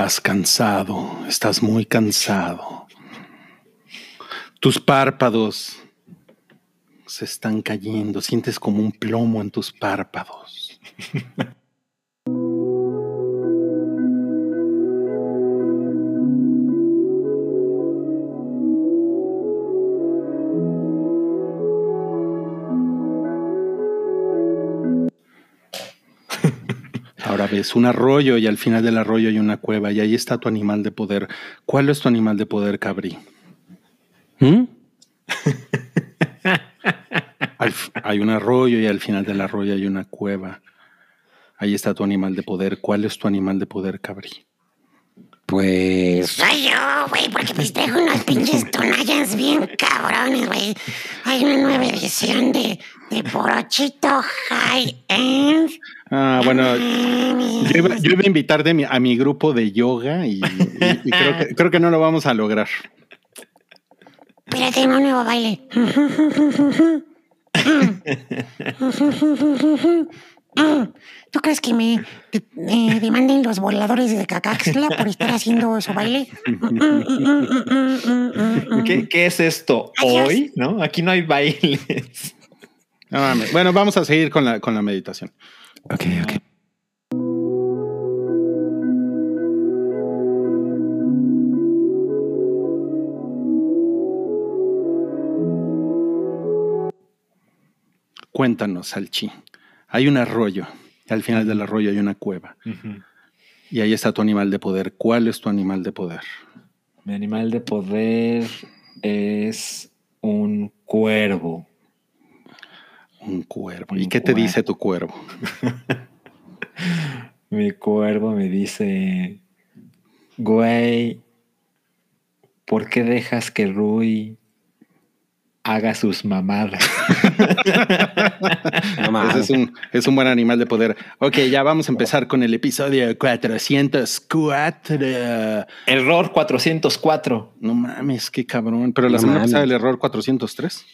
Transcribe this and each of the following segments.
Estás cansado, estás muy cansado. Tus párpados se están cayendo, sientes como un plomo en tus párpados. Ahora ves un arroyo y al final del arroyo hay una cueva y ahí está tu animal de poder. ¿Cuál es tu animal de poder, Cabri? ¿Mm? Al- hay un arroyo y al final del arroyo hay una cueva. Ahí está tu animal de poder. ¿Cuál es tu animal de poder, Cabri? Pues Soy yo, güey, porque pues traigo unos pinches tonallas bien cabrones, güey. Hay una nueva edición de, de Porochito High End. Ah, bueno, yo iba, yo iba a invitar de mi- a mi grupo de yoga y, y- y creo, que, creo que no lo vamos a lograr. Pero tengo un nuevo baile. ¿Tú crees que me te- eh, demanden los voladores de Cacaxla por estar haciendo su baile? ¿Qué, qué es esto Adiós. hoy? ¿No? Aquí no hay bailes. No. Bueno, vamos a seguir con la, con la meditación. Ok, ok. Cuéntanos, Salchi. Hay un arroyo. al final del arroyo hay una cueva. Y ahí está tu animal de poder. ¿Cuál es tu animal de poder? Mi animal de poder es un cuervo. Un cuervo. Un ¿Y qué te dice tu cuervo? Mi cuervo me dice, güey, ¿por qué dejas que Rui haga sus mamadas? Ese es un, es un buen animal de poder. Ok, ya vamos a empezar con el episodio 404. Error 404. No mames, qué cabrón. Pero la No semana mames. pasada el error 403.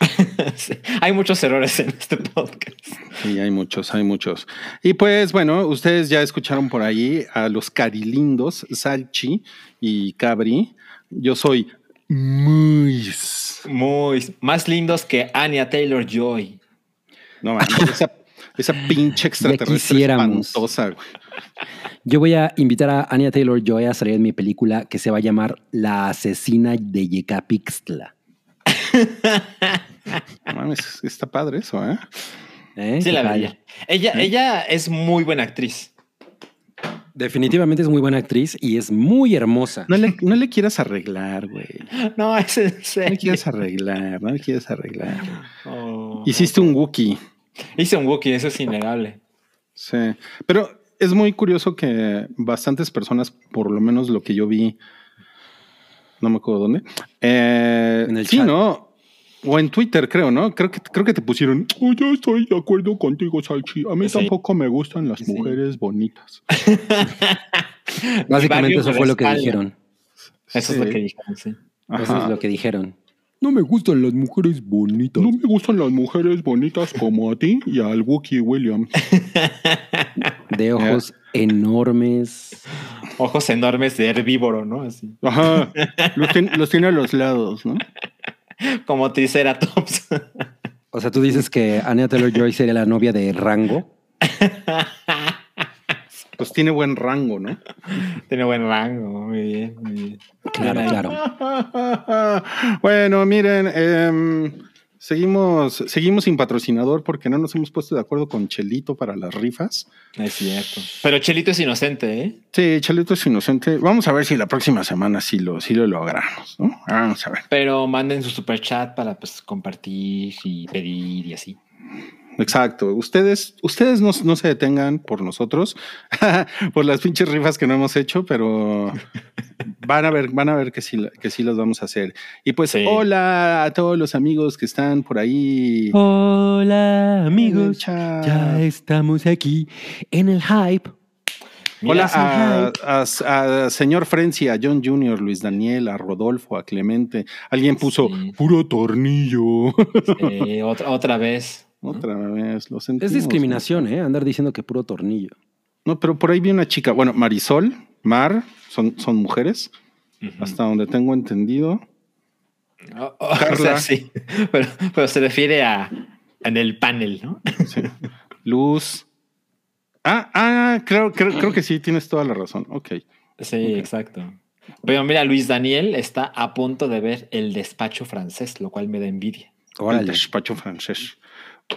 Sí, Hay muchos errores en este podcast. Sí, hay muchos, hay muchos. Y pues bueno, ustedes ya escucharon por ahí a los carilindos, Salchi y Cabri. Yo soy muy... Muy más lindos que Anya Taylor Joy. No esa, esa pinche extraterrestre espantosa. güey. Yo voy a invitar a Anya Taylor Joy a salir en mi película que se va a llamar La asesina de Yecapixtla. Mames, está padre eso, ¿eh? ¿Eh? Sí, ¿Qué la veía. Ella, ella es muy buena actriz. Definitivamente es muy buena actriz y es muy hermosa. No le, no le quieras arreglar, güey. No, es en No le quieras arreglar, no le quieras arreglar. Oh. Hiciste un Wookiee. Hice un Wookiee, eso es innegable. Sí, pero es muy curioso que bastantes personas, por lo menos lo que yo vi, no me acuerdo dónde, eh, En el sí, chat. ¿no? O en Twitter, creo, ¿no? Creo que, creo que te pusieron, oh, yo estoy de acuerdo contigo, Salchi. A mí Sí. tampoco me gustan las Sí. mujeres bonitas. Básicamente eso fue lo que dijeron. Eso es lo que dijeron, sí. Eso es lo que dijeron. No me gustan las mujeres bonitas. No me gustan las mujeres bonitas como a ti y al Wookiee Williams. De ojos enormes. Ojos enormes de herbívoro, ¿no? Así. Ajá. Los tiene a los lados, ¿no? Como Triceratops. O sea, tú dices que Anya Taylor Joy sería la novia de Rango. Pues tiene buen rango, ¿no? Tiene buen rango. Muy bien, muy bien. Claro, claro. bueno, miren, em, seguimos, seguimos sin patrocinador porque no nos hemos puesto de acuerdo con Chelito para las rifas. Es cierto. Pero Chelito es inocente, ¿eh? Sí, Chelito es inocente. Vamos a ver si la próxima semana sí lo, sí lo logramos, ¿no? Vamos a ver. Pero manden su super chat para pues compartir y pedir y así. Exacto. Ustedes, ustedes no, no se detengan por nosotros, por las pinches rifas que no hemos hecho, pero van a ver, van a ver que sí, que sí las vamos a hacer. Y pues, Sí. hola a todos los amigos que están por ahí. Hola, amigos. Ya estamos aquí en el hype. Hola a, a- a señor Frenzy, a John Jr., Luis Daniel, a Rodolfo, a Clemente. Alguien puso Sí. puro tornillo. Eh, otra, otra vez. Otra vez, lo sentimos. Es discriminación, ¿eh? Andar diciendo que puro tornillo. No, pero por ahí vi una chica. Bueno, Marisol, Mar, son, son mujeres, hasta donde tengo entendido. Oh, oh, o Carla. sea, sí. Pero, pero se refiere a en el panel, ¿no? Sí. Luz. Ah, ah, creo, creo, creo que sí, tienes toda la razón. Ok. Sí, exacto. Pero mira, Luis Daniel está a punto de ver el despacho francés, lo cual me da envidia. El Órale. despacho francés.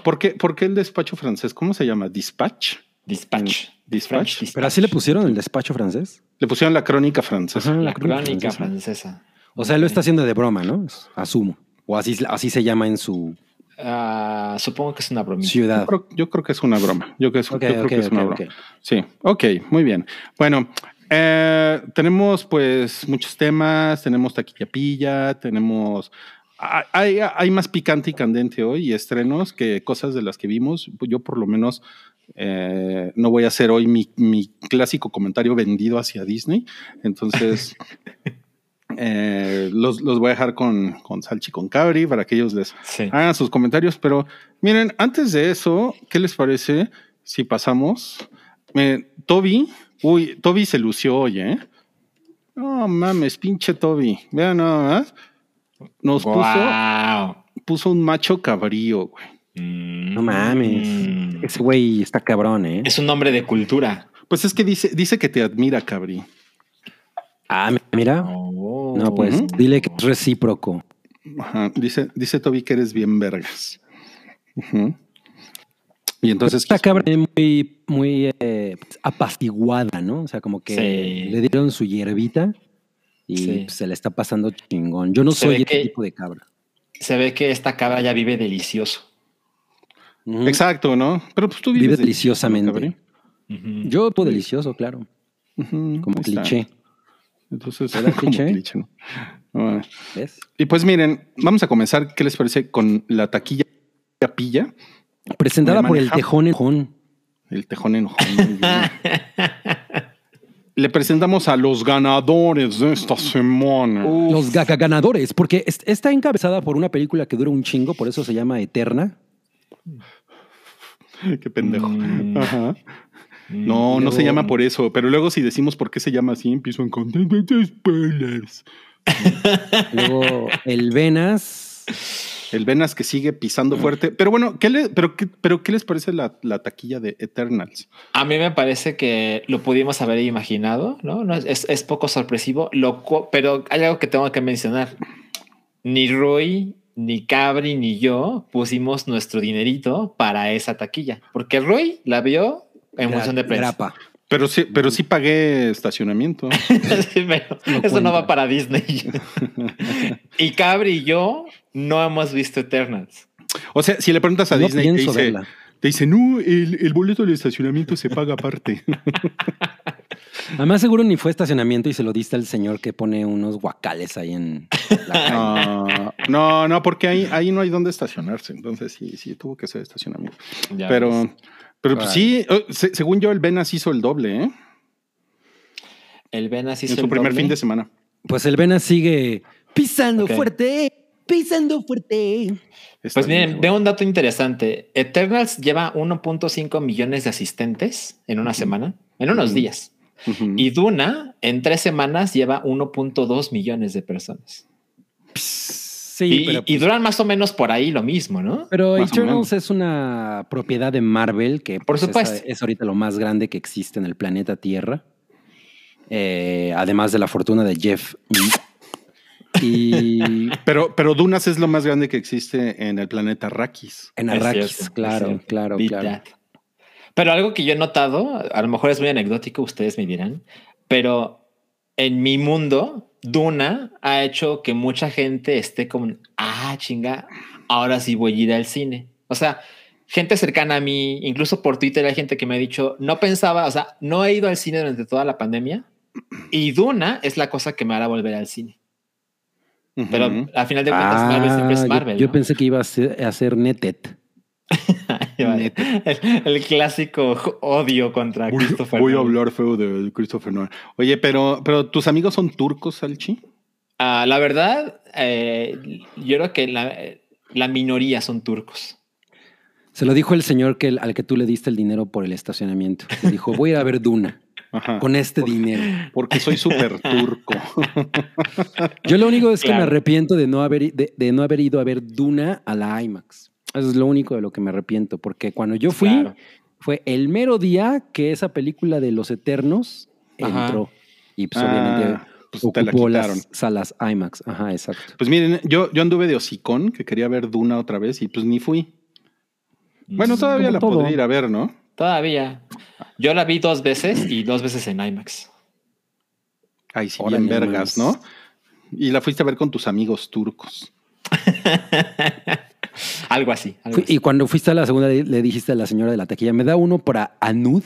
¿Por qué, por qué el despacho francés? ¿Cómo se llama? ¿Dispatch? Dispatch. Dispatch. French Pero así le pusieron el despacho francés. Le pusieron la crónica francesa. Ajá. La la crónica crónica francesa. francesa. O sea, él lo está haciendo de broma, ¿no? Asumo. O así, así se llama en su Ah, supongo que es una bromita. Yo ciudad. creo, yo creo que es una broma. Yo, que es- Ok, yo creo que es una ok, broma. ok. Sí, ok, muy bien. Bueno, eh, tenemos pues muchos temas, tenemos taquillapilla, tenemos... Hay, hay más picante y candente hoy y estrenos que cosas de las que vimos. Yo por lo menos eh, no voy a hacer hoy mi, mi clásico comentario vendido hacia Disney. Entonces... eh, los, los voy a dejar con, con Salchi y con Cabri para que ellos les Sí. hagan sus comentarios. Pero miren, antes de eso, ¿qué les parece si pasamos? Eh, Toby, uy, Toby se lució hoy, ¿eh? No mames, pinche Toby. Vean nada más. Nos Wow. puso, puso un macho cabrío, güey. No mames. Mm. Ese güey está cabrón, ¿eh? Es un hombre de cultura. Pues es que dice, dice que te admira, cabrí. Ah, mira. Oh. No, pues dile que es recíproco. Ajá, Dice, dice Toby que eres bien vergas. Ujú. Y entonces Esta cabra es muy, muy eh, apaciguada, ¿no? O sea, como que Sí. le dieron su hierbita y Sí. pues, se le está pasando chingón. Yo no Se soy que- tipo de cabra. Se ve que esta cabra ya vive delicioso. Exacto, ¿no? Pero pues tú vives Vive delicioso, ¿no, deliciosamente. Yo, pues, delicioso, claro. Como cliché. Entonces, ¿Verdad, como cliché? cliché, ¿no? Ah, ¿Ves? Y pues miren, vamos a comenzar, ¿qué les parece con la taquilla pilla? Presentada por el tejón enojón. El tejón enojón. Le presentamos a los ganadores de esta semana. Uf. Los gaga ganadores, porque es- está encabezada por una película que dura un chingo, por eso se llama Eterna. Qué pendejo. Mm. Ajá. Mm, No, no luego- se llama por eso, pero luego si decimos por qué se llama así, empiezo en content de spoilers. Luego el Venas. El Venas que sigue pisando fuerte. Pero bueno, ¿qué, le- pero qué, pero ¿qué les parece la, la taquilla de Eternals? A mí me parece que lo pudimos haber imaginado, ¿no? no es, es poco sorpresivo, lo pero hay algo que tengo que mencionar. Ni Roy, ni Cabri, ni yo pusimos nuestro dinerito para esa taquilla, porque Roy la vio en función de precio. Grapa. Pero sí, pero sí pagué estacionamiento. Sí, pero No eso no va para Disney. y Cabri y yo no hemos visto Eternals. O sea, si le preguntas a No Disney, te dice, verla. te dice, no, el, el boleto del estacionamiento se paga aparte. Además, seguro ni fue estacionamiento y se lo diste al señor que pone unos guacales ahí en la calle. Ah, no, no, porque ahí, ahí no hay dónde estacionarse. Entonces sí, sí, tuvo que ser estacionamiento. Ya ves. Pero, pero pues, sí, eh, se- según yo, el Venas hizo el doble, ¿eh? el Venas En hizo su el primer doble. fin de semana. Pues el Venas sigue pisando fuerte, pisando fuerte. Está Pues miren, veo un dato interesante. Eternals lleva 1.5 millones de asistentes en una semana, en unos días. Y Duna en tres semanas lleva 1.2 millones de personas. Sí, y, pero, y pues, duran más o menos por ahí lo mismo, ¿no? pero más Eternals es una propiedad de Marvel que Por pues, es- supuesto. Es, ahorita lo más grande que existe en el planeta Tierra. Eh, además de la fortuna de Jeff. Y Pero, pero Dunas es lo más grande que existe en el planeta Arrakis. en Arrakis, cierto, claro, claro, claro. that. Pero algo que yo he notado, a lo mejor es muy anecdótico, ustedes me dirán, pero en mi mundo, Duna ha hecho que mucha gente esté como, ah, chinga, ahora sí voy a ir al cine. O sea, gente cercana a mí, incluso por Twitter hay gente que me ha dicho, no pensaba, o sea, no he ido al cine durante toda la pandemia y Duna es la cosa que me hará volver al cine. Pero al final de cuentas, Marvel siempre es Ah, yo- Marvel. yo, ¿no? pensé que iba a ser, a ser Netet. El, el clásico odio contra Voy, Christopher. voy a hablar feo de Christopher Nolan. Oye, pero, pero tus amigos son turcos, Salchi. Ah, la verdad, eh, yo creo que la, la minoría son turcos. Se lo dijo el señor que, al que tú le diste el dinero por el estacionamiento. Le dijo, voy a ir a ver Duna Ajá. con este dinero. Porque soy súper turco. Yo lo único es que me arrepiento de no, haber, de, de no haber ido a ver Duna a la IMAX. Eso es lo único de lo que me arrepiento, porque cuando yo fui, Claro. fue el mero día que esa película de los Eternos Ajá. entró. Y pues Ah, obviamente pues te la las salas IMAX. Ajá, exacto. Pues miren, yo, yo anduve de hocicón, que quería ver Duna otra vez y pues ni fui. Bueno, todavía como la todo. podría ir a ver, ¿no? Todavía. Yo la vi dos veces y dos veces en IMAX. Ay, sí, bien vergas, no ¿no? Y la fuiste a ver con tus amigos turcos. algo así. algo Fui- así. y cuando fuiste a la segunda, le, dijiste a la señora de la taquilla, ¿me da uno para Anud?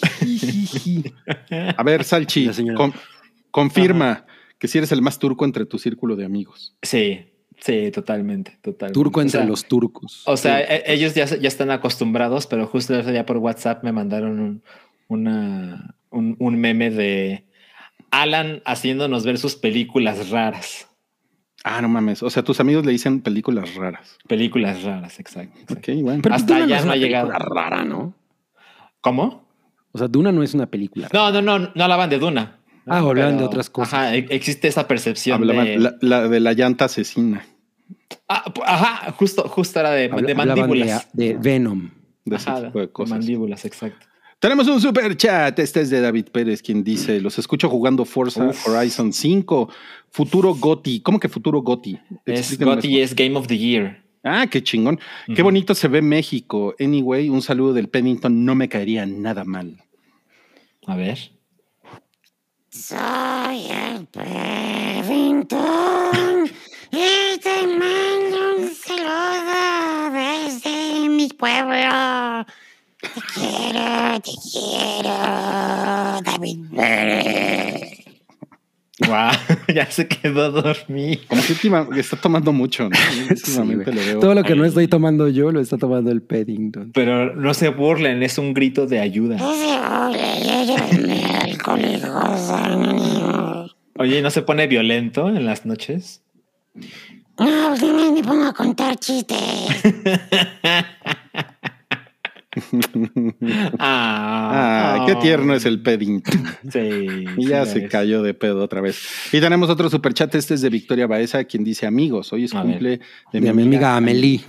A ver, Salchi, con- confirma que si eres el más turco entre tu círculo de amigos. Sí, sí, totalmente, totalmente. Turco O entre sea, los turcos. O sea, e- ellos ya, ya están acostumbrados, pero justo ese día por WhatsApp me mandaron un, una, un, un meme de Alan haciéndonos ver sus películas raras. Ah, no mames. O sea, tus amigos le dicen películas raras. Películas raras, exacto. exacto. Ok, bueno. Pero hasta Duna allá es no una ha llegado. película rara, ¿no? ¿Cómo? O sea, Duna no es una película. No, no, no, no hablaban de Duna. Ah, hablaban de otras cosas. Ajá, e- existe esa percepción Hablaban de... la, la de la llanta asesina. Ah, ajá, justo, justo era de, Habla- de hablaban mandíbulas. De, de Venom. De ese Ajá, tipo de cosas. mandíbulas, exacto. Tenemos un super chat. Este es de David Pérez, quien dice: Los escucho jugando Forza Uf. Horizon 5. Futuro Goti. ¿Cómo que futuro Goti? Es Gotti es Game of the Year. Ah, qué chingón. Qué bonito se ve México. Anyway, un saludo del Pennington. No me caería nada mal. A ver. Soy el Paddington y te mando un saludo desde mi pueblo. Te quiero, te quiero, David. Wow, ya se quedó dormido. Como que última- está tomando mucho, ¿no? Últimamente güey. lo veo. Todo lo que no estoy tomando yo lo está tomando el Paddington. Pero no se burlen, es un grito de ayuda. Llévenme alcohólicos anónimos. Oye, ¿no se pone violento en las noches? No, últimamente me pongo a contar chistes. Ah, Ah, qué tierno es el Paddington. Sí. Y ya sí, se cayó de pedo otra vez. Y tenemos otro superchat. Este es de Victoria Baeza, quien dice: Amigos, hoy es A cumple de, De mi amiga Amelie.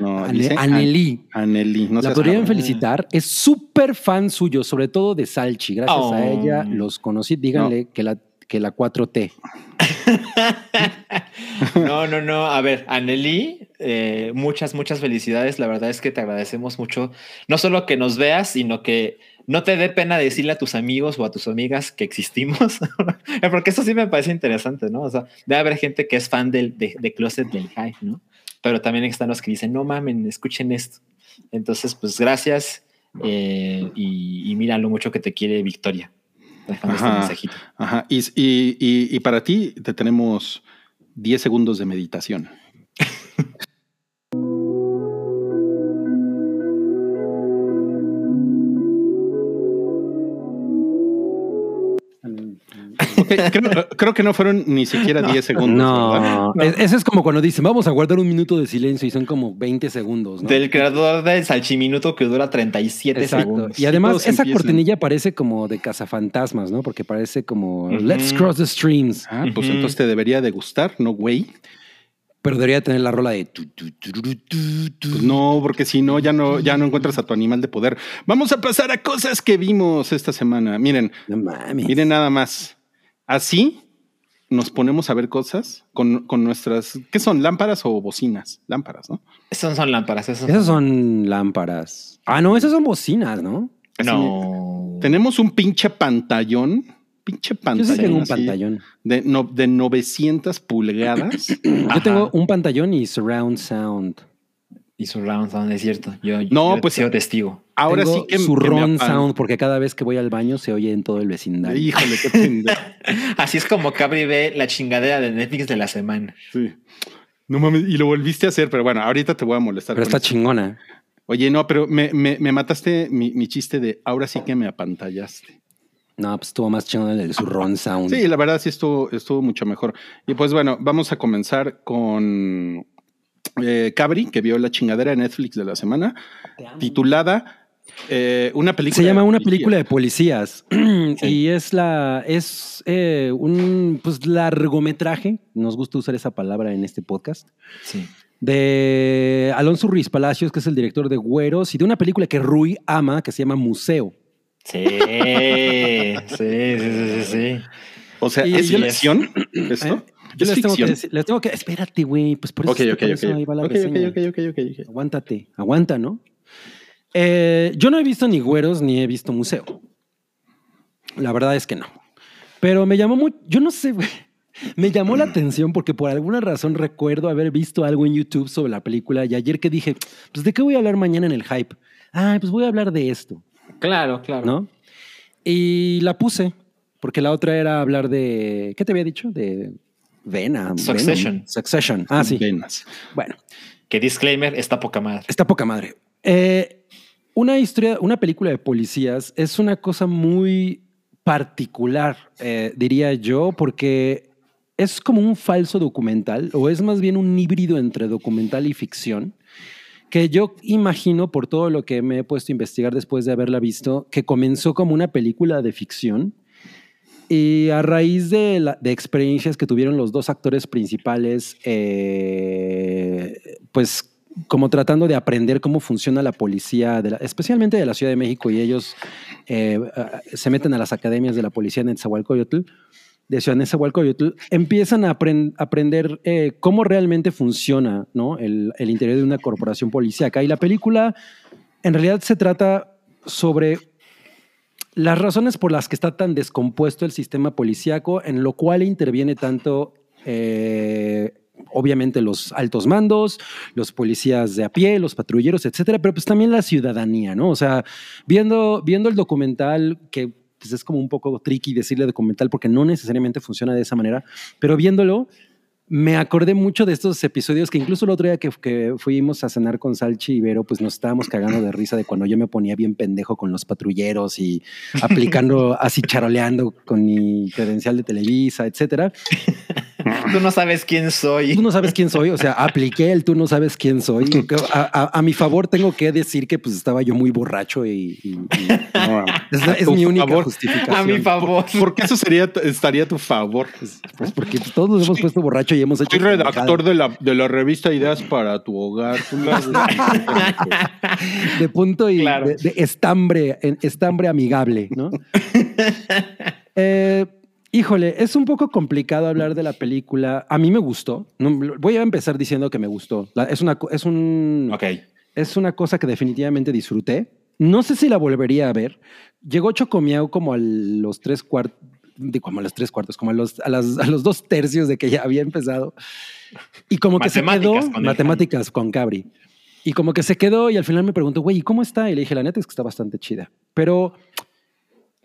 No, Ane- dice Anelí. An- Anelí. No la podrían felicitar. Es súper fan suyo, sobre todo de Salchi. Gracias Oh. a ella los conocí. Díganle que, la, que la 4T. No, no, no. A ver, Anneli, eh, muchas, muchas felicidades. La verdad es que te agradecemos mucho. No solo que nos veas, sino que no te dé pena decirle a tus amigos o a tus amigas que existimos. Porque eso sí me parece interesante, ¿no? O sea, debe haber gente que es fan del, de, de Closet del High, ¿no? Pero también están los que dicen, no mamen, escuchen esto. Entonces, pues gracias. eh, y, y mira lo mucho que te quiere Victoria. Dejando este Ajá. mensajito. Ajá. Y, y- y- y para ti te tenemos 10 segundos de meditación. creo, creo que no fueron ni siquiera 10 segundos. ¿verdad? No, es- eso es como cuando dicen, vamos a guardar un minuto de silencio y son como 20 segundos. ¿no? Del creador del salchiminuto que dura 37 Exacto. segundos. Y además esa empiezan. cortinilla parece como de cazafantasmas, ¿no? Porque parece como. Let's cross the streams. Ah, pues Ujú. entonces te debería de gustar, ¿no, güey? Pero debería tener la rola de tu, tu, tururu, tu, tu. Pues no, porque si no, ya no, ya no encuentras a tu animal de poder. Vamos a pasar a cosas que vimos esta semana. Miren, No mames. miren nada más. Así nos ponemos a ver cosas con, con nuestras, ¿qué son? ¿Lámparas o bocinas? Lámparas, ¿no? Esas son lámparas. Esas son lámparas. Ah, no, esas son bocinas, ¿no? Así, No. Tenemos un pinche pantallón, pinche Yo pantallón. sí tengo un así, pantallón. De, no- de 900 pulgadas. Yo tengo un pantallón y surround sound. Y surround sound, es cierto. Yo, No, yo pues- sido testigo. Ahora Tengo sí que, que me surround apan- sound porque cada vez que voy al baño se oye en todo el vecindario. Híjole, qué pendejo. Así es como Cabri ve la chingadera de Netflix de la semana. Sí. No mames, y lo volviste a hacer, pero bueno, ahorita te voy a molestar. Pero está eso. chingona. Oye, no, pero me, me- me mataste mi, mi chiste de ahora sí que me apantallaste. No, pues estuvo más chingón el surround sound. Sí, la verdad sí estuvo, estuvo mucho mejor. Y pues bueno, vamos a comenzar con eh, Cabri, que vio la chingadera de Netflix de la semana, titulada eh, una película. Se llama de una película de policías y es la es eh, un pues largometraje. Nos gusta usar esa palabra en este podcast Sí. de Alonso Ruiz Palacios, que es el director de Güeros y de una película que Rui ama que se llama Museo. Sí, sí, sí, sí, sí, sí. O sea, Y ¿es ficción esto? ¿Eh? Yo ¿Es les tengo, que decir, les tengo que espérate, güey, pues por eso, Ok, ok, por ok. eso ahí va la Ok, ok, reseña. ok, ok, ok, ok. Aguántate, aguanta, ¿no? Eh, yo no he visto ni Güeros ni he visto Museo. La verdad es que no. Pero me llamó muy, yo no sé, güey. Me llamó la atención porque por alguna razón recuerdo haber visto algo en YouTube sobre la película y ayer que dije, pues de qué voy a hablar mañana en el hype. Ah, pues voy a hablar de esto, Claro, claro. ¿no? Y la puse porque la otra era hablar de, ¿qué te había dicho? De Venom. Succession. Venom. Succession. Ah, sí. Venas. Bueno, Que disclaimer, está poca madre. Está poca madre. Eh, una historia, una película de policías es una cosa muy particular, eh, diría yo, porque es como un falso documental, o es más bien un híbrido entre documental y ficción, que yo imagino, por todo lo que me he puesto a investigar después de haberla visto, que comenzó como una película de ficción. Y a raíz de, experiencias que tuvieron los dos actores principales, eh, pues como tratando de aprender cómo funciona la policía, especialmente de la Ciudad de México, y ellos eh, ah, se meten a las academias de la policía en Netzahualcoyotl, de Ciudad Nezahualcóyotl, empiezan a apren- aprender eh, cómo realmente funciona el, el interior de una corporación policíaca. Y la película en realidad se trata sobre las razones por las que está tan descompuesto el sistema policíaco, en lo cual interviene tanto, eh, obviamente, los altos mandos, los policías de a pie, los patrulleros, etcétera, pero pues también la ciudadanía, ¿no? O sea, viendo, viendo el documental, que pues, es como un poco tricky decirle documental porque no necesariamente funciona de esa manera, pero viéndolo, me acordé mucho de estos episodios que incluso el otro día que, que fuimos a cenar con Salchi y Vero, pues nos estábamos cagando de risa de cuando yo me ponía bien pendejo con los patrulleros y aplicando, así charoleando con mi credencial de Televisa, etcétera. Tú no sabes quién soy. Tú no sabes quién soy, o sea, apliqué el tú no sabes quién soy. A, a- a mi favor tengo que decir que pues estaba yo muy borracho y, y- y No, es, mi única favor. justificación. A mi favor. Porque eso sería, estaría a tu favor. Pues porque todos nos hemos puesto borracho y hemos hecho. Soy redactor de la, de la revista Ideas para tu hogar. De punto y Claro. de, de estambre, estambre amigable, ¿no? Eh, híjole, es un poco complicado hablar de la película. A mí me gustó. No, voy a empezar diciendo que me gustó. La- es, una, es, un, es una cosa que definitivamente disfruté. No sé si la volvería a ver. Llegó Chocomiao como a los tres cuartos, como a los tres cuartos, como a los, a, las- a los dos tercios de que ya había empezado. Y como que se quedó Matemáticas con el matemáticas con Cabri. Y como que se quedó y al final me preguntó, güey, ¿y cómo está? Y le dije, la neta es que está bastante chida. Pero,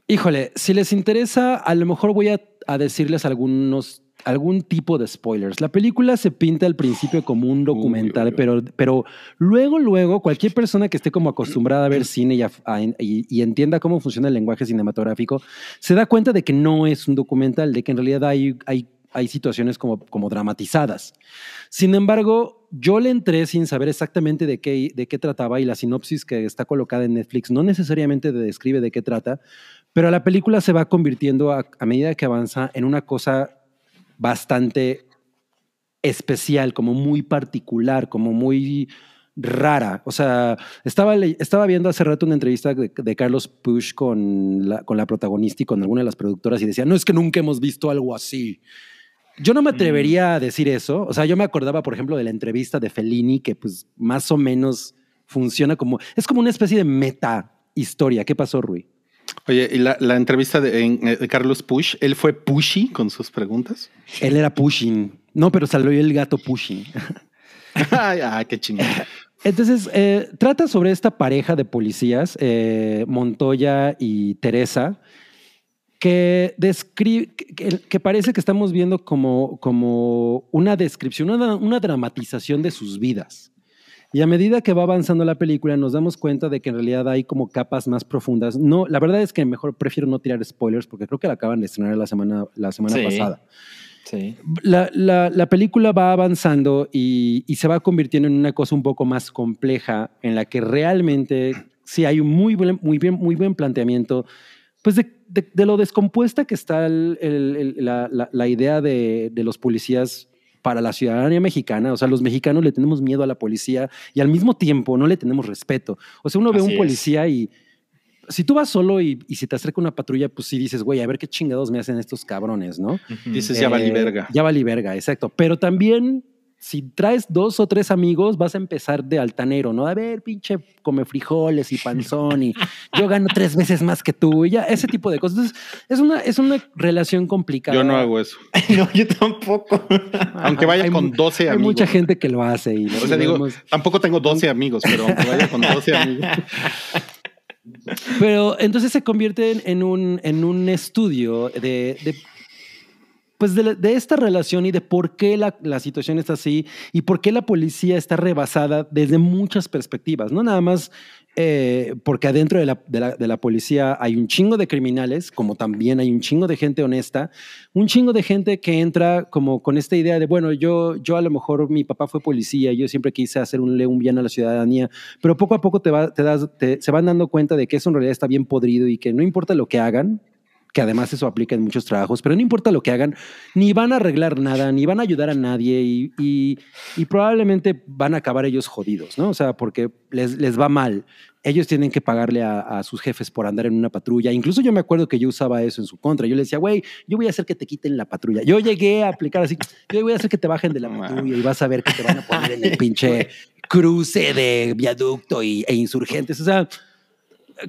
híjole, si les interesa, a lo mejor voy a, a decirles algunos, algún tipo de spoilers. La película se pinta al principio como un documental, uy, uy. Pero, pero luego, luego, cualquier persona que esté como acostumbrada a ver cine y, a- a- y- y entienda cómo funciona el lenguaje cinematográfico, se da cuenta de que no es un documental, de que en realidad hay, hay, hay situaciones como, como dramatizadas. Sin embargo, yo le entré sin saber exactamente de qué, de qué trataba y la sinopsis que está colocada en Netflix no necesariamente describe de qué trata, pero la película se va convirtiendo a, a medida que avanza en una cosa bastante especial, como muy particular, como muy rara. O sea, estaba, estaba viendo hace rato una entrevista de, de Carlos Push con la, con la protagonista y con alguna de las productoras y decía, no es que nunca hemos visto algo así. Yo no me atrevería a decir eso. O sea, yo me acordaba, por ejemplo, de la entrevista de Fellini, que pues más o menos funciona como, es como una especie de meta historia. ¿Qué pasó, Rui? Oye, y la, la entrevista de, en- eh, de Carlos Push, él fue pushy con sus preguntas. Él era pushing. No, pero salió el gato pushing. ay, ay, qué chingón. Entonces, eh, trata sobre esta pareja de policías, eh, Montoya y Teresa, que, descri- que, que parece que estamos viendo como, como una descripción, una, una dramatización de sus vidas. Y a medida que va avanzando la película, nos damos cuenta de que en realidad hay como capas más profundas. No, la verdad es que mejor prefiero no tirar spoilers porque creo que la acaban de estrenar la semana, la semana Sí. pasada. Sí. la, la- la película va avanzando y, y se va convirtiendo en una cosa un poco más compleja en la que realmente sí hay un muy buen, muy bien, muy buen planteamiento pues de, de- de lo descompuesta que está el- el- el- la, la- la idea de, de los policías para la ciudadanía mexicana. O sea, los mexicanos le tenemos miedo a la policía y al mismo tiempo no le tenemos respeto. O sea, uno ve Así un es. policía y si tú vas solo y, y si te acerca una patrulla, pues sí dices, güey, a ver qué chingados me hacen estos cabrones, ¿no? Ujú. Dices, ya valí Eh, verga. Ya vali verga, exacto. Pero también, si traes dos o tres amigos, vas a empezar de altanero, ¿no? A ver, pinche come frijoles y panzón y yo gano tres veces más que tú y ya, ese tipo de cosas. Entonces, es una, es una relación complicada. Yo no hago eso. no, yo tampoco. Aunque vaya Hay con mu- 12 Hay amigos. mucha gente que lo hace. Y O sea, digo, vemos- tampoco tengo 12 amigos, pero aunque vaya con 12 amigos. Pero entonces se convierte en, en un, en un estudio de, de, pues de, esta relación y de por qué la, la situación está así y por qué la policía está rebasada desde muchas perspectivas. No nada más eh, porque adentro de la, de, la, policía hay un chingo de criminales, como también hay un chingo de gente honesta, un chingo de gente que entra como con esta idea de, bueno, yo, yo a lo mejor mi papá fue policía, yo siempre quise hacer un, un bien a la ciudadanía, pero poco a poco te, va, te das, se van dando cuenta de que eso en realidad está bien podrido y que no importa lo que hagan, que además eso aplica en muchos trabajos, pero no importa lo que hagan, ni van a arreglar nada, ni van a ayudar a nadie y, y- y probablemente van a acabar ellos jodidos, ¿no? O sea, porque les, les va mal. Ellos tienen que pagarle a, a sus jefes por andar en una patrulla. Incluso yo me acuerdo que yo usaba eso en su contra. Yo le decía, güey, yo voy a hacer que te quiten la patrulla. Yo llegué a aplicar así, yo voy a hacer que te bajen de la patrulla y vas a ver que te van a poner en el pinche cruce de viaducto y, e insurgentes. O sea,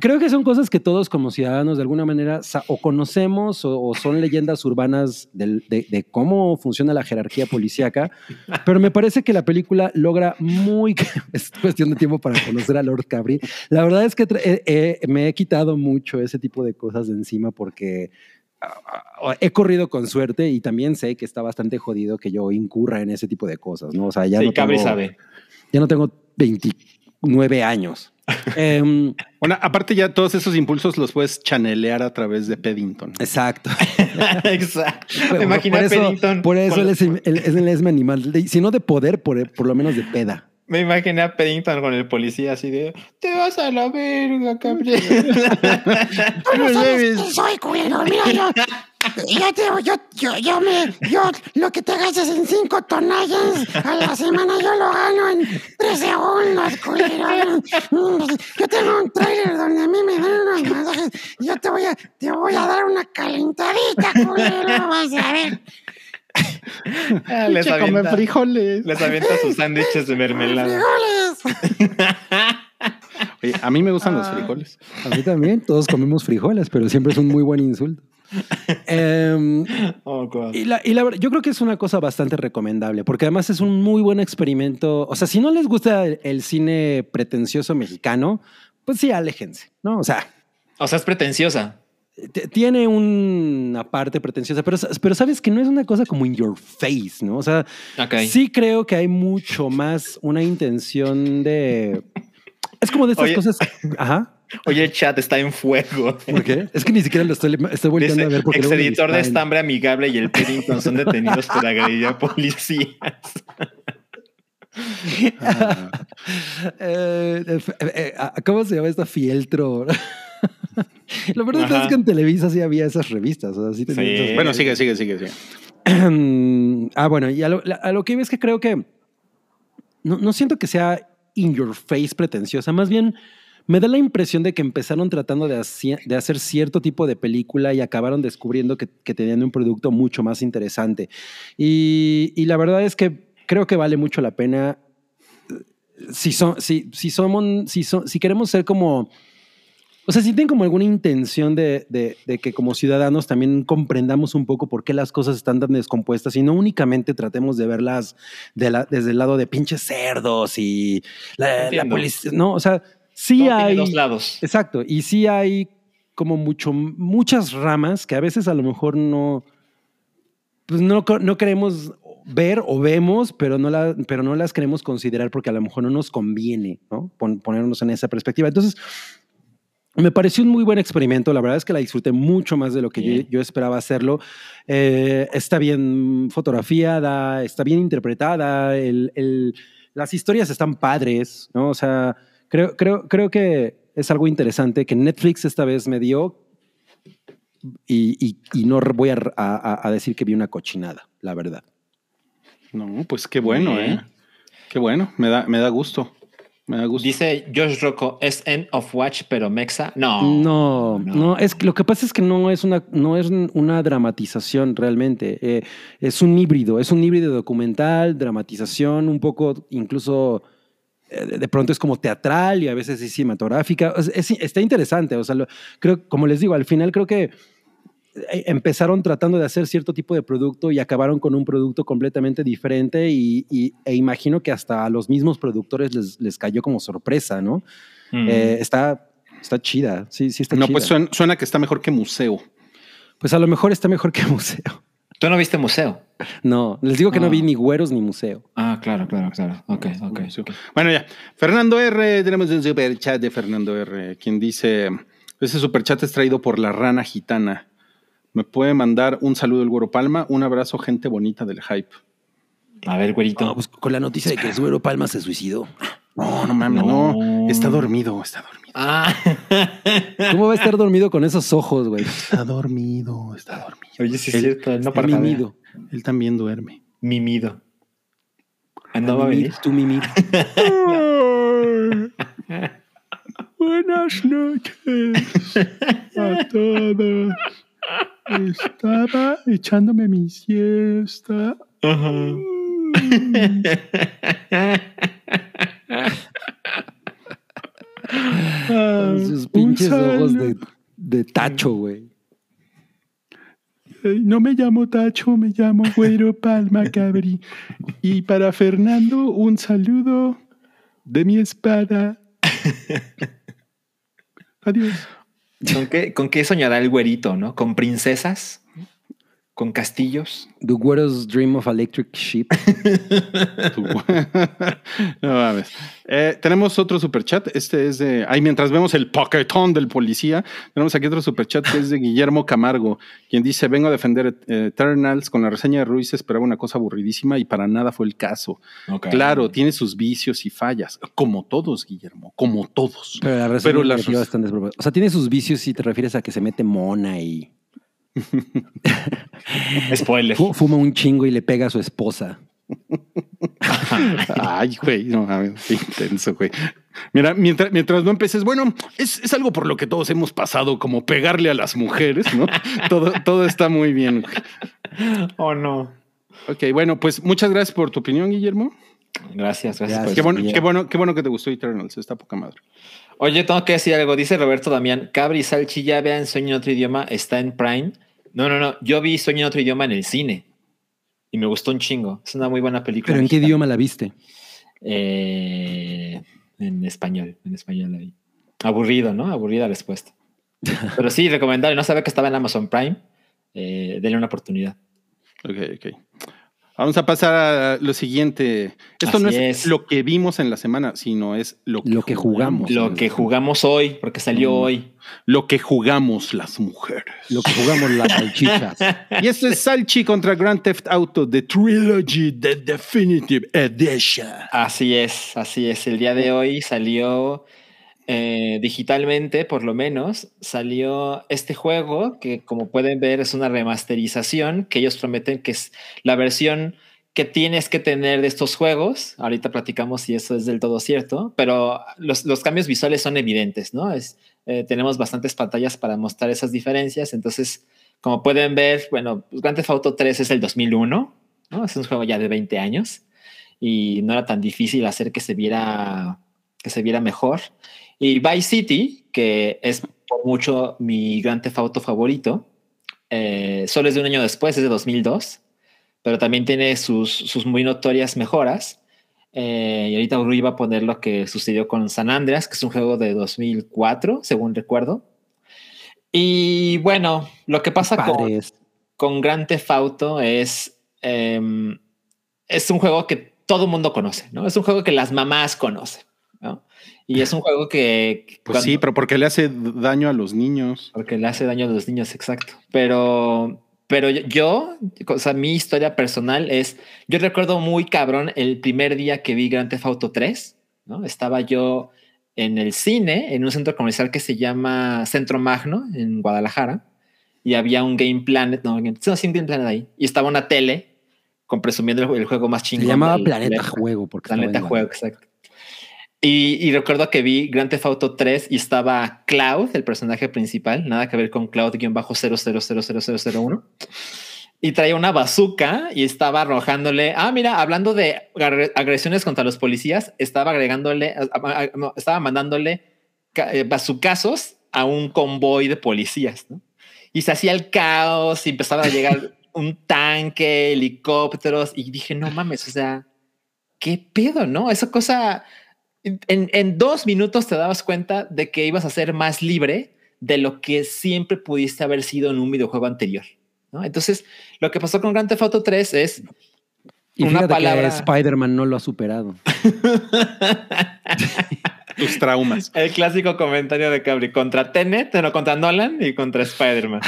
creo que son cosas que todos como ciudadanos de alguna manera o conocemos o, o son leyendas urbanas de, de cómo funciona la jerarquía policíaca, pero me parece que la película logra muy... es cuestión de tiempo para conocer a Lord Cabri. La verdad es que eh, eh, me he quitado mucho ese tipo de cosas de encima porque... ah, ah, He corrido con suerte y también sé que está bastante jodido que yo incurra en ese tipo de cosas, ¿no? O sea, ya sí, no tengo, sabe. ya no tengo 29 años. Em, Bueno, aparte ya todos esos impulsos los puedes chanelear a través de Peddington. exacto. Exacto. Me imaginé por eso, Paddington. Por eso él es, el- el esme animal. Si no de poder, por, por lo menos de peda. Me imaginé a Paddington con el policía así de te vas a la verga. Tú no sabes quién soy, culero. Mira, yo, yo, te, yo, yo, yo me, yo, lo que te gastas en cinco tonallas a la semana, yo lo gano en tres segundos, culero. Yo tengo un trailer donde a mí me dan unos masajes y yo te voy a, te voy a dar una calentadita, culero. Vas a ver. Ah, les, avienta, frijoles. les avienta sus sándwiches de mermelada. Frijoles. Oye, a mí me gustan los frijoles. A mí también. Todos comemos frijoles, pero siempre es un muy buen insulto. Em, Oh, y la, y la verdad, yo creo que es una cosa bastante recomendable, porque además es un muy buen experimento. O sea, si no les gusta el, el cine pretencioso mexicano, pues sí, aléjense, ¿no? O sea, O sea, es pretenciosa. tiene una parte pretenciosa, pero, pero sabes que no es una cosa como in your face, ¿no? O sea, sí creo que hay mucho más una intención de... Es como de estas Oye. cosas... Ajá. Oye, el chat está en fuego. ¿Por qué? Es que ni siquiera lo estoy, estoy Dice, a ver porque ex editor de estambre amigable y el Paddington son detenidos por agredir a policías. Ah, Eh, eh, eh, eh, ¿Cómo se llama esta fieltro? Lo verdad Ajá. es que en Televisa sí había esas revistas. O sea, sí tenían Sí. esas- bueno, sigue, sigue, sigue, sigue. ah, bueno, y a lo, la- a lo que iba es que creo que no, no siento que sea in your face pretenciosa, más bien me da la impresión de que empezaron tratando de, hacer cierto tipo de película y acabaron descubriendo que, tenían un producto mucho más interesante. Y, la verdad es que creo que vale mucho la pena. Si, son, si, somos, si queremos ser como o sea, si tienen como alguna intención de, de- de que como ciudadanos también comprendamos un poco por qué las cosas están tan descompuestas y no únicamente tratemos de verlas de la- desde el lado de pinches cerdos y la, policía. No, o sea, sí Todo tiene hay. dos lados. Exacto. Y sí hay como mucho, muchas ramas que a veces a lo mejor no, pues no, no queremos ver o vemos, pero no, la, pero no las queremos considerar porque a lo mejor no nos conviene, ¿no? Pon- ponernos en esa perspectiva. Entonces, Me pareció un muy buen experimento. La verdad es que la disfruté mucho más de lo que yo, esperaba hacerlo. Eh, está bien fotografiada, está bien interpretada. el- el- las historias están padres, ¿no? O sea, creo, creo, creo que es algo interesante que Netflix esta vez me dio. Y, y- y no voy a, a- a decir que vi una cochinada, la verdad. No, pues qué bueno. ¿eh? Qué bueno, me da, me da gusto. Me da gusto. Dice Josh Rocco, ¿es End of Watch pero Mexa? No. No, no, es que lo que pasa es que no es una, no es una dramatización realmente. eh, es un híbrido, es un híbrido documental, dramatización, un poco incluso eh, de pronto es como teatral y a veces es cinematográfica. Es- está interesante. O sea, lo- creo, como les digo, al final creo que eh, empezaron tratando de hacer cierto tipo de producto y acabaron con un producto completamente diferente y, y- e imagino que hasta a los mismos productores les, les cayó como sorpresa, ¿no? Mm. Eh, está, está chida, sí, sí está no, chida. pues suena, suena que está mejor que museo. Pues a lo mejor está mejor que museo. ¿Tú no viste museo? No, les digo que no Ah. vi ni güeros ni museo. Ah, claro, claro, claro. Ok, ok. Bueno, ya. Fernando R. Tenemos un super chat de Fernando R. Quien dice: Ese super chat es traído por la rana gitana. Me puede mandar un saludo el Güero Palma, un abrazo, gente bonita del hype. A ver, güerito. No, pues con la noticia de que el güero Palma se suicidó. No, no mames, no. No. Está dormido, está dormido. Ah. ¿Cómo va a estar dormido con esos ojos, güey? Está dormido, está dormido. Oye, sí es Él- cierto. él No Está parpadea. mimido. Él también duerme. Mimido. Ah, ¿No va a venir? Tú mimir. Buenas noches a todos. Estaba echándome mi siesta. Con sus pinches ojos de, de tacho, güey. No me llamo Tacho, me llamo Güero Palma Cabri. Y para Fernando, un saludo de mi espada. Adiós. ¿Con qué, ¿Con qué soñará el güerito, no? ¿Con princesas? ¿Con castillos? The güero's Dream of Electric Sheep. no mames. Eh, tenemos otro superchat. Este es de. Ay, mientras vemos el paquetón del policía, tenemos aquí otro superchat que es de Guillermo Camargo, quien dice: Vengo a defender eh, Eternals. Con la reseña de Ruiz esperaba una cosa aburridísima y para nada fue el caso. Claro, tiene sus vicios y fallas, como todos, Guillermo, como todos. Pero la reseña Pero despropósitas. O sea, tiene sus vicios si te refieres a que se mete mona y Spoiler. fu- fuma un chingo y le pega a su esposa. Ay, güey, no mames, qué intenso, güey. Mira, mientras, mientras no empeces, bueno, es, es algo por lo que todos hemos pasado, como pegarle a las mujeres, ¿no? todo, todo está muy bien. Oh, no. Ok, bueno, pues muchas gracias por tu opinión, Guillermo. Gracias, gracias. Gracias. por Qué bueno, qué bueno, qué bueno que te gustó Eternals, está poca madre. Oye, tengo que decir algo. Dice Roberto Damián, Cabri Salchi ya vean Sueño en otro idioma, está en Prime. No, no, no. Yo vi Sueño en otro idioma en el cine y me gustó un chingo. Es una muy buena película. ¿Pero en qué idioma la viste? Eh, en español, en español la vi. Aburrido, ¿no? Aburrida respuesta. Pero sí, recomendable. No sabía que estaba en Amazon Prime. Eh, denle una oportunidad. Ok, ok. Vamos a pasar a lo siguiente. Esto no es. lo que vimos en la semana, sino es lo que, Lo que jugamos. Lo que jugamos hoy, porque salió Mm. hoy. Lo que jugamos las mujeres. Lo que jugamos las salchichas. Y esto es Salchi contra Grand Theft Auto, The Trilogy, The Definitive Edition. Así es, así es. El día de hoy salió eh, digitalmente, por lo menos, salió este juego que, como pueden ver, es una remasterización que ellos prometen que es la versión que tienes que tener de estos juegos. Ahorita platicamos si eso es del todo cierto, pero los, los cambios visuales son evidentes, ¿no? Es, eh, tenemos bastantes pantallas para mostrar esas diferencias. Entonces, como pueden ver, bueno, Grand Theft Auto 3 es el 2001, ¿no? Es un juego ya de 20 años y no era tan difícil hacer que se viera que se viera mejor. Y Vice City, que es por mucho mi Theft Auto favorito, eh, solo es de un año después, es de 2002, pero también tiene sus, sus muy notorias mejoras. Eh, y ahorita Rui va a poner lo que sucedió con San Andreas, que es un juego de 2004, según recuerdo. Y bueno, lo que pasa con, con Grand Theft Auto es, em, es un juego que todo el mundo conoce, ¿no? Es un juego que las mamás conocen, ¿no? Y es un juego que... Pues sí, pero porque le hace daño a los niños. Porque le hace daño a los niños, exacto. Pero, pero yo, o sea, mi historia personal es, yo recuerdo muy cabrón el primer día que vi Grand Theft Auto 3, ¿no? Estaba yo en el cine, en un centro comercial que se llama Centro Magno, en Guadalajara, y había un Game Planet, no, no, sí, un Game Planet ahí, y estaba una tele con presumiendo el, el juego más Se chingón. llamaba del- Planeta del- Juego. Porque Planeta Juego, exacto. Y, y recuerdo que vi Grand Theft Auto 3 y estaba Cloud, el personaje principal, nada que ver con Cloud-0000001. Y traía una bazooka y estaba arrojándole. Ah, mira, hablando de agre- agresiones contra los policías, estaba agregándole, estaba mandándole eh, bazucazos a un convoy de policías, ¿no? Y se hacía el caos y empezaba a llegar un tanque, helicópteros. Y dije, no mames, o sea, qué pedo, ¿no? Esa cosa. En, en dos minutos te dabas cuenta de que ibas a ser más libre de lo que siempre pudiste haber sido en un videojuego anterior. ¿no? Entonces, lo que pasó con Grand Theft Auto 3 es Y una palabra- Spider-Man no lo ha superado. Tus traumas. el clásico comentario de Cabri contra Tenet, no, contra Nolan y contra Spider-Man.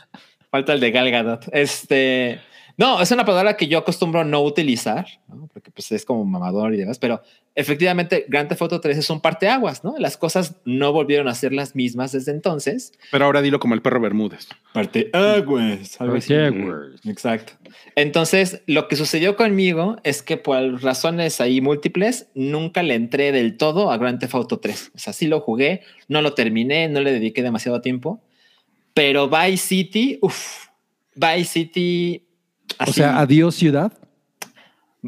Falta el de Gal Gadot. Este, no, es una palabra que yo acostumbro no utilizar, ¿no? porque pues es como mamador y demás, pero efectivamente Grand Theft Auto 3 es un parteaguas, ¿no? Las cosas no volvieron a ser las mismas desde entonces. Pero ahora dilo como el perro Bermúdez. Parteaguas. algo así. Parteaguas. Exacto. Entonces, lo que sucedió conmigo es que por razones ahí múltiples, nunca le entré del todo a Grand Theft Auto 3. O sea, sí lo jugué, no lo terminé, no le dediqué demasiado tiempo. Pero Vice City, uff, Vice City. O así, sea, adiós ciudad.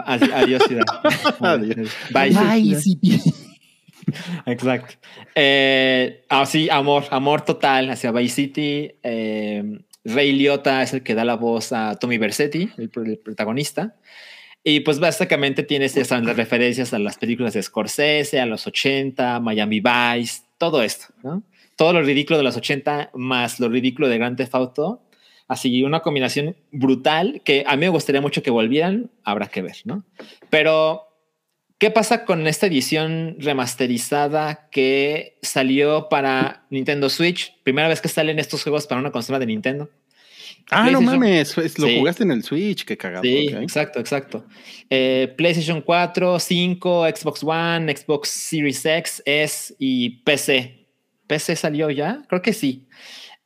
adi- adiós, ciudad. Adiós. Vice City. Exacto. Eh, así, amor, amor total hacia Vice City. Eh, Ray Liotta es el que da la voz a Tommy Versetti, el, el protagonista. Y pues básicamente tienes esas las referencias a las películas de Scorsese, a los 80, Miami Vice, todo esto, ¿no? Todo lo ridículo de los 80 más lo ridículo de Grand Theft Auto. Así una combinación brutal que a mí me gustaría mucho que volvieran, habrá que ver, ¿no? Pero ¿Qué pasa con esta edición remasterizada que salió para Nintendo Switch? Primera vez que salen estos juegos para una consola de Nintendo. Ah, no mames. es- Lo Sí. jugaste en el Switch. Qué cagado. Sí, exacto, exacto. Eh, PlayStation 4, 5, Xbox One, Xbox Series X, S y PC. ¿PC salió ya? Creo que sí.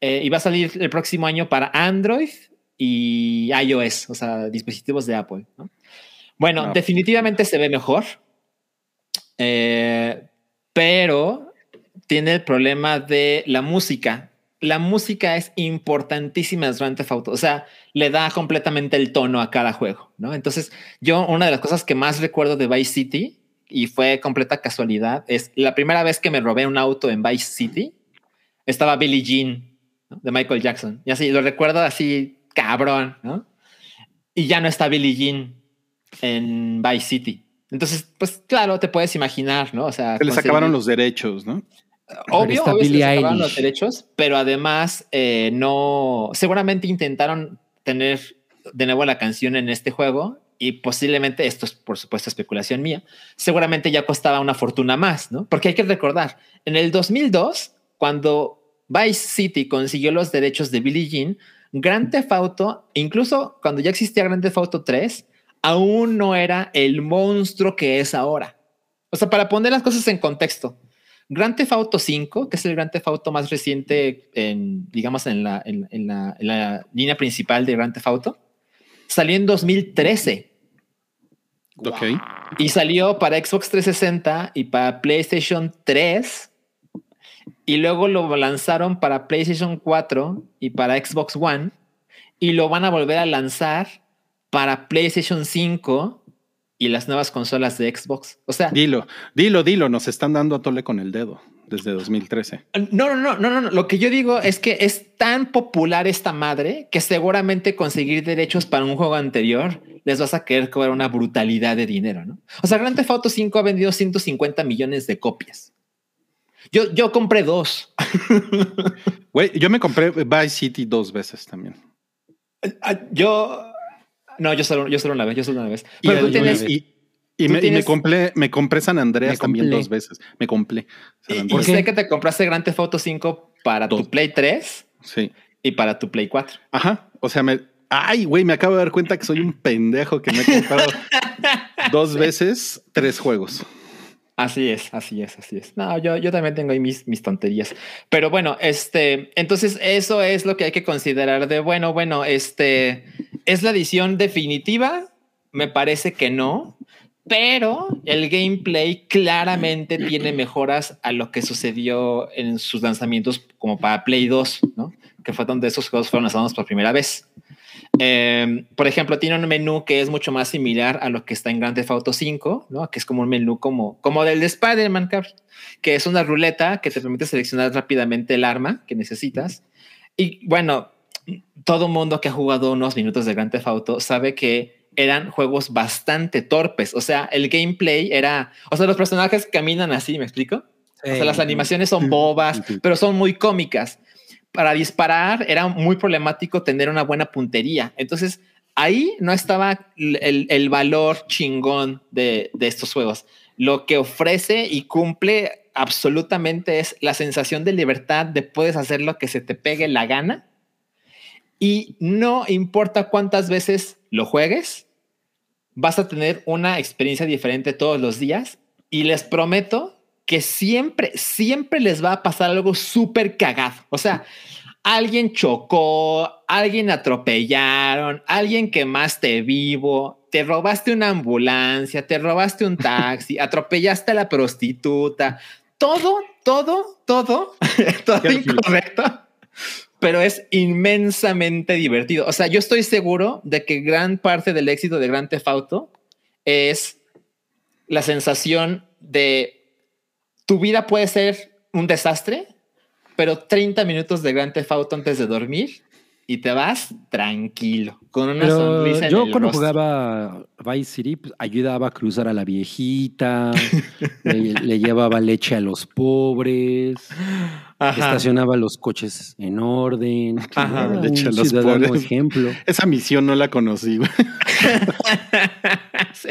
Eh, y va a salir el próximo año para Android y iOS, o sea, dispositivos de Apple. ¿no? Bueno, definitivamente se ve mejor, eh, pero tiene el problema de la música. La música es importantísima en Grand Theft Auto, o sea, le da completamente el tono a cada juego, ¿no? Entonces, yo una de las cosas que más recuerdo de Vice City y fue completa casualidad es la primera vez que me robé un auto en Vice City estaba Billie Jean ¿no? de Michael Jackson y así lo recuerdo así cabrón, ¿no? Y ya no está Billie Jean en Vice City. Entonces, pues claro, te puedes imaginar, ¿no? O sea, Se les acabaron los derechos, ¿no? obvio, obvio se les acabaron los derechos, pero además eh, no, seguramente intentaron tener de nuevo la canción en este juego y posiblemente, esto es por supuesto especulación mía, seguramente ya costaba una fortuna más, ¿no? Porque hay que recordar, en el 2002, cuando Vice City consiguió los derechos de Billie Jean, Grand Theft Auto, incluso cuando ya existía Grand Theft Auto 3, aún no era el monstruo que es ahora. O sea, para poner las cosas en contexto, Grand Theft Auto 5, que es el Grand Theft Auto más reciente en, digamos, en la, en, en la, en la línea principal de Grand Theft Auto, salió en 2013 Ok. y salió para Xbox 360 y para PlayStation 3 y luego lo lanzaron para PlayStation 4 y para Xbox One y lo van a volver a lanzar para PlayStation 5 y las nuevas consolas de Xbox. O sea, Dilo, dilo, dilo. Nos están dando a tole con el dedo desde 2013. No, no, no, no, no. Lo que yo digo es que es tan popular esta madre que seguramente conseguir derechos para un juego anterior les vas a querer cobrar una brutalidad de dinero, ¿no? O sea, Grand Theft Auto 5 ha vendido 150 millones de copias. Yo, yo compré dos. Güey, yo me compré Vice City dos veces también. Ah, Yo, no, yo solo, yo solo una vez, yo solo una vez. Y, Pero tú tienes, y- Y Tú me, y me tienes- compré, me compré San Andreas Me también dos veces. Me compré. Y, sé que te compraste Grand Theft Auto 5 para tu. Play 3 Sí. y para tu Play 4. Ajá. O sea, me. Ay, güey, me acabo de dar cuenta que soy un pendejo que me he comprado dos veces tres juegos. Así es, así es, así es. No, yo, yo también tengo ahí mis, mis tonterías. Pero bueno, este, entonces eso es lo que hay que considerar de, bueno, bueno, este, ¿es la edición definitiva? Me parece que no, pero el gameplay claramente tiene mejoras a lo que sucedió en sus lanzamientos como para Play 2, ¿no? Que fue donde esos juegos fueron lanzados por primera vez. Eh, por ejemplo, tiene un menú que es mucho más similar a lo que está en Grand Theft Auto 5, ¿no? Que es como un menú como, como del de Spider-Man, que es una ruleta que te permite seleccionar rápidamente el arma que necesitas. Y bueno, todo mundo que ha jugado unos minutos de Grand Theft Auto sabe que eran juegos bastante torpes. O sea, el gameplay era, o sea, los personajes caminan así, ¿me explico? O sea, las animaciones son bobas, pero son muy cómicas. Para disparar era muy problemático tener una buena puntería. Entonces, ahí no estaba el, el- valor chingón de, de estos juegos. Lo que ofrece y cumple absolutamente es la sensación de libertad de puedes hacer lo que se te pegue la gana. Y no importa cuántas veces lo juegues, vas a tener una experiencia diferente todos los días. Y les prometo que siempre, siempre les va a pasar algo súper cagado. O sea, alguien chocó, alguien atropellaron, alguien quemaste vivo, te robaste una ambulancia, te robaste un taxi, atropellaste a la prostituta. Todo, todo, todo, todo incorrecto, pero es inmensamente divertido. O sea, yo estoy seguro de que gran parte del éxito de Grand Theft Auto es la sensación de tu vida puede ser un desastre, pero 30 minutos de Grand Theft Auto antes de dormir y te vas tranquilo, con una Pero sonrisa en yo el cuando rostro. jugaba Vice City pues, ayudaba a cruzar a la viejita, le, le llevaba leche a los pobres, Ajá. estacionaba los coches en orden. Ajá, Era leche a un los ciudadano pobres. ejemplo. Esa misión no la conocí. Sí.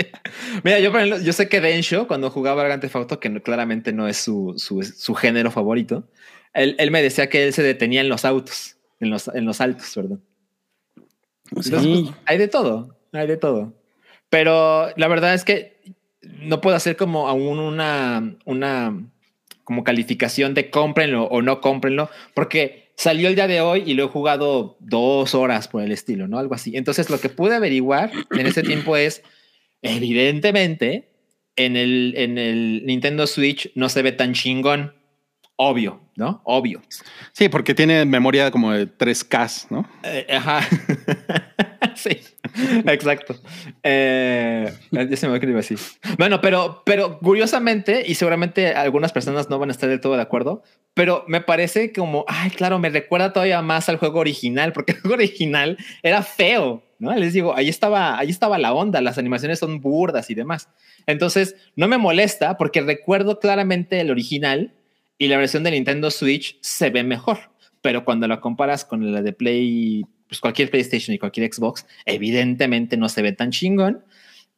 Mira, yo, yo sé que Densho, cuando jugaba Grand Theft Auto, que no- claramente no es su, su, su género favorito, él, él me decía que él se detenía en los autos, en los, en los altos, perdón. Entonces, Sí. pues, hay de todo, hay de todo. Pero la verdad es que no puedo hacer como aún una, una como calificación de cómprenlo o no cómprenlo, porque salió el día de hoy y lo he jugado dos horas por el estilo, ¿no? Algo así. Entonces lo que pude averiguar en ese tiempo es, evidentemente, en el, en el Nintendo Switch no se ve tan chingón. Obvio, ¿no? Obvio. Sí, porque tiene memoria como de 3K, ¿no? Eh, ajá. sí, exacto. Eh, ya se me olvidó que iba a decir. Bueno, pero, pero curiosamente, y seguramente algunas personas no van a estar del todo de acuerdo, pero me parece como, ay, claro, me recuerda todavía más al juego original, porque el juego original era feo, ¿no? Les digo, ahí estaba, ahí estaba la onda, las animaciones son burdas y demás. Entonces, no me molesta porque recuerdo claramente el original y la versión de Nintendo Switch se ve mejor pero cuando la comparas con la de Play, pues cualquier PlayStation y cualquier Xbox, evidentemente no se ve tan chingón,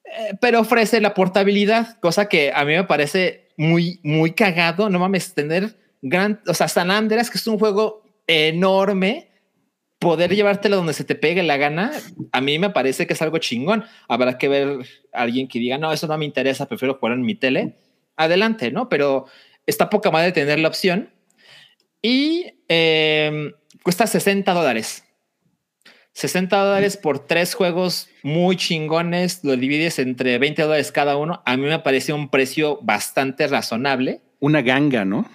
eh, pero ofrece la portabilidad, cosa que a mí me parece muy, muy cagado. No mames, tener gran, o sea, San Andreas, que es un juego enorme, poder llevártelo donde se te pegue la gana, a mí me parece que es algo chingón. Habrá que ver a alguien que diga, no, eso no me interesa, prefiero jugar en mi tele. Adelante, ¿no? Pero está poca madre tener la opción y eh, cuesta 60 dólares. 60 dólares por tres juegos muy chingones, lo divides entre 20 dólares cada uno. A mí me parece un precio bastante razonable. Una ganga, ¿no?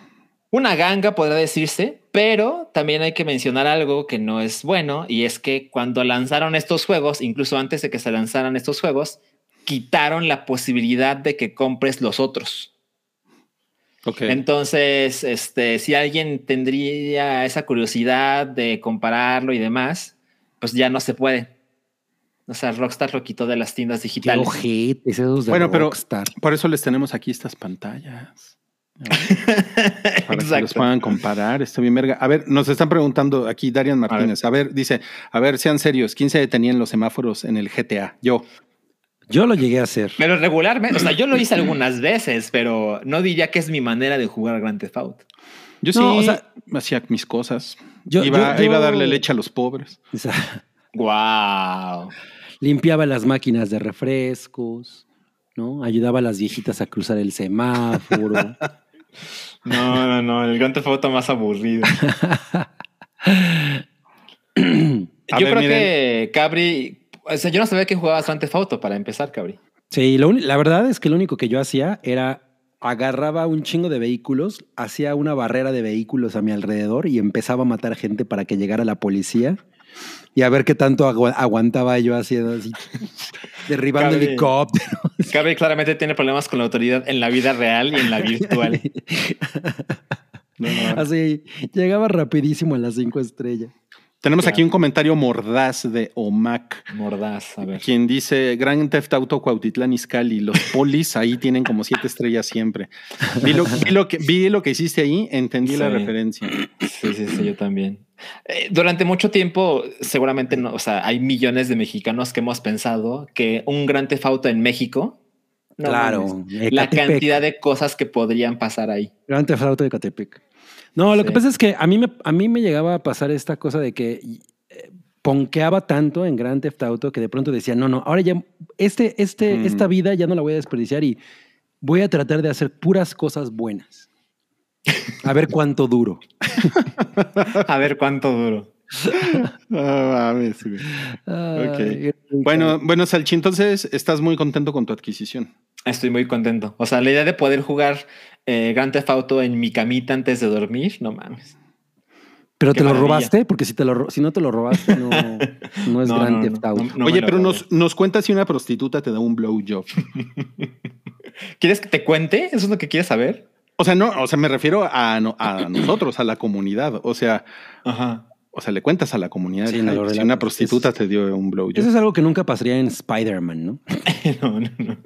Una ganga podrá decirse, pero también hay que mencionar algo que no es bueno y es que cuando lanzaron estos juegos, incluso antes de que se lanzaran estos juegos, quitaron la posibilidad de que compres los otros. Ok. Entonces, este, si alguien tendría esa curiosidad de compararlo y demás, pues ya no se puede. O sea, Rockstar lo quitó de las tiendas Qué digitales. ojetes esos de Bueno, pero- Rockstar. Por eso les tenemos aquí estas pantallas. Para que los Exacto. puedan comparar. Está bien, verga. A ver, nos están preguntando aquí Darian Martínez. A ver. dice, a ver, sean serios. ¿Quién se detenía en los semáforos en el GTA? Yo. Yo lo llegué a hacer. Pero regularmente, o sea, yo lo hice algunas veces, pero no diría que es mi manera de jugar Grand Theft Auto. Yo sí No, o sea- hacía mis cosas. Yo- iba, yo- yo- iba a darle leche a los pobres. O sea, Wow. limpiaba las máquinas de refrescos, ¿no? Ayudaba a las viejitas a cruzar el semáforo. No, no, no, el Grand Theft Auto más aburrido. Yo ver, creo miren. que Cabri, o sea, yo no sabía que jugabas Grand Theft Auto para empezar, Cabri. Sí, lo la verdad es que lo único que yo hacía era agarraba un chingo de vehículos, hacía una barrera de vehículos a mi alrededor y empezaba a matar gente para que llegara la policía y a ver qué tanto agu- aguantaba yo haciendo así, derribando Cabe- helicópteros. Cabri claramente tiene problemas con la autoridad en la vida real y en la virtual. Así, llegaba rapidísimo a las cinco estrellas. Tenemos aquí un comentario mordaz de Omac, Mordaz, a ver. quien dice Grand Theft Auto Cuautitlán Izcalli, los polis ahí tienen como siete estrellas siempre. Vi lo, vi lo que, vi lo que hiciste ahí, entendí la Sí. referencia. Sí, sí, sí, yo también. Eh, durante mucho tiempo, seguramente no, o sea, hay millones de mexicanos que hemos pensado que un gran Theft Auto en México. no claro, mames, la cantidad de cosas que podrían pasar ahí. Gran Theft Auto de Catepec. No, lo Sí. que pasa es que a mí, me, a mí me llegaba a pasar esta cosa de que eh, ponqueaba tanto en Grand Theft Auto que de pronto decía, no, no, ahora ya, este, este, Mm. esta vida ya no la voy a desperdiciar y voy a tratar de hacer puras cosas buenas. A ver cuánto duro. A ver cuánto duro. Ah, mames, güey. Bueno, bueno, Salchi, entonces estás muy contento con tu adquisición. Estoy muy contento. O sea, la idea de poder jugar eh, Grand Theft Auto en mi camita antes de dormir, no mames. Pero qué te lo maravilla. robaste, porque si, te lo, si no te lo robaste, no, no es No, Grand no, Theft no, Auto. no, no Oye, pero nos, nos cuentas si una prostituta te da un blowjob. ¿Quieres que te cuente? ¿Eso es lo que quieres saber? O sea, no, o sea, me refiero a, no- a nosotros, a la comunidad. O sea, Ajá. o sea, le cuentas a la comunidad Sí, "Ay, no, lo si una prostituta Es- te dio un blowjob. Eso es algo que nunca pasaría en Spider-Man, ¿no? No, no, no.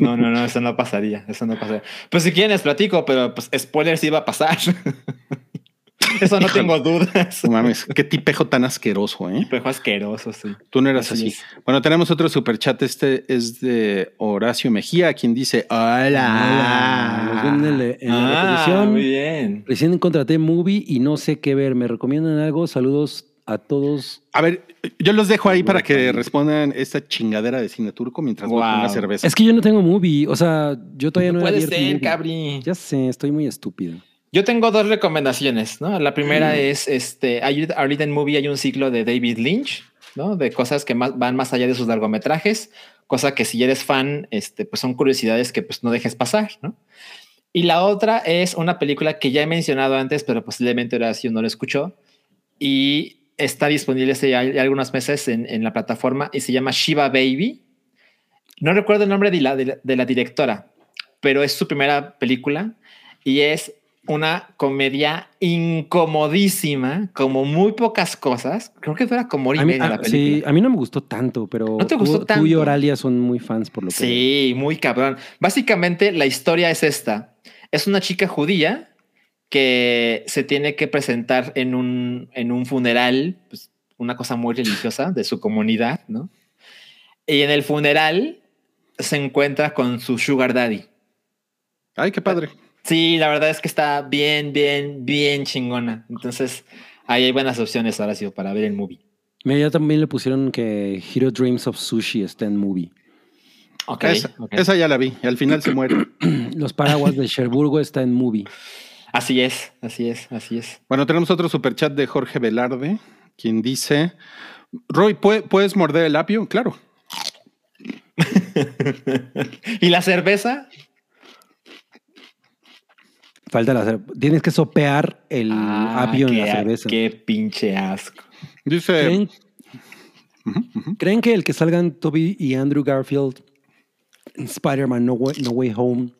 No, no, no, eso no pasaría. Eso no pasaría. Pues si quieren les platico, pero pues spoilers iba a pasar. Eso no Híjole. tengo dudas. No mames, qué tipejo tan asqueroso, ¿eh? Pejo asqueroso, sí. Tú no eras Así. Bueno, tenemos otro superchat. Este es de Horacio Mejía, quien dice: Hola. Nos en, la- en la Ah, repetición. muy bien. Recién contraté Movie y no sé qué ver. ¿Me recomiendan algo? Saludos a todos. A ver, yo los dejo ahí para que respondan esta chingadera de cine turco mientras Wow. una cerveza. Es que yo no tengo Movie. O sea, yo todavía no, he Puede ser, Movie. cabri. Ya sé, estoy muy estúpido. Yo tengo dos recomendaciones, ¿no? La primera es, este, hay- ahorita en Movie hay un ciclo de David Lynch, ¿no? De cosas que más, van más allá de sus largometrajes, cosa que si eres fan, este, pues son curiosidades que pues no dejes pasar, ¿no? Y la otra es una película que ya he mencionado antes, pero posiblemente Horacio no lo escuchó, y está disponible hace ya algunos meses en, en la plataforma y se llama Shiva Baby. No recuerdo el nombre de la, de la- de la directora, pero es su primera película y es una comedia incomodísima, como muy pocas cosas. Creo que dura como hora y A mí, la a, sí, película. a mí no me gustó tanto, pero ¿No te tú- gustó tú, y tanto? Oralia son muy fans por lo que Sí, muy cabrón. Básicamente la historia es esta. Es una chica judía que se tiene que presentar en un, en un funeral, pues, una cosa muy religiosa de su comunidad, ¿no? Y en el funeral se encuentra con su sugar daddy. Ay, qué padre. Sí, la verdad es que está bien, bien, bien chingona. Entonces, ahí hay buenas opciones, Horacio, para ver el movie. Mira, ya también le pusieron que Hero Dreams of Sushi está en Movie. Ok. esa, ok. esa ya la vi. Y al final se muere. Los paraguas de Cherburgo está en Movie. Así es, así es, así es. Bueno, tenemos otro superchat de Jorge Velarde, quien dice: Roy, ¿pue- ¿puedes morder el apio? Claro. ¿Y la cerveza? Falta la cer- Tienes que sopear el Ah, apio en la cerveza. Qué pinche asco. Dice: ¿Creen, creen que el que salgan Toby y Andrew Garfield en Spider-Man no Way, No Way Home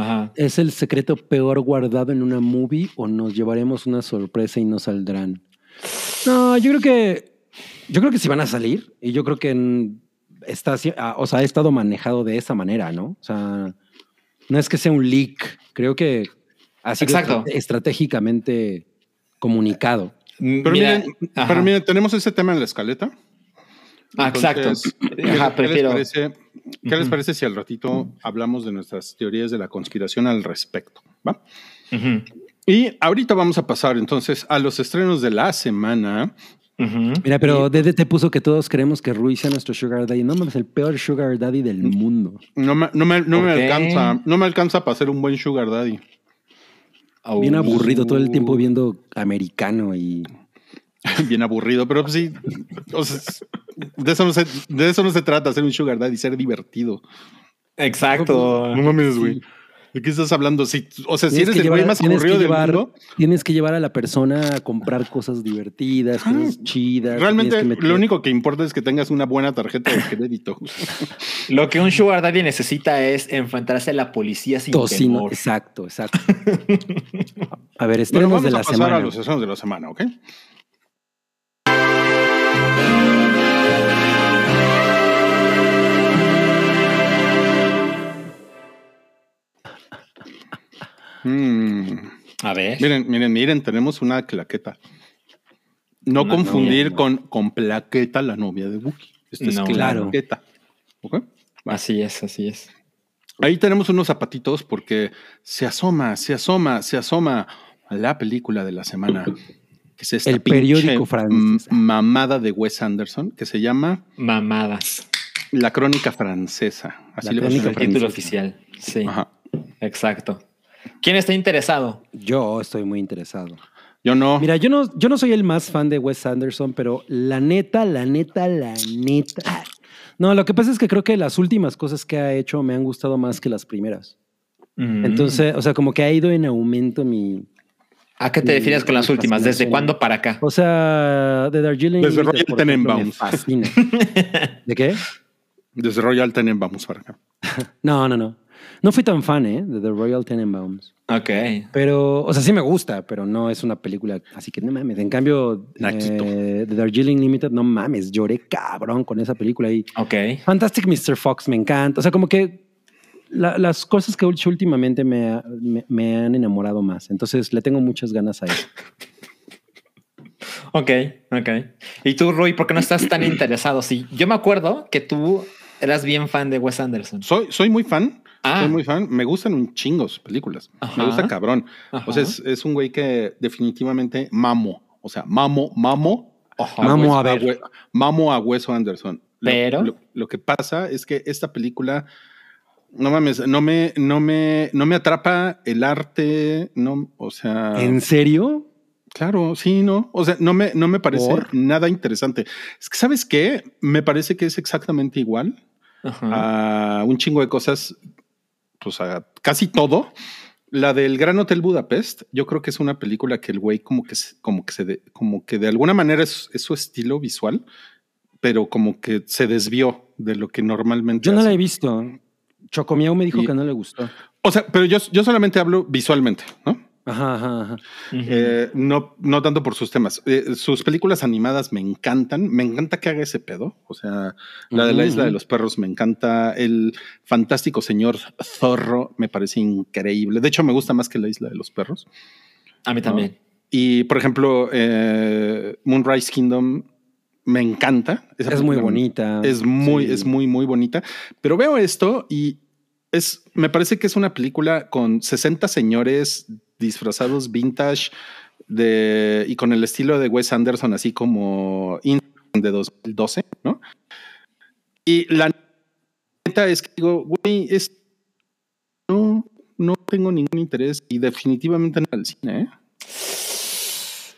Ajá. es el secreto peor guardado en una movie o nos llevaremos una sorpresa y no saldrán? No, yo creo que yo creo que sí van a salir y yo creo que está ah, o sea, ha estado manejado de esa manera, ¿no? O sea, no es que sea un leak, creo que ha sido Exacto. estratégicamente comunicado. Pero, Mira, miren, pero miren, tenemos ese tema en la escaleta. Ah, exacto. Entonces, ¿qué, Ajá, qué les prefiero- parece, qué les parece si al ratito hablamos de nuestras teorías de la conspiración al respecto? ¿va? Y ahorita vamos a pasar entonces a los estrenos de la semana. Mira, pero Dede te puso que todos queremos que Rui sea nuestro sugar daddy. No mames, el peor sugar daddy del mundo. No me, no me, no me alcanza, no me alcanza para ser un buen sugar daddy. Bien aburrido todo el tiempo viendo americano y... Bien aburrido, pero pues sí. o sea, de, eso no se, de eso no se trata, ser un sugar daddy, ser divertido. Exacto. No mames, güey. ¿De qué estás hablando? Si, o sea, si eres el güey más tienes que aburrido del llevar- mundo, Tienes que llevar a la persona a comprar cosas divertidas, cosas chidas. realmente lo único que importa es que tengas una buena tarjeta de crédito. Lo que un sugar daddy necesita es enfrentarse a la policía sin Tocino, temor. exacto, exacto. A ver, Bueno, estrenos vamos de a la pasar semana. a los estrenos de la semana, ¿ok? Mm. A ver. Miren, miren, miren, tenemos una claqueta. No Una confundir novia. con, con plaqueta la novia de Wookiee. Esta es No. claqueta. ¿Ok? Así es, así es. Ahí tenemos unos zapatitos porque se asoma, se asoma, se asoma a la película de la semana. Que es esta El periódico francés. Mamada de Wes Anderson, que se llama Mamadas. La Crónica Francesa. Así La le Crónica pusieron. El título francesa. oficial. Sí, Ajá. exacto. ¿Quién está interesado? Yo estoy muy interesado. Yo no. Mira, yo no, yo no soy el más fan de Wes Anderson, pero la neta, la neta, la neta. No, lo que pasa es que creo que las últimas cosas que ha hecho me han gustado más que las primeras. Mm. Entonces, o sea, como que ha ido en aumento mi. ¿A qué te refieres con las últimas? ¿Desde cuándo para acá? O sea, de Darjeeling. Desde Royal me Tenenbaums. fascina. ¿De qué? Desde Royal Tenenbaums para acá. No, no, no. No fui tan fan, ¿eh? De The Royal Tenenbaums. Ok. Pero, o sea, sí me gusta, pero no es una película, así que no mames. En cambio, eh, The Darjeeling Limited, no mames, lloré cabrón con esa película y Ok. Fantastic Mr. Fox me encanta. O sea, como que la- las cosas que últimamente me, me han enamorado más. Entonces le tengo muchas ganas a eso. Ok, ok. ¿Y tú, Rui, por qué no estás tan interesado? Sí, yo me acuerdo que tú eras bien fan de Wes Anderson. Soy, soy muy fan. Ah. Soy muy fan. Me gustan un chingo sus películas. Ajá. Me gusta cabrón. Ajá. O sea, es, es un güey que definitivamente mamo. O sea, mamo, mamo. Ojo. Mamo a ver. Mamo a Wes Anderson. Lo- Pero- Lo, lo que pasa es que esta película. No mames, no me, no me, no me atrapa el arte, no, o sea. ¿En serio? Claro, sí, no. O sea, no me, no me parece ¿Por? nada interesante. Es que, ¿sabes qué? Me parece que es exactamente igual Ajá. a un chingo de cosas, pues a casi todo. La del Gran Hotel Budapest, yo creo que es una película que el güey como que, como que se, de, como que de alguna manera es, es su estilo visual, pero como que se desvió de lo que normalmente. Yo no la he visto. Chocomiao me dijo Y- que no le gustó. O sea, pero yo, yo solamente hablo visualmente, ¿no? Ajá, ajá, ajá. Ujú. Eh, no, no tanto por sus temas. Eh, sus películas animadas me encantan. Me encanta que haga ese pedo. O sea, la de la Ujú, isla de los perros me encanta. El fantástico señor zorro me parece increíble. De hecho, me gusta más que la isla de los perros. A mí también. Y por ejemplo, eh, Moonrise Kingdom me encanta. Esa Es muy bonita. Es muy, Sí. es muy, muy bonita. Pero veo esto y es, me parece que es una película con 60 señores disfrazados vintage de, y con el estilo de Wes Anderson, así como de 2012, ¿no? Y la neta es que digo, güey, es, no, no tengo ningún interés y definitivamente no al cine, ¿eh?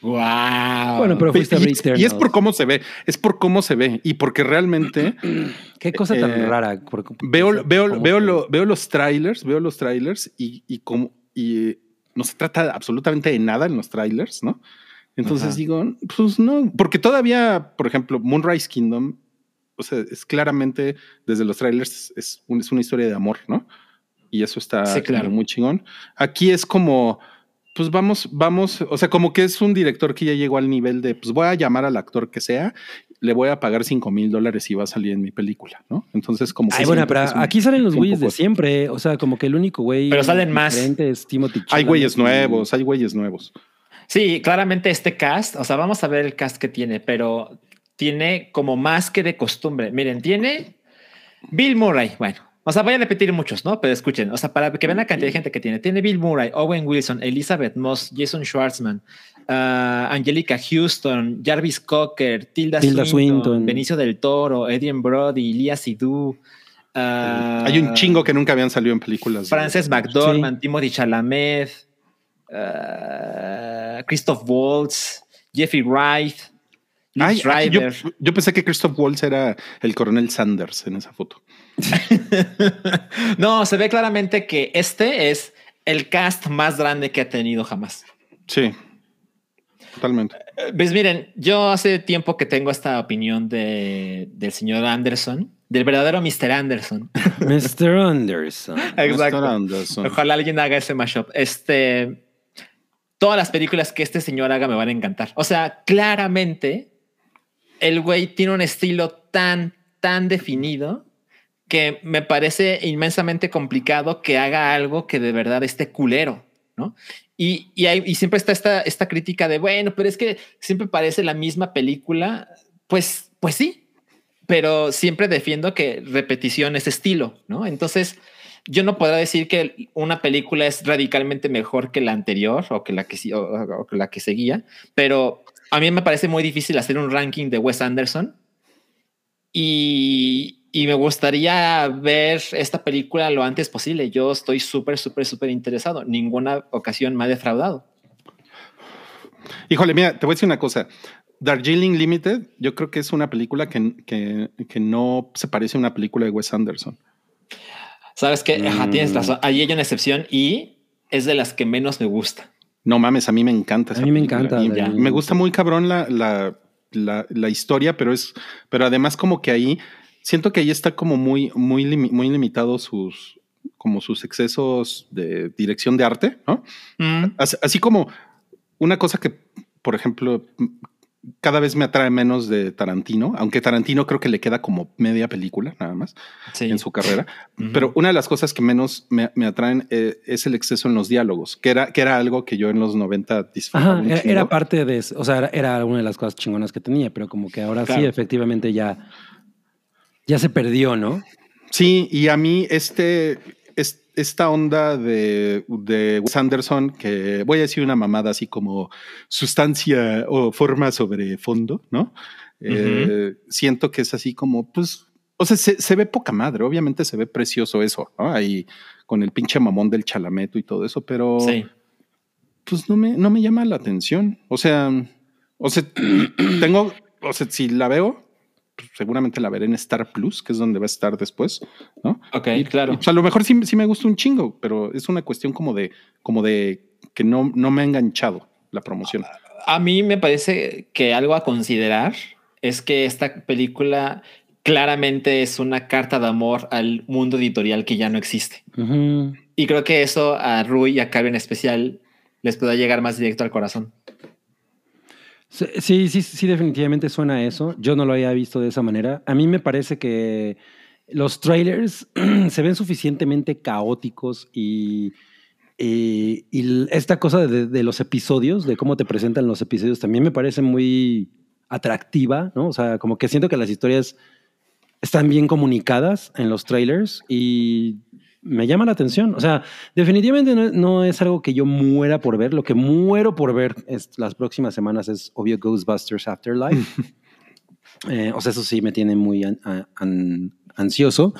Wow. Bueno, pero fuiste a y, es, y es por cómo se ve, es por cómo se ve y porque realmente Qué cosa tan eh, rara. por- veo, veo, veo, lo- veo los trailers, veo los trailers y, y como y no se trata absolutamente de nada en los trailers, ¿no? Entonces Ajá. digo, pues no, porque todavía, por ejemplo, Moonrise Kingdom, o sea, es claramente desde los trailers es, un- es una historia de amor, ¿no? Y eso está Sí, claro. muy chingón. Aquí es como, pues vamos, vamos, o sea, como que es un director que ya llegó al nivel de, pues voy a llamar al actor que sea, le voy a pagar 5 mil dólares y va a salir en mi película, ¿no? Entonces, como que Ay, bueno, pero un- aquí salen los güeyes de siempre. O sea, como que el único güey. Pero salen más. diferente es Timothy Hay güeyes nuevos, hay güeyes nuevos. Sí, claramente este cast, o sea, vamos a ver el cast que tiene, pero tiene como más que de costumbre. Miren, tiene Bill Murray. Bueno, o sea, voy a repetir muchos, ¿no? Pero escuchen, o sea, para que vean la cantidad de gente que tiene. Tiene Bill Murray, Owen Wilson, Elizabeth Moss, Jason Schwartzman, uh, Angelica Houston, Jarvis Cocker, Tilda, Tilda Swinton, Swinton. Benicio del Toro, Eddie Brody, Lia Sidhu. uh, Hay un chingo que nunca habían salido en películas. Frances McDormand, Timothy Chalamet, uh, Christoph Waltz, Jeffrey Wright, Ay, yo, yo pensé que Christoph Waltz era el coronel Sanders en esa foto. no, se ve claramente que este es el cast más grande que ha tenido jamás. Sí, totalmente. Eh, Pues miren, yo hace tiempo que tengo esta opinión de, del señor Anderson, del verdadero Mr. Anderson. Mr. Anderson. Mr. Anderson. Ojalá alguien haga ese mashup. Este, todas las películas que este señor haga me van a encantar. O sea, claramente el güey tiene un estilo tan, tan definido que me parece inmensamente complicado que haga algo que de verdad esté culero, ¿no? Y, y, hay- y siempre está esta, esta crítica de, bueno, pero es que siempre parece la misma película. Pues, pues sí, pero siempre defiendo que repetición es estilo, ¿no? Entonces, yo no podrá decir que una película es radicalmente mejor que la anterior o que la que, o- o que la que seguía, pero a mí me parece muy difícil hacer un ranking de Wes Anderson y, y me gustaría ver esta película lo antes posible. Yo estoy súper, súper, súper interesado. Ninguna ocasión me ha defraudado. Híjole, mira, te voy a decir una cosa. Darjeeling Limited, yo creo que es una película que, que, que no se parece a una película de Wes Anderson. Sabes que Mm. tienes razón. Ahí hay una excepción y es de las que menos me gusta. No mames, a mí me encanta. A mí me película. encanta Y Me gusta muy cabrón la, la, la, la historia, pero es, pero además como que ahí siento que ahí está como muy, muy, limi- muy limitado sus, como sus excesos de dirección de arte, ¿no? Mm. Así, así como una cosa que, por ejemplo, cada vez me atrae menos de Tarantino, aunque Tarantino creo que le queda como media película nada más Sí. en su carrera. Pero una de las cosas que menos me, me atraen eh, es el exceso en los diálogos, que era, que era algo que yo en los 90 disfrutaba. Ajá, un era, era parte de. O sea, era, era una de las cosas chingonas que tenía, pero como que ahora sí, Claro. efectivamente ya, ya se perdió, ¿no? Sí, y a mí este, es- esta onda de, de Wes Anderson, que voy a decir una mamada así como sustancia o forma sobre fondo, ¿no? Eh, siento que es así como, pues, o sea, se, se ve poca madre, obviamente se ve precioso eso, ¿no? Ahí con el pinche mamón del chalameto y todo eso, pero Sí. pues no me, no me llama la atención. O sea, o sea, tengo, o sea, si la veo, seguramente la veré en Star Plus, que es donde va a estar después, ¿no? Ok, Y- claro. y, pues, a lo mejor sí, sí me gusta un chingo, pero es una cuestión como de, como de que no, no me ha enganchado la promoción. A mí me parece que algo a considerar es que esta película claramente es una carta de amor al mundo editorial que ya no existe. Y creo que eso a Rui y a Caro en especial les pueda llegar más directo al corazón. Sí, sí, sí, definitivamente suena a eso. Yo no lo había visto de esa manera. A mí me parece que los trailers se ven suficientemente caóticos y, esta cosa de, de los episodios, de cómo te presentan los episodios, también me parece muy atractiva, ¿no? O sea, como que siento que las historias están bien comunicadas en los trailers y me llama la atención. O sea, definitivamente no, no es algo que yo muera por ver. Lo que muero por ver es, las próximas semanas es obvio Ghostbusters Afterlife. Eh, o sea, eso sí me tiene muy an- a- an- ansioso.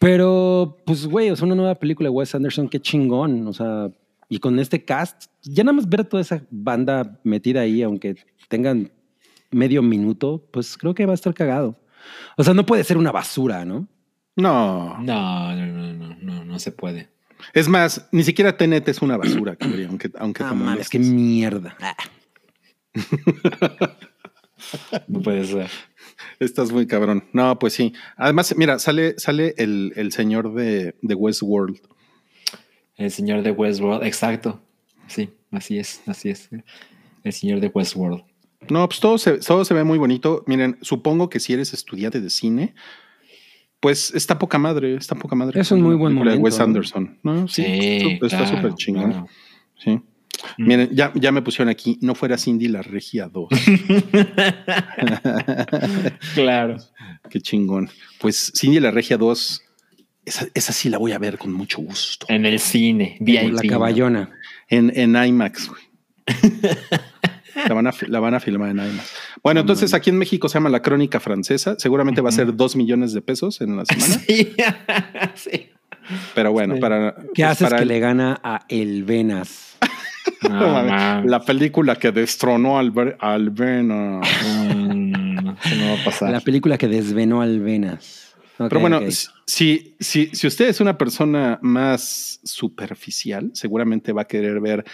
Pero, pues, güey, es una nueva película de Wes Anderson, qué chingón. O sea, y con este cast, ya nada más ver a toda esa banda metida ahí, aunque tengan medio minuto, pues creo que va a estar cagado. O sea, no puede ser una basura, ¿no? No, No, no, no, no, no, no se puede. es más, ni siquiera TNT es una basura, cabrón, aunque, aunque Ah, mames, no qué estés. mierda. Ah. No puede ser. Estás muy cabrón. No, pues sí. Además, mira, sale, sale el, el señor de, de Westworld. El señor de Westworld, exacto. Sí, así es, así es. El señor de Westworld. No, pues todo se, todo se ve muy bonito. Miren, supongo que si eres estudiante de cine, pues está poca madre, está poca madre. Es un muy buen de momento, Wes. Anderson. No, sí, está claro, súper chingón. claro. Sí. Miren, ya, ya me pusieron aquí, no fuera Cindy la regia 2. Claro. Qué chingón. Pues Cindy la regia 2, esa, esa sí la voy a ver con mucho gusto. En el cine. Como la caballona. En, en IMAX, güey. La van, a, la van a filmar en IMAX. Bueno, entonces aquí en México se llama La Crónica Francesa. Seguramente va a ser dos millones de pesos en la semana. Sí. sí. Pero bueno, Sí. para. ¿Qué pues haces para que el- le gana a El Venas? Mames. la película que destronó al, al Vena. Mm, no va a pasar. La película que desvenó al Venas. Pero bueno, si, si, si usted es una persona más superficial, seguramente va a querer ver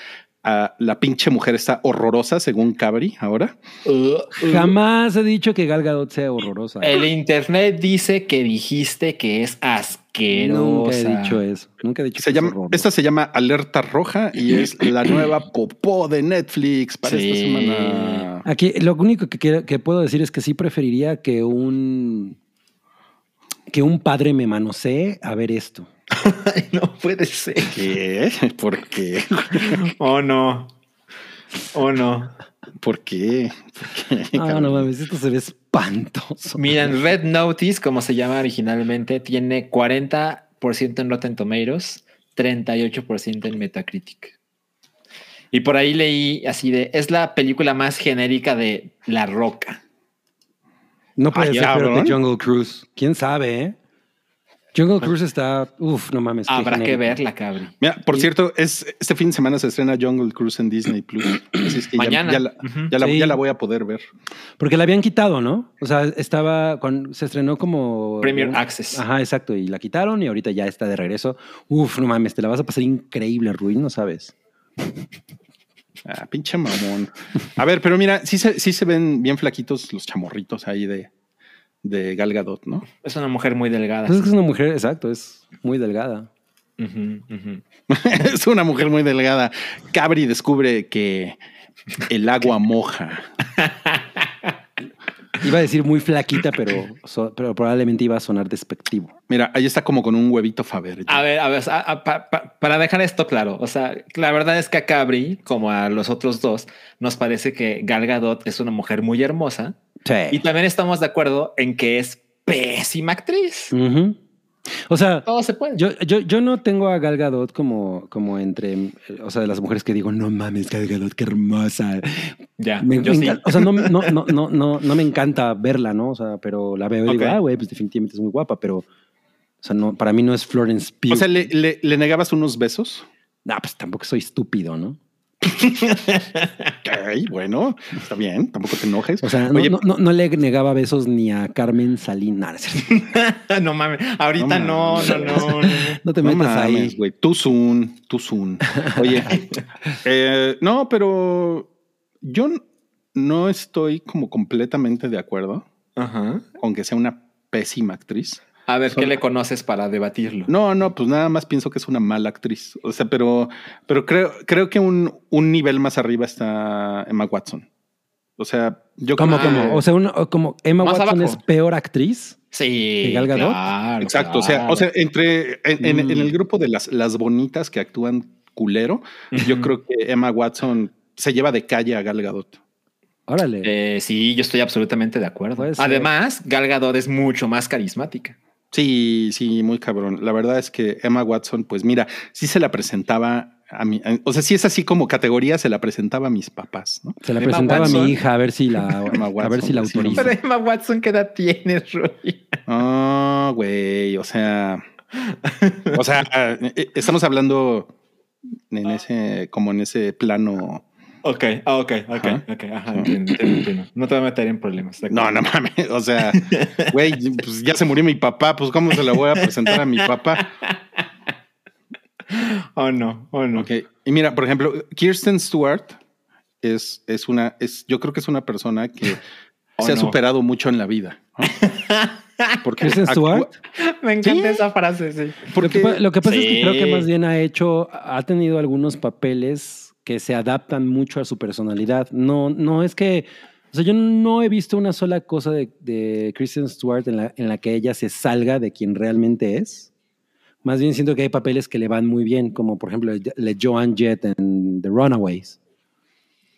a la pinche mujer está horrorosa, según Cabri ahora. Uh, Jamás he dicho que Gal Gadot sea horrorosa. El internet dice que dijiste que es asquerosa. Nunca he dicho eso. Nunca he dicho Se que llama, es horrorosa. esta se llama Alerta Roja y es la nueva popó de Netflix para esta semana. Aquí lo único que, quiero- que puedo decir es que sí preferiría que un que un padre me manosee a ver esto. No puede ser. ¿Qué? ¿Por qué? Oh, no. Oh, no. ¿Por qué? ¿Por qué, No, mames, esto se ve espantoso. Miren, Red Notice, como se llama originalmente, tiene 40% en Rotten Tomatoes, 38% en Metacritic. Y por ahí leí así de, es la película más genérica de La Roca. No puede Ay, ser cabrón. que Jungle Cruise. ¿Quién sabe, eh? Jungle Cruise está... Uf, no mames. Habrá que verla, cabri. Mira, por cierto, es, este fin de semana se estrena Jungle Cruise en Disney Plus. Así es que ya- Mañana. Ya, la, ya la- Sí. ya la voy a poder ver. Porque la habían quitado, ¿no? O sea, estaba... Cuando se estrenó como... Premier Access. Ajá, exacto. Y la quitaron y ahorita ya está de regreso. Uf, no mames, te la vas a pasar increíble, Ruin, no sabes. Ah, pinche mamón. A ver, pero mira, sí se, sí se ven bien flaquitos los chamorritos ahí de, de Gal Gadot, ¿no? Es una mujer muy delgada. Pues es que es una mujer, exacto, es muy delgada. Es una mujer muy delgada. Cabri descubre que el agua moja. Iba a decir muy flaquita, pero, so- pero probablemente iba a sonar despectivo. Mira, ahí está como con un huevito Faber. A ver, a ver, a- a- pa- pa- para dejar esto claro, o sea, la verdad es que a Cabri, como a los otros dos, nos parece que Gal Gadot es una mujer muy hermosa y Sí. también estamos de acuerdo en que es pésima actriz. O sea, Todo se puede. yo, yo, yo no tengo a Gal Gadot como, como entre, o sea, de las mujeres que digo, no mames, Gal Gadot, qué hermosa. ya, Me- yo me sí. encanta- O sea, no, no, no, no, no, no me encanta verla, ¿no? O sea, pero la veo y digo, ah, güey, pues definitivamente es muy guapa, pero, o sea, no, para mí no es Florence Pugh. O sea, ¿le, le, le negabas unos besos? Ah, pues tampoco soy estúpido, ¿no? Bueno, está bien, tampoco te enojes. O sea, no, Oye, no, no, no le negaba besos ni a Carmen Salinas. no mames, ahorita No no, no, no, no. No te metas mames, ahí. güey. Tú soon, tú soon. Oye, eh, no, pero yo no estoy como completamente de acuerdo Ajá. con que sea una pésima actriz. A ver, ¿qué le conoces para debatirlo? No, no, pues nada más pienso que es una mala actriz. O sea, pero, pero creo, creo que un, un nivel más arriba está Emma Watson. O sea, yo ¿Cómo, creo que- cómo? O sea, como Emma Watson abajo. es peor actriz. Sí, ¿De Gal Gadot? claro, Exacto. O sea, o sea, entre en, en- Mm. en el grupo de las, las bonitas que actúan culero, yo creo que Emma Watson se lleva de calle a Gal Gadot. Órale. Eh, sí, yo estoy absolutamente de acuerdo. Además, Gal Gadot es mucho más carismática. Sí, sí, muy cabrón. La verdad es que Emma Watson, pues mira, sí se la presentaba a mí. O sea, sí es así como categoría, se la presentaba a mis papás, ¿no? Se la Emma presentaba a Watson. mi hija a ver si la, Emma a ver Watson, si la sí. autoriza. Pero Emma Watson, ¿qué edad tienes, Rui? Ah, güey, o sea, o sea, eh, estamos hablando en ese, como en ese plano. Ok, ah, ok, ok, Ajá. ok. Ajá, entiendo, entiendo, entiendo. No te voy a meter en problemas. No, no mames, o sea, güey, pues ya se murió mi papá, pues cómo se la voy a presentar a mi papá. Oh, no, oh, no. Ok, y mira, por ejemplo, Kirsten Stewart es, es una, es, yo creo que es una persona que Oh, se ha no. superado mucho en la vida. ¿no? Porque ¿Kristen actúa- Stewart? Me encanta Sí. esa frase, sí. Lo que, porque- lo que pasa es que creo que más bien ha hecho, ha tenido algunos papeles que se adaptan mucho a su personalidad. No, no es que, o sea, yo no he visto una sola cosa de, de Kristen Stewart en la, en la que ella se salga de quien realmente es. Más bien siento que hay papeles que le van muy bien, como por ejemplo el de Joan Jett en The Runaways.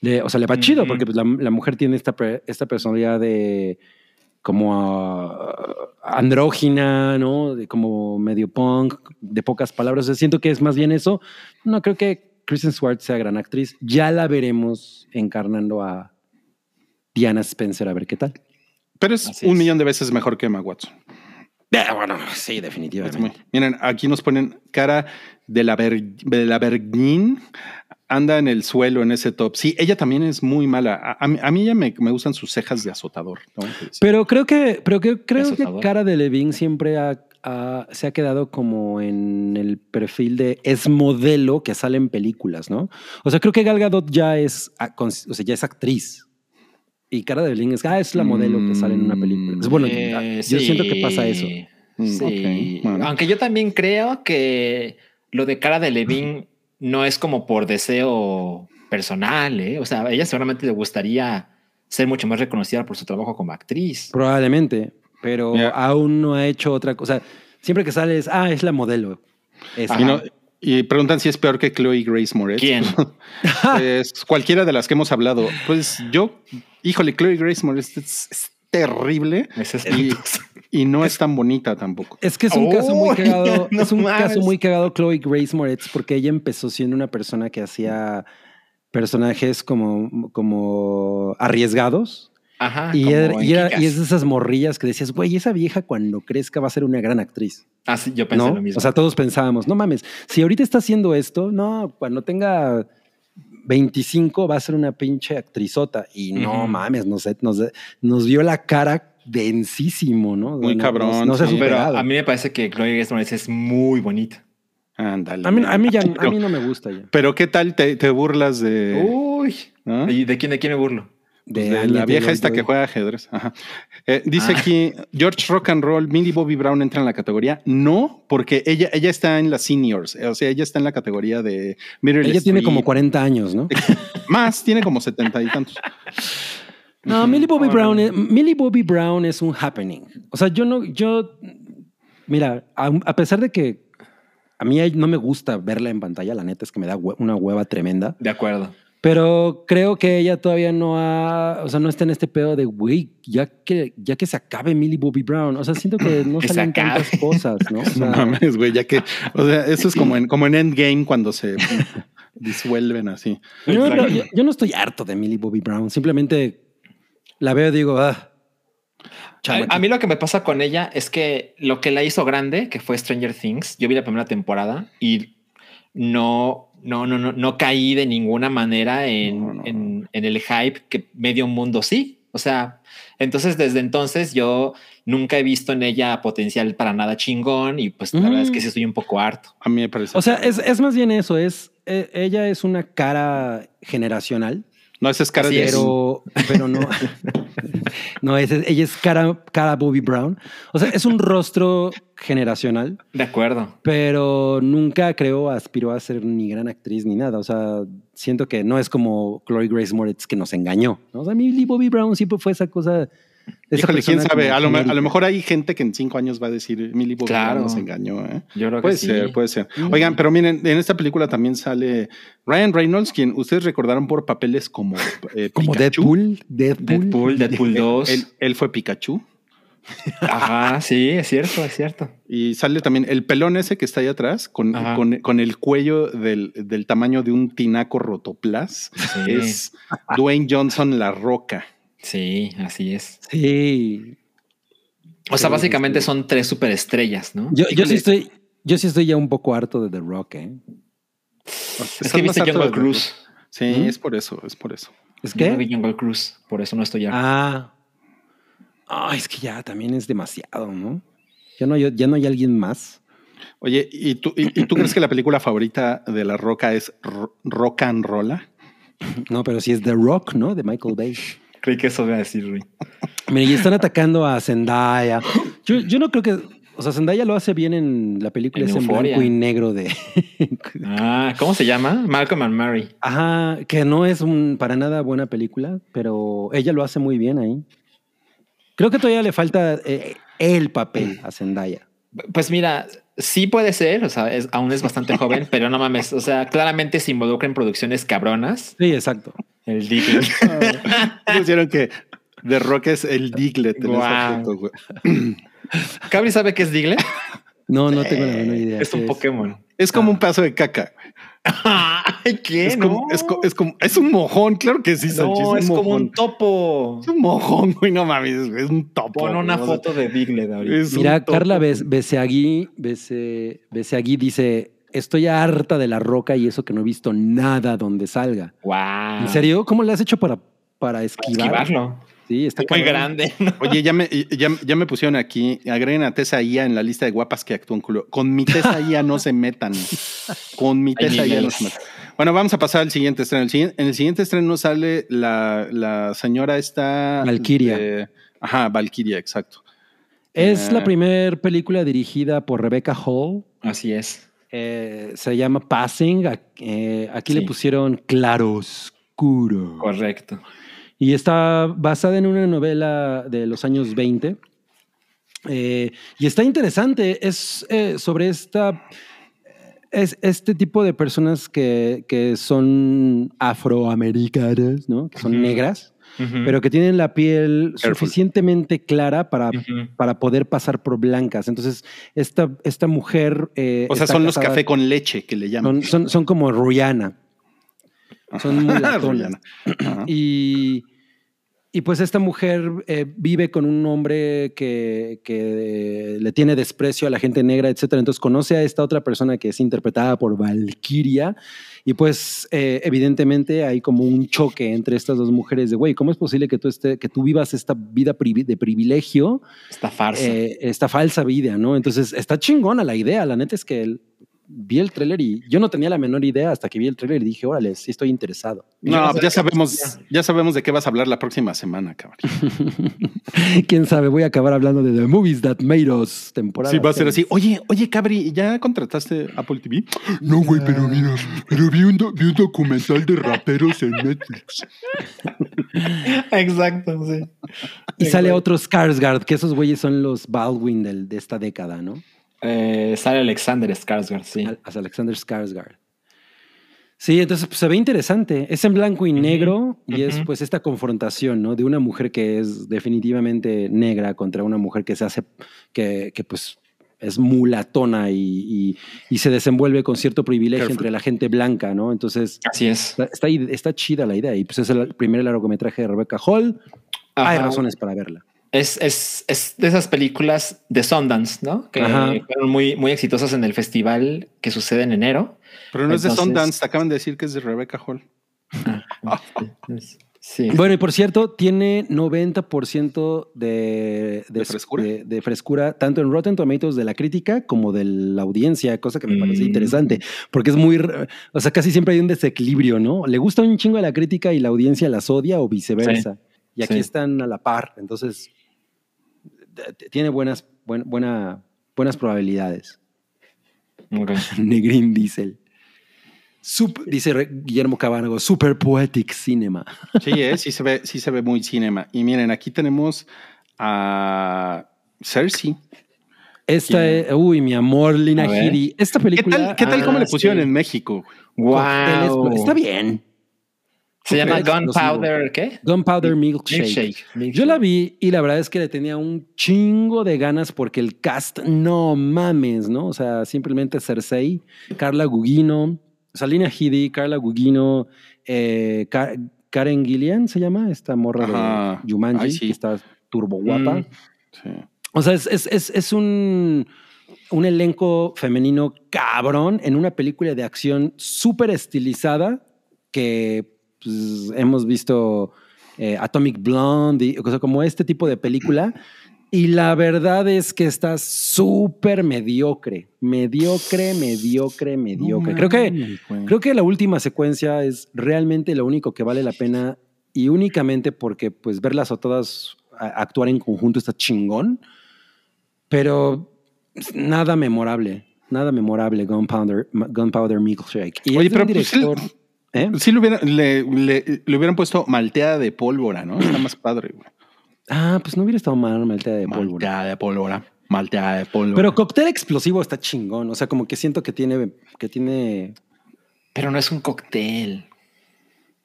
Le- o sea, le va chido porque pues, la, la mujer tiene esta, esta personalidad de como ah, andrógina, ¿no? De como medio punk, de pocas palabras. O sea, siento que es más bien eso. No creo que Kristen Stewart sea gran actriz. Ya la veremos encarnando a Diana Spencer a ver qué tal. Pero es Así un es. millón de veces mejor que Emma Watson. Eh, bueno, sí, definitivamente. muy- miren, aquí nos ponen cara de la, Ber- de la Bergin. Anda en el suelo en ese top. Sí, ella también es muy mala. A, a mí- a mí ya me, me gustan sus cejas de azotador. ¿no? Pero creo que, pero que, creo que. Cara de Levine siempre ha- ha- se ha quedado como en el perfil de es modelo que sale en películas, ¿no? O sea, creo que Gal Gadot ya es, a- con- o sea, ya es actriz. Y Cara de Levine es, ah, es la modelo que sale en una película. Es bueno, Eh, yo siento que pasa eso. Mm, Sí. ok, bueno. Aunque yo también creo que lo de cara de Levine no es como por deseo personal, ¿eh? O sea, a ella seguramente le gustaría ser mucho más reconocida por su trabajo como actriz. Probablemente, pero aún no ha hecho otra cosa. Siempre que sale es, ah, es la modelo. Esa. Y, no- y preguntan si es peor que Chloe Grace Moretz. ¿Quién? Pues cualquiera de las que hemos hablado. Pues yo, híjole, Chloe Grace Moretz es, es terrible es y, y no es tan bonita tampoco. Es que es un caso muy Uy, cagado. no es un caso muy cagado Chloe Grace Moretz porque ella empezó siendo una persona que hacía personajes como, como arriesgados. Ajá. y, como era- en y era- Kick-Ass. y es de esas morrillas que decías, güey, esa vieja cuando crezca va a ser una gran actriz. Ah, sí, yo pensé ¿no? lo mismo. O sea, todos pensábamos, no mames, si ahorita está haciendo esto, no, cuando tenga 25 va a ser una pinche actrizota. Y no mames, nos, nos, nos dio la cara densísimo, ¿no? Muy No- cabrón, No, se sí. pero superado. a mí me parece que Chloe Grace Moretz es muy bonita. Ándale. A mí, a mí ya, a mí no me gusta ya. Pero qué tal te, te burlas de, Uy. ¿no? ¿Y de quién, de quién me burlo? Pues De la vieja esta que juega ajedrez. Ajá. Eh, dice Ah. aquí, George Rock and Roll, Millie Bobby Brown entra en la categoría. No, porque ella, ella está en las seniors. O sea, ella está en la categoría de Meryl Ella tiene como 40 años, ¿no? Más, tiene como 70 y tantos. No, Millie Bobby. Brown, es, Millie Bobby Brown es un happening. O sea, yo no, yo, mira, a, a pesar de que a mí no me gusta verla en pantalla, la neta es que me da hue- una hueva tremenda, De acuerdo. Pero creo que ella todavía no ha, o sea, no está en este pedo de, güey, ya que, ya que se acabe Millie Bobby Brown. O sea, siento que no Que se salen acabe. tantas cosas, ¿no? O No mames, güey, ya que, o sea, eso es como en, como en Endgame cuando se disuelven así. yo, Exacto. yo- yo no estoy harto de Millie Bobby Brown, simplemente la veo y digo, ah. A mí lo que me pasa con ella es que lo que la hizo grande, que fue Stranger Things, yo vi la primera temporada y no, no, no, no, no caí de ninguna manera en, No, no, no. en- en el hype que medio mundo sí. O sea, entonces desde entonces yo nunca he visto en ella potencial para nada chingón y pues la verdad es que sí estoy un poco harto. A mí me parece. O sea, es, es más bien eso, es, eh, ella es una cara generacional, no, esa es cara de. pero, pero no, no, es, ella es cara, cara Bobby Brown. O sea, es un rostro generacional, De acuerdo. pero nunca creo aspiró a ser ni gran actriz ni nada. O sea, siento que no es como Chloe Grace Moretz que nos engañó. ¿no? O sea, Millie Bobby Brown siempre fue esa cosa. Híjole, quién sabe. A lo, a lo mejor hay gente que en cinco años va a decir Millie Bobby Claro. nos engañó. ¿eh? Yo creo Puede que sí. ser, puede ser. Mm. Oigan, pero miren, en esta película también sale Ryan Reynolds, quien ustedes recordaron por papeles como, eh, Como Pikachu. Deadpool, Deadpool. Deadpool, Deadpool 2. Él, él fue Pikachu. Ajá, sí, es cierto, es cierto. Y sale también el pelón ese que está ahí atrás, con, con, con el cuello del, del tamaño de un tinaco rotoplas. Sí. Es Dwayne Johnson La Roca. Sí, así es. Sí. O sea, básicamente son tres superestrellas, ¿no? Yo, yo sí estoy, yo sí estoy ya un poco harto de The Rock, ¿eh? Es que viste Jungle Cruise. Sí, ¿Mm? es por eso, es por eso. ¿Es Yo no vi que? Jungle Cruise, por eso no estoy ya. Ah. Ah, es que ya también es demasiado, ¿no? Ya no hay, ya no hay alguien más. Oye, ¿y tú, y, y tú crees que la película favorita de La Roca es Ro- Rock and Rolla? No, pero sí es The Rock, ¿no? De Michael Bay. Creí que eso iba a decir, Rui. Mira, y están atacando a Zendaya. Yo, yo no creo que. O sea, Zendaya lo hace bien en la película En es en blanco y negro de. Ah, ¿cómo se llama? Malcolm and Mary. Ajá, que no es un, para nada buena película, pero ella lo hace muy bien ahí. Creo que todavía le falta eh, el papel a Zendaya. Pues mira, sí puede ser, o sea, es- aún es bastante joven, pero no mames, o sea, claramente se involucra en producciones cabronas. Sí, exacto. El Diglett. Pusieron que The Rock es el Diglett en ese objeto, güey. ¿Cabri sabe qué es Diglett? No, no tengo la menor idea. Es un Pokémon. Es como un pedazo de caca. Ay, ¿qué? Es como, No. es, co- es como, es un mojón, claro que sí, Salchi, No, un es como un topo. Es un mojón, güey, no mames, es un topo. Pon una güey, o sea, foto de Diglett ahorita. Mira. Carla Bes- Beseagui, Bese- Beseagui dice: Estoy harta de la roca y eso que no he visto nada donde salga. Wow. ¿En serio? ¿Cómo le has hecho para, para esquivar? Esquivarlo. Sí, está Muy cabrón. grande. ¿no? Oye, ya me, ya, ya me pusieron aquí, agreguen a Tessa Ia en la lista de guapas que actúan culo. Con mi Tessa Ia no se metan. Con mi Tessa Ia no se metan. Bueno, vamos a pasar al siguiente estreno. En el siguiente estreno sale la, la señora esta... Valkyria. de- ajá, Valkyria, exacto. Es Eh. la primera película dirigida por Rebecca Hall. Así es. Eh, se llama Passing. Eh, aquí Sí. le pusieron Claroscuro. Correcto. Y está basada en una novela de los años 20. Eh, y está interesante. Es sobre esta. Es este tipo de personas que, que son afroamericanas, ¿no? Que son negras, Pero que tienen la piel Careful. suficientemente clara para, para poder pasar por blancas. Entonces, esta, esta mujer. eh, O sea, son los café con leche que le llaman. Son, son, son como Rihanna. Son mulatonas. Y, y pues esta mujer eh, vive con un hombre que, que le tiene desprecio a la gente negra, etcétera. Entonces conoce a esta otra persona que es interpretada por Valkyria. Y pues eh, evidentemente hay como un choque entre estas dos mujeres de, güey, ¿cómo es posible que tú, esté, que tú vivas esta vida privi- de privilegio, Esta farsa. eh, esta falsa vida, ¿no? Entonces está chingona la idea. La neta es que el- vi el tráiler y yo no tenía la menor idea hasta que vi el tráiler y dije, órale, sí estoy interesado. No, ya sabemos, ya sabemos de qué vas a hablar la próxima semana, cabrón. Quién sabe, voy a acabar hablando de The Movies That Made Us, temporada. Sí, va a ser así. Oye, oye, Cabri, ¿ya contrataste Apple TV? No, güey, pero mira, pero vi un, do- vi un documental de raperos en Netflix. Exacto, sí. Y sale otro Skarsgård, que esos güeyes son los Baldwin del- de esta década, ¿no? Eh, sale Alexander Skarsgård, sí. As Alexander Skarsgård. Sí, entonces pues, se ve interesante. Es en blanco y negro y es pues esta confrontación, ¿no? De una mujer que es definitivamente negra contra una mujer que se hace, que, que pues es mulatona y, y- y se desenvuelve con cierto privilegio entre la gente blanca, ¿no? Entonces Así es. está, está, está chida la idea y pues es el primer largometraje de Rebecca Hall. Hay razones para verla. Es, es, es de esas películas de Sundance, ¿no? Que Ajá. fueron muy, muy exitosas en el festival que sucede en enero. Pero no es de Entonces- Sundance, te acaban de decir que es de Rebecca Hall. Sí. Bueno, y por cierto, tiene 90% de, ¿De frescura? de- de frescura, tanto en Rotten Tomatoes de la crítica como de la audiencia, cosa que me parece Mm. interesante, porque es muy, o sea, casi siempre hay un desequilibrio, ¿no? Le gusta un chingo a la crítica y la audiencia las odia o viceversa. Y aquí Sí. están a la par, entonces tiene buenas, buen- buena, buenas probabilidades. Ok. Negrín Diesel. Dice Guillermo Cabango, super poetic cinema. Sí, ¿eh? sí, se ve, sí se ve muy cinema. Y miren, aquí tenemos a Cersei. Esta ¿Quién? es, uy, mi amor, Lina. Headey. Esta ¿Qué película. tal, qué tal Ah, cómo le pusieron en México? Wow. Está bien. Se llama. Gunpowder, ¿qué? Gunpowder Milkshake. Milkshake. Milkshake. Yo la vi y la verdad es que le tenía un chingo de ganas porque el cast, no mames, ¿no? O sea, simplemente Cersei, Carla Gugino, o sea, Lina Headey, Carla Gugino, eh, Ka- Karen Gillian se llama, esta morra Ajá. de Jumanji, Ay, sí. que está turbo guapa. Mm. Sí. O sea, es, es, es, es un, un elenco femenino cabrón en una película de acción súper estilizada que pues, hemos visto eh, Atomic Blonde, y, o sea, como este tipo de película. Y la verdad es que está súper mediocre, mediocre, mediocre, mediocre. creo que Creo que la última secuencia es realmente lo único que vale la pena y únicamente porque pues verlas a todas actuar en conjunto está chingón, pero nada memorable, nada memorable Gunpowder, Gunpowder Milkshake. Y Oye, es de un pero, pues, director, ¿eh? Sí le hubieran, le, le- le hubieran puesto malteada de pólvora, ¿no? Está más padre, güey. Ah, pues no hubiera estado mal Maltea de pólvora. Malteada de pólvora. Malteada de polvo. Pero cóctel explosivo está chingón. O sea, como que siento que tiene, que tiene. Pero no es un cóctel.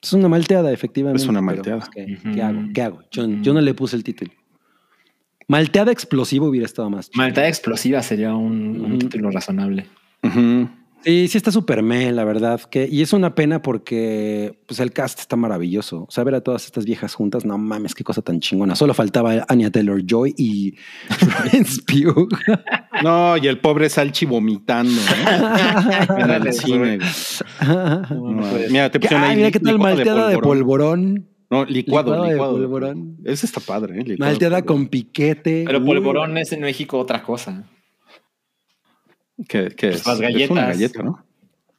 Es una malteada, efectivamente. Es una pero, malteada. pues, ¿qué, hago? ¿Qué hago? Yo, yo no le puse el título. Malteada explosivo hubiera estado más. chido. Maltada explosiva sería un, título razonable. Sí, sí está súper me, la verdad. Que, y es una pena porque pues el cast está maravilloso. O sea, ver a todas estas viejas juntas, no mames, qué cosa tan chingona. Solo faltaba Anya Taylor Joy y Florence Pugh. No, y el pobre Salchi vomitando, ¿no? en el cine. No, mira, te pusieron Ay, ahí mira qué tal malteada de polvorón. No, licuado, Licuado de polvorón. Ese está padre, ¿eh? Malteada con piquete. Pero polvorón es en México otra cosa. ¿Qué, qué Pues es? las Es una galletas. galleta, ¿no?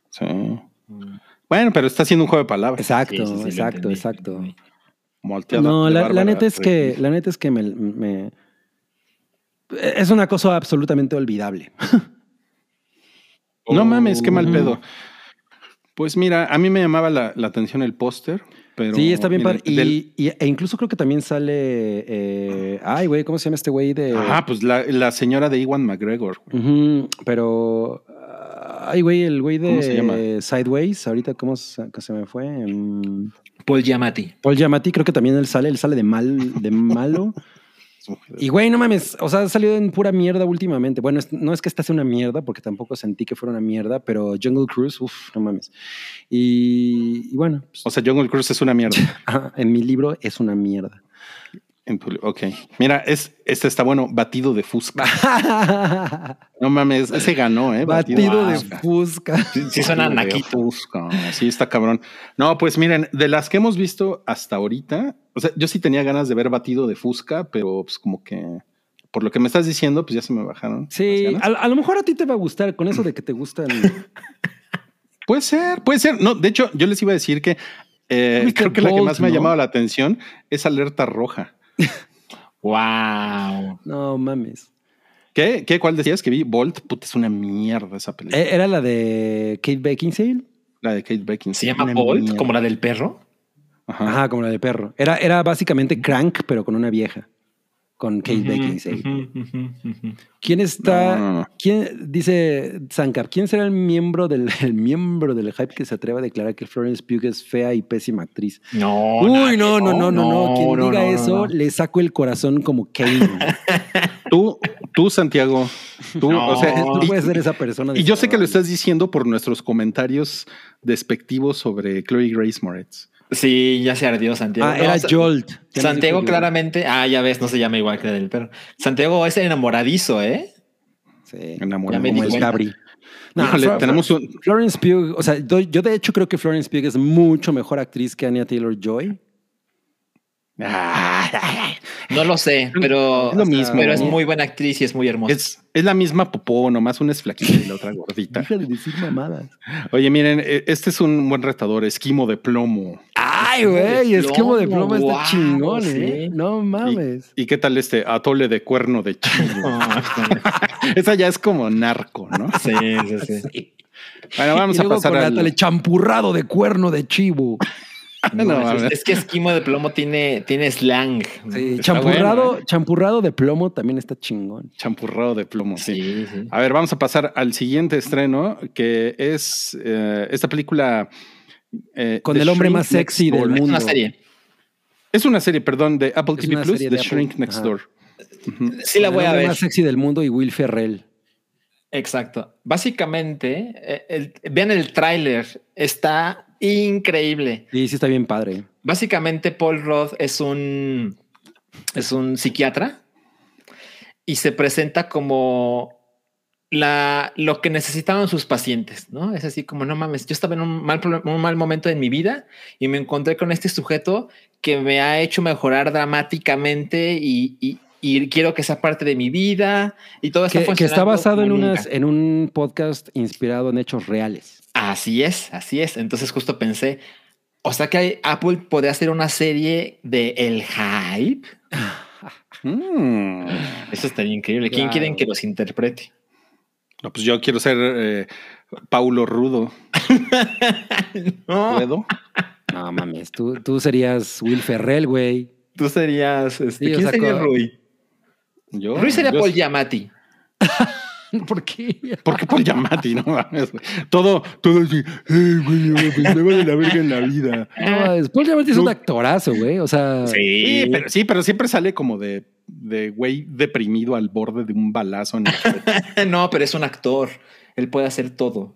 Sí. Bueno, pero está haciendo un juego de palabras. Exacto, Sí, sí, sí, lo exacto, entendí. exacto. Malteada No, la, neta es que, la neta es que me, me- es una cosa absolutamente olvidable. No mames, qué mal pedo. Pues mira, a mí me llamaba la, la atención el póster, pero... sí, está bien padre. Y, del- y- e incluso creo que también sale. eh, ay, güey, ¿cómo se llama este güey de. Ajá, pues la, la señora de Iwan McGregor. pero. Ay, güey, el güey ¿Cómo se llama? de Sideways. Ahorita, ¿cómo se, me fue? Mm, Paul Giamatti. Paul Giamatti, creo que también él sale. Él sale de mal, de malo. Y güey, no mames, o sea, ha salido en pura mierda últimamente. Bueno, no es que esta sea una mierda, porque tampoco sentí que fuera una mierda, pero Jungle Cruise, uff, no mames. Y, y bueno, pues, O sea, Jungle Cruise es una mierda. en mi libro es una mierda. En tu- ok. Mira, es, este está bueno, batido de Fusca. No mames, ese ganó, ¿eh? Batido de Fusca. Fusca. Sí, sí suena naquito. Fusca. Sí, está cabrón. No, pues miren, de las que hemos visto hasta ahorita, o sea, yo sí tenía ganas de ver batido de Fusca, pero pues como que por lo que me estás diciendo, pues ya se me bajaron. las Sí, ganas. a, a lo mejor a ti te va a gustar con eso de que te gustan. Puede ser, puede ser. No, de hecho, yo les iba a decir que eh, creo que la que más me ha ¿no? llamado la atención es Alerta Roja. Wow. No mames. ¿Qué? ¿Qué? ¿Cuál decías que vi? Bolt, puta, es una mierda esa película. Eh, ¿Era la de Kate Beckinsale? la de Kate Beckinsale. ¿Se llama Una Bolt, mierda. como la del perro? Ajá. Ajá, como la de perro. Era, era básicamente Crank, pero con una vieja. Con Kate Beckinsale. Ujú, ujú. ¿Quién está? No, no, no. ¿Quién dice Zancap? ¿Quién será el miembro del el miembro del hype que se atreva a declarar que Florence Pugh es fea y pésima actriz? No. Uy, no, no, no, no, no. Quien no, diga no, no, eso, no. le saco el corazón como Kane. Tú, tú, Santiago, tú, No. o sea, Tú y, puedes ser esa persona. y yo sé que lo estás diciendo por nuestros comentarios despectivos sobre Chloe Grace Moretz. Sí, ya se ardió Santiago. Ah, No, era Jolt. Santiago claramente, ah, ya ves, no se llama igual que la del perro. Santiago es enamoradizo, ¿eh? Sí. Enamorado. Como el. Cabri. No, Híjole, tenemos un, Florence Pugh, o sea, yo, de hecho creo que Florence Pugh es mucho mejor actriz que Anya Taylor Joy. No lo sé, pero Es lo mismo. Pero es muy buena actriz y es muy hermosa. es, es la misma popó, nomás una es flaquita y la otra gordita. Deja de decir mamadas. Oye, miren, eh, este es un buen retador, esquimo de plomo. Ay, güey, de plomo, plomo está chingón, sí. ¿eh? No mames. ¿Y qué tal este atole de cuerno de chivo? Esa ya es como narco, ¿no? sí, sí, sí. Bueno, vamos y a pasar con al... Champurrado de cuerno de chivo. No, es, que esquimo de plomo tiene, tiene slang. Sí, champurrado, bueno, ¿eh? champurrado de plomo también está chingón. Champurrado de plomo, sí. Sí, sí. A ver, vamos a pasar al siguiente estreno, que es eh, esta película... eh, Con The el hombre Shrink más Next sexy del Door. Es mundo. una serie. Es una serie, perdón, de Apple Es TV Plus, The Apple. Shrink Next Ajá. Door. Sí la El voy a hombre ver. más sexy del mundo y Will Ferrell. Exacto. Básicamente, eh, el- vean el tráiler. Está increíble. Sí, sí está bien padre. Básicamente, Paul Roth es un, es un psiquiatra y se presenta como la, lo que necesitaban sus pacientes, ¿no? Es así como, no mames, yo estaba en un mal, pro- un mal momento en mi vida y me encontré con este sujeto que me ha hecho mejorar dramáticamente y, y- y quiero que sea parte de mi vida y todo está Que, que está basado en, unas, un podcast inspirado en hechos reales. Así es, así es. Entonces justo pensé, o sea que Apple podría hacer una serie de El Hype. Mm. Eso estaría increíble. ¿Quién quieren que los interprete? No, pues yo quiero ser eh, Paulo Rudo. No, ¿Puedo? No mames, tú, tú serías Will Ferrell, güey. tú serías. Este, Sí, ¿Quién sea, sería Rui? Yo, Rui sería yo- Paul Giamatti. ¿Por qué? ¿Por qué Paul Giamatti? No. Todo, todo así, eh, güey, me va de la verga en la vida. No, es- Paul Giamatti es un actorazo, güey. O sea, Sí, pero, sí, pero siempre sale como de, de güey deprimido al borde de un balazo en el no, pero es un actor. Él puede hacer todo.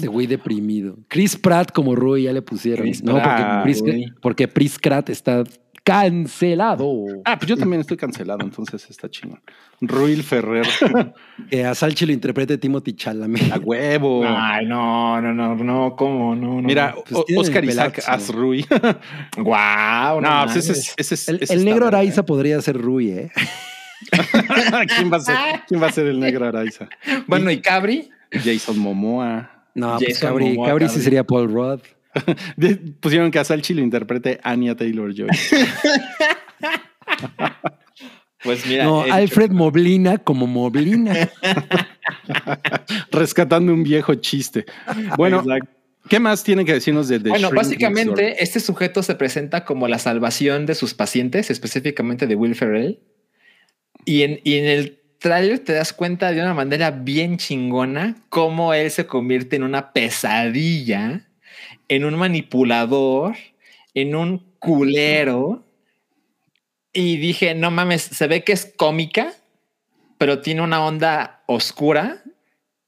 de güey deprimido. Chris Pratt como Rui ya le pusieron. Chris no, porque, Pratt, güey. porque Chris Pratt está cancelado. Ah, pues yo también estoy cancelado, entonces está chingón. Ruil Ferrer, Que a Salchi lo interprete Timothy Chalamet. a huevo. Ay, no, no, no, no, ¿cómo? No, no. Mira, pues Oscar Isaac as Rui. Wow, No, pues ese es, ese es- El, ese el está negro. Araiza podría ser Rui, ¿eh? ¿Quién va a ser? ¿Quién va a ser el negro Araiza? Bueno, ¿y Cabri? Jason Momoa. No, pues Cabri, Momoa, Cabri sí Cabri. sería Paul Rudd. De- pusieron que a Salchi lo interprete Anya Taylor Joy. Pues mira. No, el- Alfred Moblina como Moblina. Rescatando un viejo chiste. Bueno, Exacto. ¿qué más tiene que decirnos de The Bueno, Shrink básicamente este sujeto se presenta como la salvación de sus pacientes, específicamente de Will Ferrell. Y en, y en el tráiler te das cuenta de una manera bien chingona cómo él se convierte en una pesadilla, en un manipulador, en un culero. Y dije, no mames, se ve que es cómica, pero tiene una onda oscura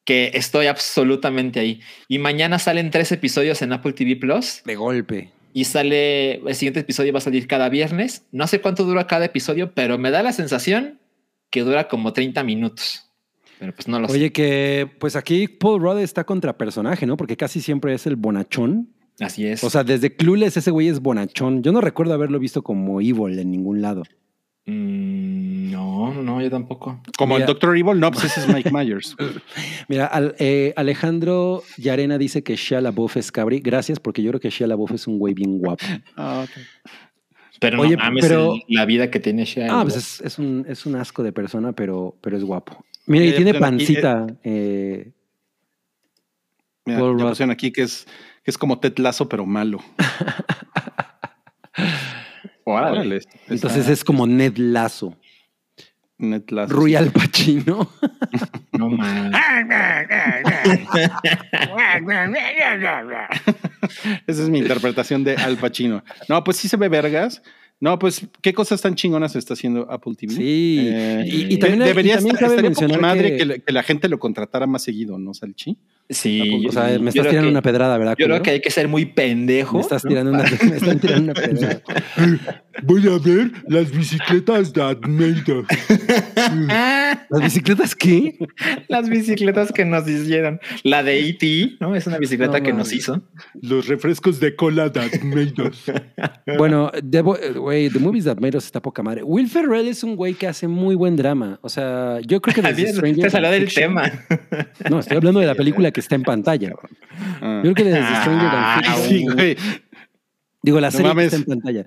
que estoy absolutamente ahí. Y mañana salen tres episodios en Apple TV Plus De golpe. y sale el siguiente episodio va a salir cada viernes. No sé cuánto dura cada episodio, pero me da la sensación que dura como 30 minutos. Pero pues no lo sé. Oye, que pues aquí Paul Rudd está contra personaje, ¿no? Porque casi siempre es el bonachón. Así es. O sea, desde Clueless ese güey es bonachón. Yo no recuerdo haberlo visto como evil en ningún lado. Mm, no, no, yo tampoco. Como Mira. el Doctor Evil, no, pues ese es Mike Myers. Mira, al- eh, Alejandro Yarena dice que Shia LaBeouf es cabri. Gracias, porque yo creo que Shia LaBeouf es un güey bien guapo. Ah, ok. Pero Oye, no mames pero- el- la vida que tiene Shia. Ah, pues es, es un, es un asco de persona, pero, pero es guapo. Mira, y Eh, tiene pero aquí, pancita. eh, Mira, ya pusieron aquí que es, que es como Ted Lasso, pero malo. Órale. Entonces es como Ned Lazo. Ned Lasso. Rui Al Pacino. No mames. Esa es mi interpretación de Al Pacino. No, pues sí se ve vergas. No, pues, ¿qué cosas tan chingonas está haciendo Apple TV? Sí. Eh, y, y de- también, debería y también estar, estaría poca madre que, que, la, que la gente lo contratara más seguido, ¿no, Salchi? Sí. o sea, me estás tirando que- una pedrada, ¿verdad? Yo creo que hay que ser muy pendejo. Me estás tirando una, me están tirando una pedrada. Voy a ver las bicicletas de Admeida. ¿Las bicicletas qué? Las bicicletas que nos hicieron. La de E.T., ¿no? Es una bicicleta No que nos hizo. Los refrescos de cola de Admeida. Bueno, güey, The Movies Made Us está poca madre. Will Ferrell es un güey que hace muy buen drama. O sea, yo creo que desde Te salió del Fiction- tema. No, estoy hablando de la película que está en pantalla. Ah. Yo creo que desde Stranger Ah. Sí, güey. Digo, la No serie que está en pantalla.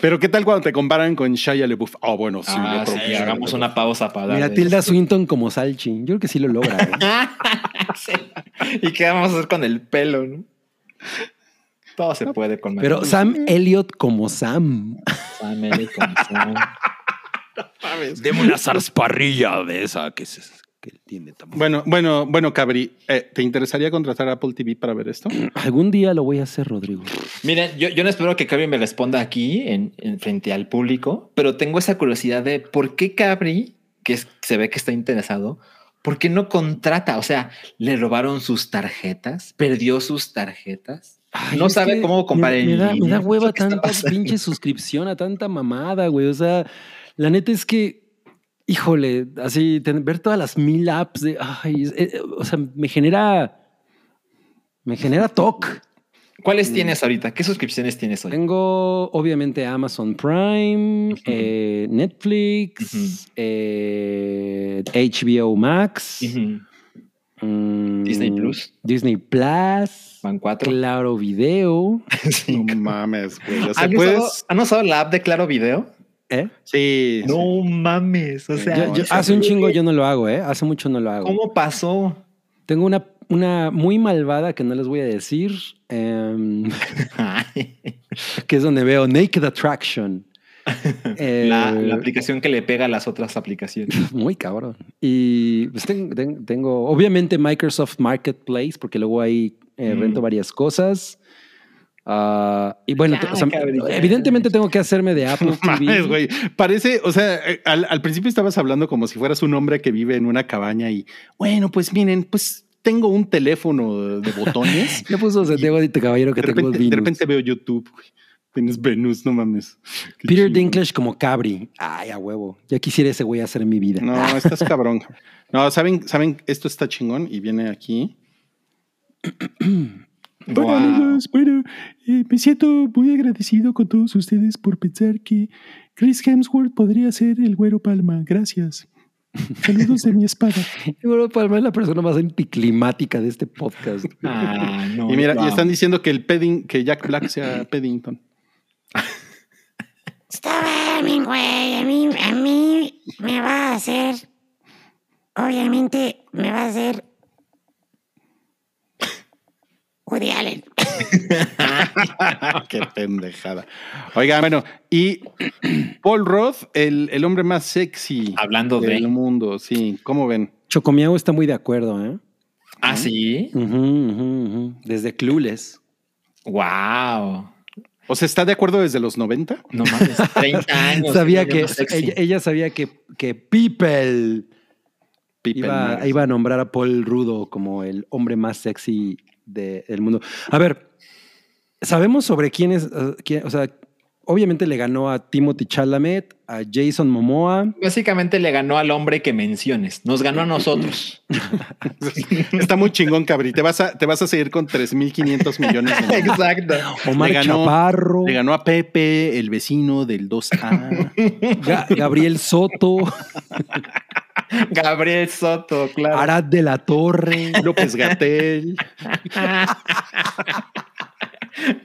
Pero ¿qué tal cuando te comparan con Shia LaBeouf? Ah, bueno, sí. Ah, sí, hagamos una pausa para Mira, Tilda. Swinton como Salchi. Yo creo que sí lo logra. ¿eh? Sí. ¿Y qué vamos a hacer con el pelo? no? Todo se puede con Pero Sam Elliott como Sam. Sam Elliott con Sam. Deme una zarzparrilla de esa que, se, que tiene tamaño. Bueno, bueno, bueno, Cabri, eh, ¿te interesaría contratar a Apple TV para ver esto? Algún día lo voy a hacer, Rodrigo. Miren, yo, yo no espero que Cabri me responda aquí en, en frente al público, pero tengo esa curiosidad de por qué Cabri, que es- se ve que está interesado, ¿por qué no contrata? O sea, le robaron sus tarjetas, perdió sus tarjetas. Ay, no sabe cómo comprar me, me da, me da hueva ¿Qué está tanta pinche suscripción a tanta mamada, güey. O sea, la neta es que, híjole, así, ten- ver todas las mil apps de, ay, es- eh, o sea, me genera, me genera toque. ¿Cuáles tienes ahorita? ¿Qué suscripciones tienes hoy? Tengo, obviamente, Amazon Prime, eh, Netflix, eh, HBO Max, mm, Disney Plus. Disney Plus, Van cuatro. Claro Video. Sí. No mames, güey. O sea, ¿Han, puedes. usado, han usado la app de Claro Video? ¿Eh? Sí. sí. No mames. O sea, Yo- yo- hace un chingo yo no lo hago, ¿eh? Hace mucho no lo hago. ¿cómo pasó? Tengo una, una muy malvada que no les voy a decir, em, que es donde veo Naked Attraction. Eh, La, la aplicación que le pega a las otras aplicaciones. Muy cabrón. Y pues ten- ten- tengo, obviamente, Microsoft Marketplace, porque luego ahí eh, Mm. rento varias cosas. Ah, y bueno, Ya, o sea, evidentemente tengo que hacerme de Apple TV. Mames, güey. Parece, o sea, eh, al, al principio estabas hablando como si fueras un hombre que vive en una cabaña y, bueno, pues miren, pues tengo un teléfono de botones. Le puso Santiago de Caballero que de, tengo repente, de Venus. repente veo YouTube, güey. Tienes Venus, no mames. Qué Peter chido. Dinklage como Cabri. Ay, a huevo. Ya quisiera ese güey hacer mi vida. No, estás cabrón. No, saben, saben, esto está chingón y viene aquí. Bueno, amigos, bueno, eh, me siento muy agradecido con todos ustedes por pensar que Chris Hemsworth podría ser el güero Palma. Gracias. Saludos de mi espada. Bueno, Palma es la persona más anticlimática de este podcast. Ah, no. y mira, wow. y están diciendo que el Pedding, que Jack Black sea Peddington. Está bien, güey. A mí, a mí me va a hacer. Obviamente me va a hacer. Woody Allen. Qué pendejada. Oiga, bueno, y Paul Roth, el, el hombre más sexy Hablando de- del mundo, sí. ¿Cómo ven? Chocomiao está muy de acuerdo, ¿eh? Ah, sí. Desde Clueless. Wow. O sea, ¿está de acuerdo desde los 90? No mames, 30 años. sabía que ella, ella sabía que, que People Pippen, iba, iba a nombrar a Paul Rudo como el hombre más sexy de- del mundo. A ver, sabemos sobre quién es, eh, quién- o sea, obviamente le ganó a Timothy Chalamet, a Jason Momoa. Básicamente le ganó al hombre que menciones. Nos ganó a nosotros. Está muy chingón, Cabri. Te vas a, te vas a seguir con 3.500 millones. en el- Exacto. Omar Le ganó- Chaparro, Le ganó a Pepe, el vecino del 2A. Ga- Gabriel Soto, Gabriel Soto, claro. Arad de la Torre. López Gatel.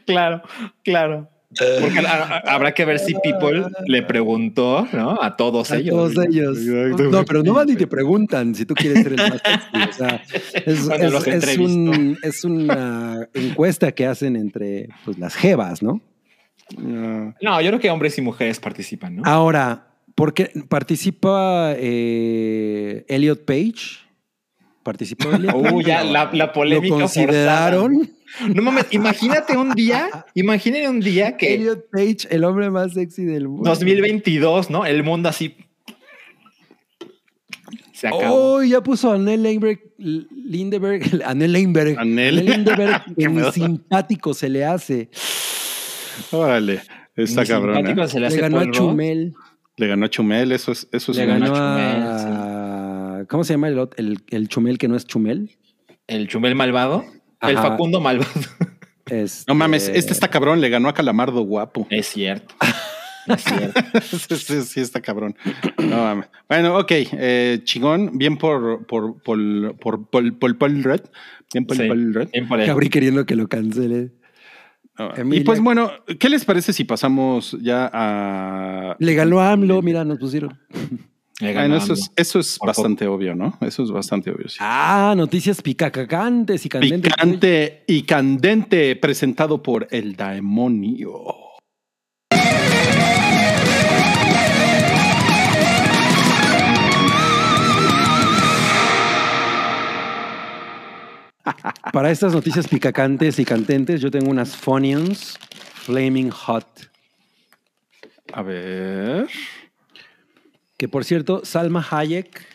claro, claro. Porque a- a- habrá que ver si People le preguntó, ¿no? A todos A ellos. todos ellos. No, pero no van ni te preguntan si tú quieres ser el más sexy. O sea, es, un- es una encuesta que hacen entre pues, las jevas, ¿no? No, yo creo que hombres y mujeres participan, ¿no? Ahora, porque participa eh, Elliot Page? ¿Participó Elliot? Uh, ya la, la ¿Lo polémica. consideraron? forzada. No mames, imagínate un día, imaginen un día que Elliot Page, el hombre más sexy del mundo. 2022, ¿no? El mundo así se acabó. Oh, ya puso a Anel Lindbergh, Lindeberg, Anel Lindbergh. Anel. Lindbergh, Qué que ni pedo. simpático se le hace. Órale, está cabrón. simpático ¿eh? se le Le hace ganó a. Chumel. Le ganó a Chumel, eso es, eso es Le ganó a. ¿Cómo se llama el, el, el Chumel que no es Chumel? El Chumel malvado. El. Facundo malvado. Este- No mames, este está cabrón, le ganó a Calamardo guapo. Es cierto. Es cierto. sí, sí, sí, está cabrón. No mames. Bueno, ok, eh, chingón, bien por por por por por, por Paul Rudd. bien por Sí. Paul Rudd. Bien por él. Cabri queriendo que lo cancele. Ah, Y pues bueno, ¿qué les parece si pasamos ya a Le ganó a AMLO, mira, nos pusieron. Le Bueno, ganó eso es, eso es bastante obvio, ¿no? Eso es bastante obvio. sí. Ah, noticias picacacantes y candentes. Picante y candente, presentado por el demonio. Para estas noticias picacantes y candentes, yo tengo unas Fonions Flaming Hot. A ver. Que por cierto, Salma Hayek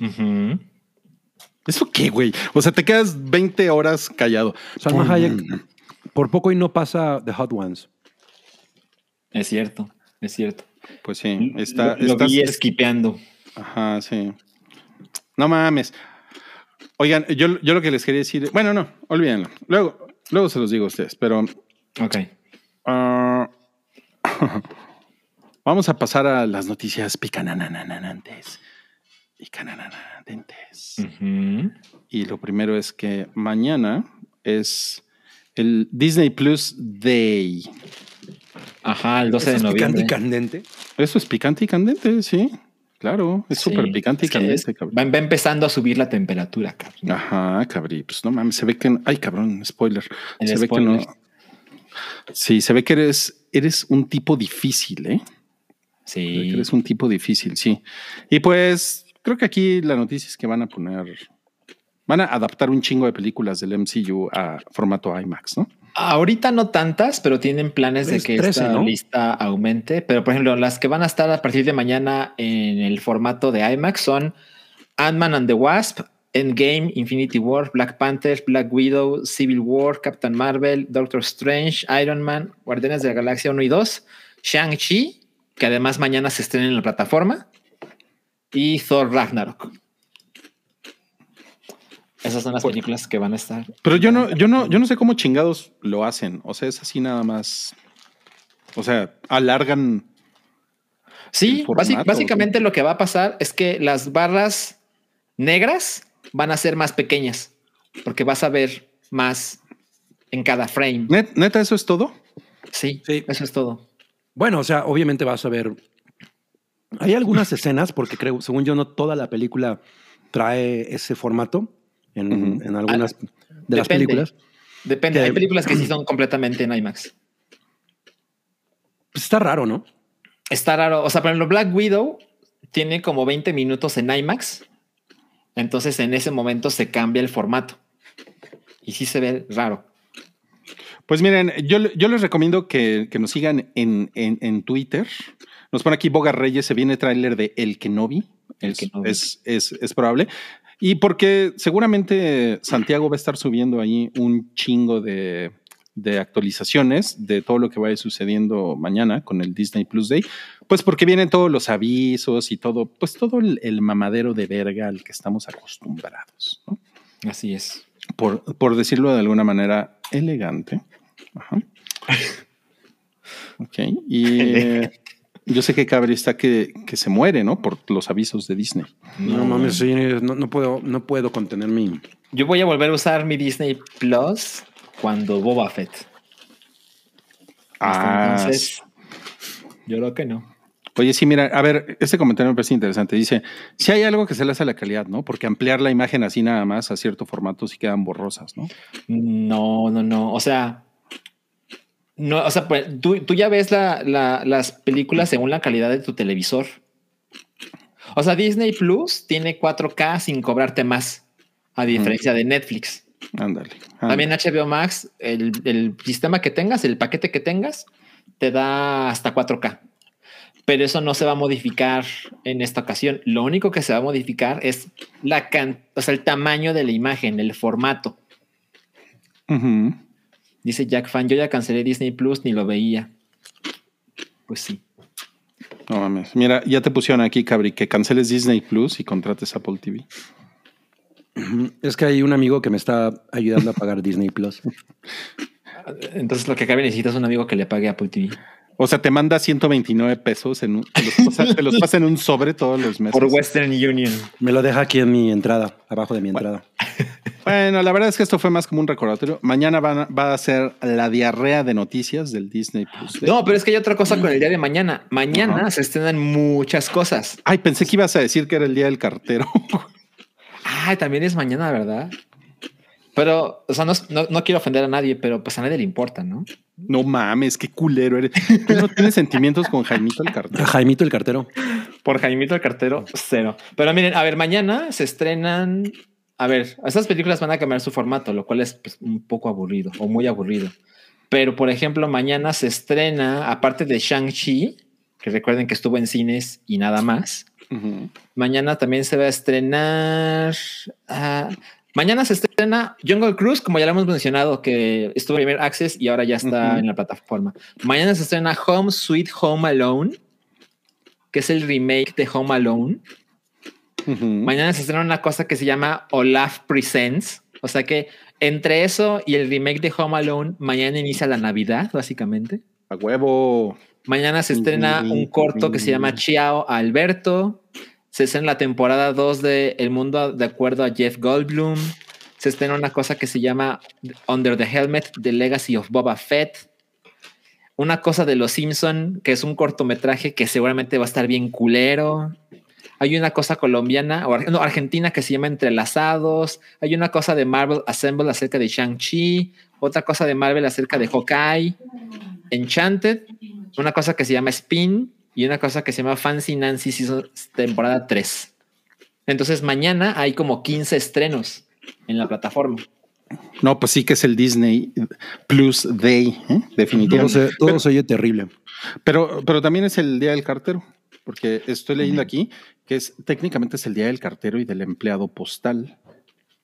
Ujú. ¿Eso qué, güey? O sea, te quedas 20 horas callado. Salma Pum. Hayek por poco y no pasa The Hot Ones. Es cierto. Es cierto. Pues sí, está. lo, lo estás- vi esquipeando. Ajá, sí. No mames. Oigan, yo, yo lo que les quería decir. Bueno, no, olvídenlo. Luego, luego se los digo a ustedes, pero. Ok. ah, vamos a pasar a las noticias picananananantes. Picanananantes. Ujú. Y lo primero es que mañana es el Disney Plus Day. Ajá, el 12 de Eso es picante noviembre. y candente. Eso es picante y candente, sí. Claro, es Sí, súper picante y es- cabrón. va, va empezando a subir la temperatura, cabrón. Ajá, cabrí. Pues no mames, se ve que. Ay, cabrón, spoiler. El se ve que no. Sí, se ve que eres, eres un tipo difícil, ¿eh? Se ve que Sí. eres un tipo difícil, sí. Y pues creo que aquí la noticia es que van a poner, van a adaptar un chingo de películas del MCU a formato IMAX, ¿no? Ahorita no tantas, pero tienen planes de que 13, esta ¿no? lista aumente. Pero, por ejemplo, las que van a estar a partir de mañana en el formato de IMAX son Ant-Man and the Wasp, Endgame, Infinity War, Black Panther, Black Widow, Civil War, Captain Marvel, Doctor Strange, Iron Man, Guardianes de la Galaxia 1 y 2, Shang-Chi, que además mañana se estrena en la plataforma, y Thor Ragnarok. Esas son las Pues- películas que van a estar. Pero yo no, yo no, yo no sé cómo chingados lo hacen. O sea, es así nada más. O sea, alargan. Sí, formato, básicamente lo que va a pasar es que las barras negras van a ser más pequeñas porque vas a ver más en cada frame. Net- neta, eso es todo. Sí, Sí. eso es todo. Bueno, o sea, obviamente vas a ver. Hay algunas escenas, porque creo, según yo, no toda la película trae ese formato en, en algunas de las Depende. películas. Depende. Que- Hay películas que sí son completamente en IMAX. Pues está raro, ¿no? Está raro. O sea, por ejemplo, Black Widow tiene como 20 minutos en IMAX. Entonces en ese momento se cambia el formato. Y sí se ve raro. Pues miren, yo, yo les recomiendo que, que nos sigan en, en, en Twitter. Nos pone aquí Boga Reyes, se viene tráiler de El Kenobi. El Es, Kenobi. es, es, es probable. Y porque seguramente Santiago va a estar subiendo ahí un chingo de, de actualizaciones de todo lo que vaya sucediendo mañana con el Disney Plus Day. Pues porque vienen todos los avisos y todo, pues todo el, el mamadero de verga al que estamos acostumbrados. ¿no? Así es. por, por decirlo de alguna manera elegante. Ajá. Ok. Y yo sé que Cabri está que, que se muere, ¿no? Por los avisos de Disney. No, mames, sí, no, no puedo, no puedo contener mi. Yo voy a volver a usar mi Disney Plus cuando Boba Fett. Hasta Ah, entonces, yo creo que no. Oye, sí, mira, a ver, este comentario me parece interesante. Dice, si hay algo que se le hace a la calidad, ¿no? Porque ampliar la imagen así nada más a cierto formato sí quedan borrosas, ¿no? No, no, no. O sea, no, o sea, pues, tú, tú ya ves la- la- las películas según la calidad de tu televisor. O sea, Disney Plus tiene 4K sin cobrarte más, a diferencia de Netflix. Ándale. También. HBO Max, el, el sistema que tengas, el paquete que tengas, te da hasta 4K. Pero eso no se va a modificar en esta ocasión. Lo único que se va a modificar es la can o sea, el tamaño de la imagen, el formato. Ujú. Dice Jack Fan, yo ya cancelé Disney Plus, ni lo veía. Pues sí. No mames. Mira, ya te pusieron aquí, Cabri, que canceles Disney Plus y contrates Apple TV. Es que hay un amigo que me está ayudando a pagar Disney Plus. Entonces lo que acá necesitas es un amigo que le pague Apple TV. O sea, te manda 129 pesos, en un, te, los pasa, te los pasa en un sobre todos los meses. Por Western Union. Me lo deja aquí en mi entrada, abajo de mi entrada. Bueno, la verdad es que esto fue más como un recordatorio. Mañana van a- va a ser la diarrea de noticias del Disney Plus. No, pero es que hay otra cosa con el día de mañana. Mañana se estrenan muchas cosas. Ay, pensé que ibas a decir que era el día del cartero. Ay, también es mañana, ¿verdad? Pero, o sea, no, no- no quiero ofender a nadie, pero pues a nadie le importa, ¿no? no mames, qué culero eres. Tú no tienes sentimientos con Jaimito el cartero. Jaimito el cartero. Por Jaimito el cartero, cero. Pero miren, a ver, mañana se estrenan. A ver, estas películas van a cambiar su formato, lo cual es pues, un poco aburrido o muy aburrido. Pero, por ejemplo, mañana se estrena, aparte de Shang-Chi, que recuerden que estuvo en cines y nada más. Mañana también se va a estrenar. ah, mañana se estrena Jungle Cruise, como ya lo hemos mencionado, que estuvo en primer access y ahora ya está en la plataforma. Mañana se estrena Home Sweet Home Alone, que es el remake de Home Alone. Mañana se estrena una cosa que se llama Olaf Presents. O sea que entre eso y el remake de Home Alone, mañana inicia la Navidad, básicamente. A huevo. Mañana se estrena un corto que se llama Chiao a Alberto. Se estrena la temporada 2 de El Mundo de acuerdo a Jeff Goldblum. Se estrena una cosa que se llama Under the Helmet, The Legacy of Boba Fett. Una cosa de Los Simpson, que es un cortometraje que seguramente va a estar bien culero. Hay una cosa colombiana o no, argentina que se llama Entrelazados. Hay una cosa de Marvel Assemble acerca de Shang-Chi. otra cosa de Marvel acerca de Hawkeye, Enchanted, una cosa que se llama Spin y una cosa que se llama Fancy Nancy Season temporada 3. Entonces mañana hay como 15 estrenos en la plataforma. No, pues sí que es el Disney Plus Day, ¿eh? Todo definitivamente. se, todo se oye terrible. Pero, pero también es el Día del Cartero, porque estoy leyendo aquí que es técnicamente es el Día del Cartero y del empleado postal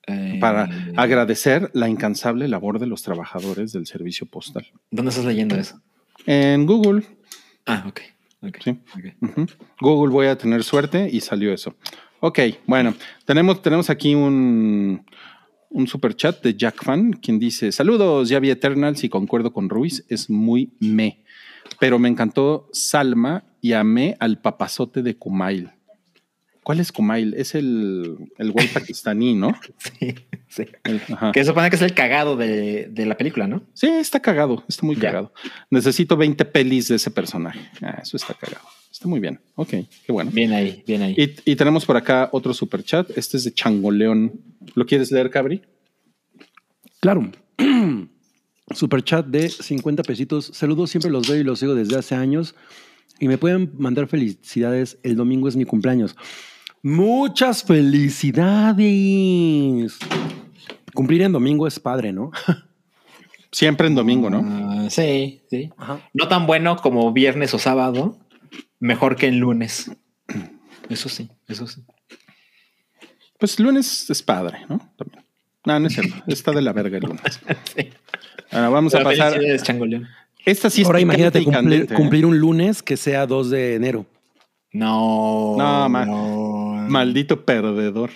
Eh, para agradecer la incansable labor de los trabajadores del servicio postal. ¿Dónde estás leyendo eso? En Google, Ah, ok. ok, Sí. ok. ujú, Google voy a tener suerte y salió eso. Ok, bueno, tenemos, tenemos aquí un, un super chat de Jack Fan, quien dice: Saludos, ya vi Eternals y concuerdo con Ruiz, es muy me. Pero me encantó Salma y amé al papazote de Kumail. ¿Cuál es Kumail? Es el, el güey pakistaní, ¿no? Sí, sí. El- ajá. Que supone que es el cagado de, de la película, ¿no? Sí, está cagado, está muy Ya. cagado. Necesito 20 pelis de ese personaje. Ah, eso está cagado. Está muy bien. Ok, qué bueno. Bien ahí, bien ahí. Y, y tenemos por acá otro super chat. Este es de Changoleón. ¿Lo quieres leer, Cabri? Claro. Super chat de 50 pesitos. Saludos, siempre los veo y los sigo desde hace años. Y me pueden mandar felicidades. El domingo es mi cumpleaños. Muchas felicidades. Cumplir en domingo es padre, ¿no? Siempre en domingo, ¿no? Ah, sí, sí. Ajá. No tan bueno como viernes o sábado, mejor que en lunes. Eso sí, eso sí. Pues lunes es padre, ¿no? También. No, no es cierto. Está de la verga el lunes. Sí. Ahora vamos a pasar. Esta sí es Ahora imagínate cumplir, ¿eh? cumplir un lunes que sea 2 de enero. No. No, no. Maldito perdedor.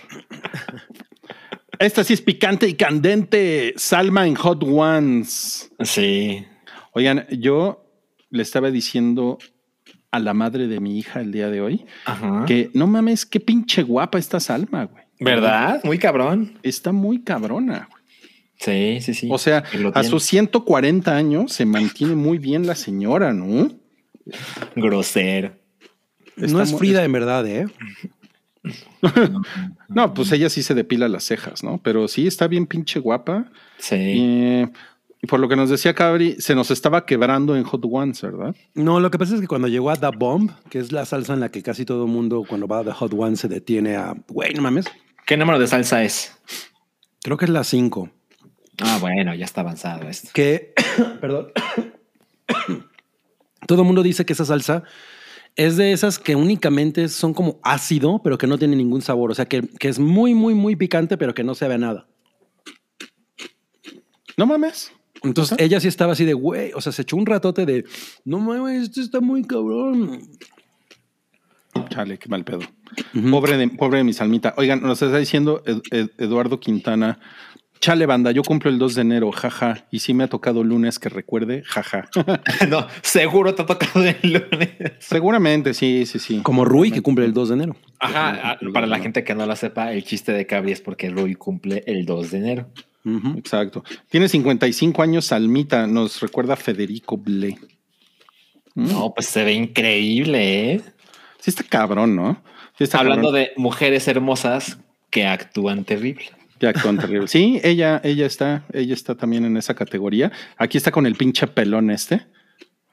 Esta sí es picante y candente. Salma en Hot Ones. Sí. Oigan, yo le estaba diciendo a la madre de mi hija el día de hoy Ajá. que no mames, qué pinche guapa está Salma, güey. ¿Verdad? Muy cabrón. Está muy cabrona. güey. Sí, sí, sí. O sea, a sus 140 años se mantiene muy bien la señora, ¿no? grosero. Está no es Frida en verdad, ¿eh? No, pues ella sí se depila las cejas, ¿no? Pero sí está bien pinche guapa. Sí. Y, y por lo que nos decía Cabri, se nos estaba quebrando en Hot Ones, ¿verdad? No, lo que pasa es que cuando llegó a The Bomb, que es la salsa en la que casi todo el mundo cuando va a The Hot One se detiene a, güey, no mames. ¿Qué número de salsa es? Creo que es la 5. Ah, bueno, ya está avanzado esto. Que, perdón. todo el mundo dice que esa salsa es de esas que únicamente son como ácido, pero que no tiene ningún sabor. O sea, que, que es muy, muy, muy picante, pero que no sabe a nada. No mames. Entonces ella sí estaba así de, güey, o sea, se echó un ratote de, no mames, esto está muy cabrón. Chale, qué mal pedo. Pobre de, pobre de mi salmita. Oigan, nos está diciendo Ed- Ed- Eduardo Quintana. Chale, banda, yo cumplo el 2 de enero, jaja. Y sí me ha tocado lunes que recuerde, jaja. no, seguro te ha tocado el lunes. Seguramente, sí, sí, sí. Como Rui, que cumple el 2 de enero. Ajá, ah, para la gente que no lo sepa, el chiste de Cabri es porque Rui cumple el 2 de enero. Ujú. Exacto. Tiene 55 años, Salmita. Nos recuerda a Federico Ble. No, pues se ve increíble, ¿eh? Sí está cabrón, ¿no? Sí está Hablando cabrón. de mujeres hermosas que actúan terrible. Actúan terrible. Sí, ella, ella está, ella está también en esa categoría. Aquí está con el pinche pelón este.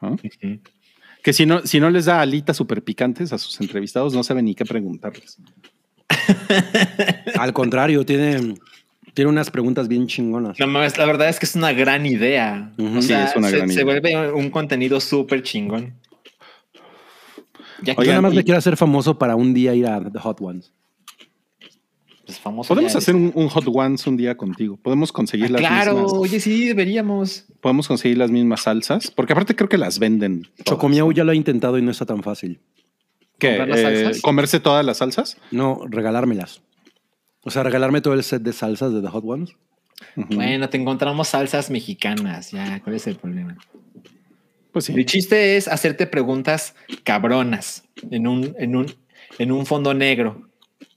¿no? Que si no, si no les da alitas súper picantes a sus entrevistados, no saben ni qué preguntarles. Al contrario, tiene, tiene unas preguntas bien chingonas. No mames, la verdad es que es una gran idea. O Sí, es una se, gran se idea. vuelve un contenido súper chingón. Ya Oigan, nada más y- me quiero hacer famoso para un día ir a The Hot Ones. Pues, famoso. Podemos hacer un, un hot ones un día contigo. Podemos conseguir Ah, las claro, mismas. oye, sí, deberíamos. Podemos conseguir las mismas salsas, porque aparte creo que las venden. Chocomiao ya lo he intentado y no está tan fácil. ¿Qué? ¿Comprar las Eh, salsas? ¿Comerse todas las salsas? No, regalármelas. O sea, regalarme todo el set de salsas de The Hot Ones. Bueno, te encontramos salsas mexicanas. Ya, ¿cuál es el problema? Pues sí. El chiste es hacerte preguntas cabronas en un, en un, en un fondo negro.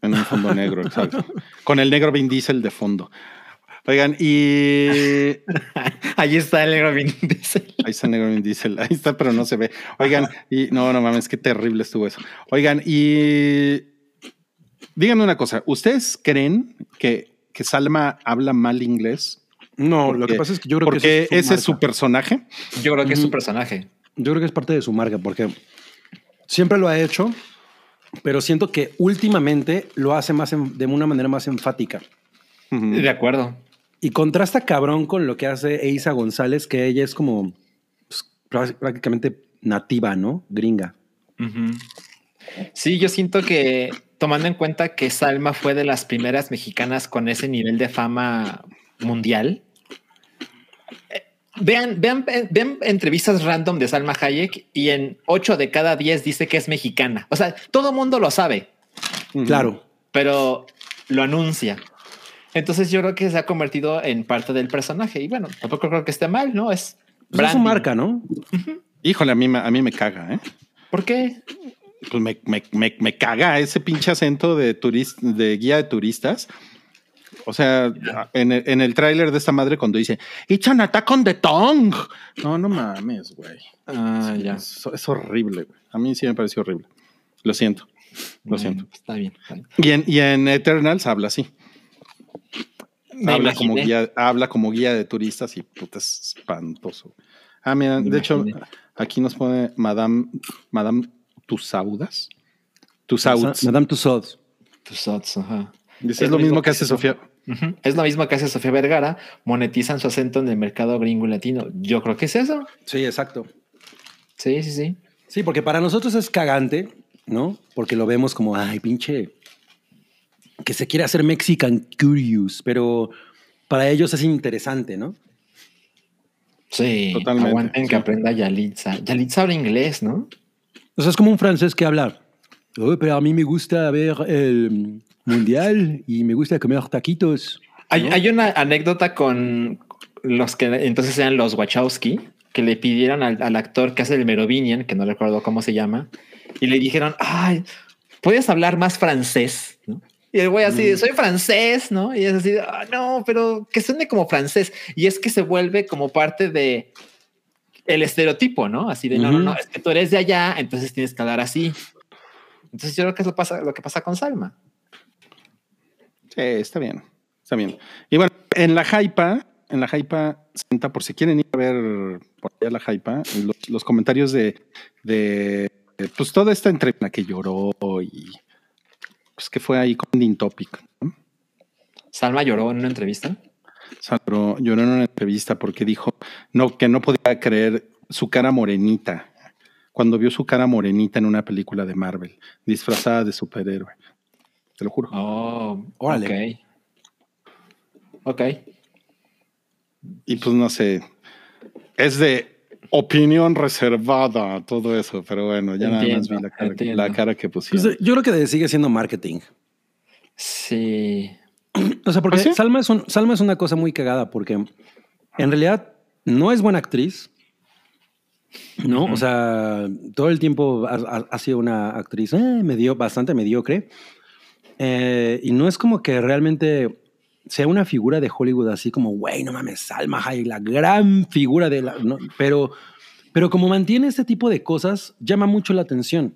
En un fondo negro, exacto. Con el negro Vin Diesel de fondo. Oigan, y Ahí está el negro Vin Diesel. ahí está el negro Vin Diesel, ahí está, pero no se ve. Oigan, y no, no mames, qué terrible estuvo eso. Oigan, y díganme una cosa, ¿ustedes creen que, que Salma habla mal inglés No, lo que pasa es que yo creo que Porque ese es su personaje. Yo creo que es su personaje. Yo creo que es parte de su marca, porque siempre lo ha hecho, pero siento que últimamente lo hace más en- de una manera más enfática. De acuerdo. Y contrasta cabrón con lo que hace Eiza González, que ella es como pues, prá- prácticamente nativa, ¿no? Gringa. Sí, yo siento que tomando en cuenta que Salma fue de las primeras mexicanas con ese nivel de fama mundial. Vean, vean, vean entrevistas random de Salma Hayek y en 8 de cada 10 dice que es mexicana. O sea, todo mundo lo sabe. Claro. pero lo anuncia. Entonces yo creo que se ha convertido en parte del personaje y bueno, tampoco creo que esté mal, ¿no? Es Pues es su marca, ¿no? Híjole, a mí, me- a mí me caga, ¿eh? ¿Por qué? Pues me, me, me, me caga ese pinche acento de, turist, de guía de turistas. O sea, en el, en el tráiler de esta madre cuando dice It's an attack on the tongue. No, no mames, güey. Ah, ya. Es, es horrible, güey. A mí sí me pareció horrible. Lo siento. Lo Bueno, siento. Está bien. está bien. Y en, y en Eternals habla así. Me habla como, guía, habla como guía de turistas y puta es espantoso. Ah, mira, Me de hecho, aquí nos pone Madame, Madame Tusaudas. Tusauds. Madame Tussauds. Tus thoughts, ajá. Dice, es lo mismo que hace Sofía. Es lo mismo que hace Sofía Vergara, monetizan su acento en el mercado gringo y latino. Yo creo que es eso. Sí, exacto. Sí, sí, sí. Sí, porque para nosotros es cagante, ¿no? Porque lo vemos como, ay, pinche, que se quiere hacer Mexican Curious, pero para ellos es interesante, ¿no? Sí, Totalmente, aguanten sí. que aprenda Yalitza. Yalitza habla inglés, ¿no? O sea, es como un francés que habla, "Oh, pero a mí me gusta ver el mundial y me gusta comer taquitos. Hay, hay una anécdota con los que entonces eran los Wachowski, que le pidieron al, al actor que hace el Merovingien, que no recuerdo cómo se llama, y le dijeron, ay, ¿puedes hablar más francés? ¿No? Y el güey así, soy francés, ¿no? Y es así, "Ah, no, pero que suene como francés. Y es que se vuelve como parte de el estereotipo, ¿no? Así de, no, no, no, es que tú eres de allá, entonces tienes que hablar así. Entonces yo creo que eso pasa, lo que pasa con Salma. Sí, está bien. Está bien. Y bueno, en la Hypa, en la Santa, por si quieren ir a ver por allá la Hypa, los, los comentarios de, pues toda esta entrevista que lloró y pues que fue ahí con Topic. ¿no? Salma lloró en una entrevista. Sandro lloró en una entrevista porque dijo no, que no podía creer su cara morenita cuando vio su cara morenita en una película de Marvel, disfrazada de superhéroe. Te lo juro. Oh, Órale. Ok. Ok. Y pues no sé, es de opinión reservada todo eso, pero bueno, ya nada más Entiendo, vi la cara, entiendo. la cara que Pues, pusieron. yo creo que sigue siendo marketing. Sí. O sea, porque ¿Ah, sí? Salma, es un- Salma es una cosa muy cagada porque en realidad no es buena actriz. No, o sea, todo el tiempo ha, ha- ha sido una actriz eh, medio, bastante mediocre. Eh, y no es como que realmente sea una figura de Hollywood así como, güey, no mames, Salma Hayek, la gran figura de la. no, pero, pero como mantiene este tipo de cosas, llama mucho la atención.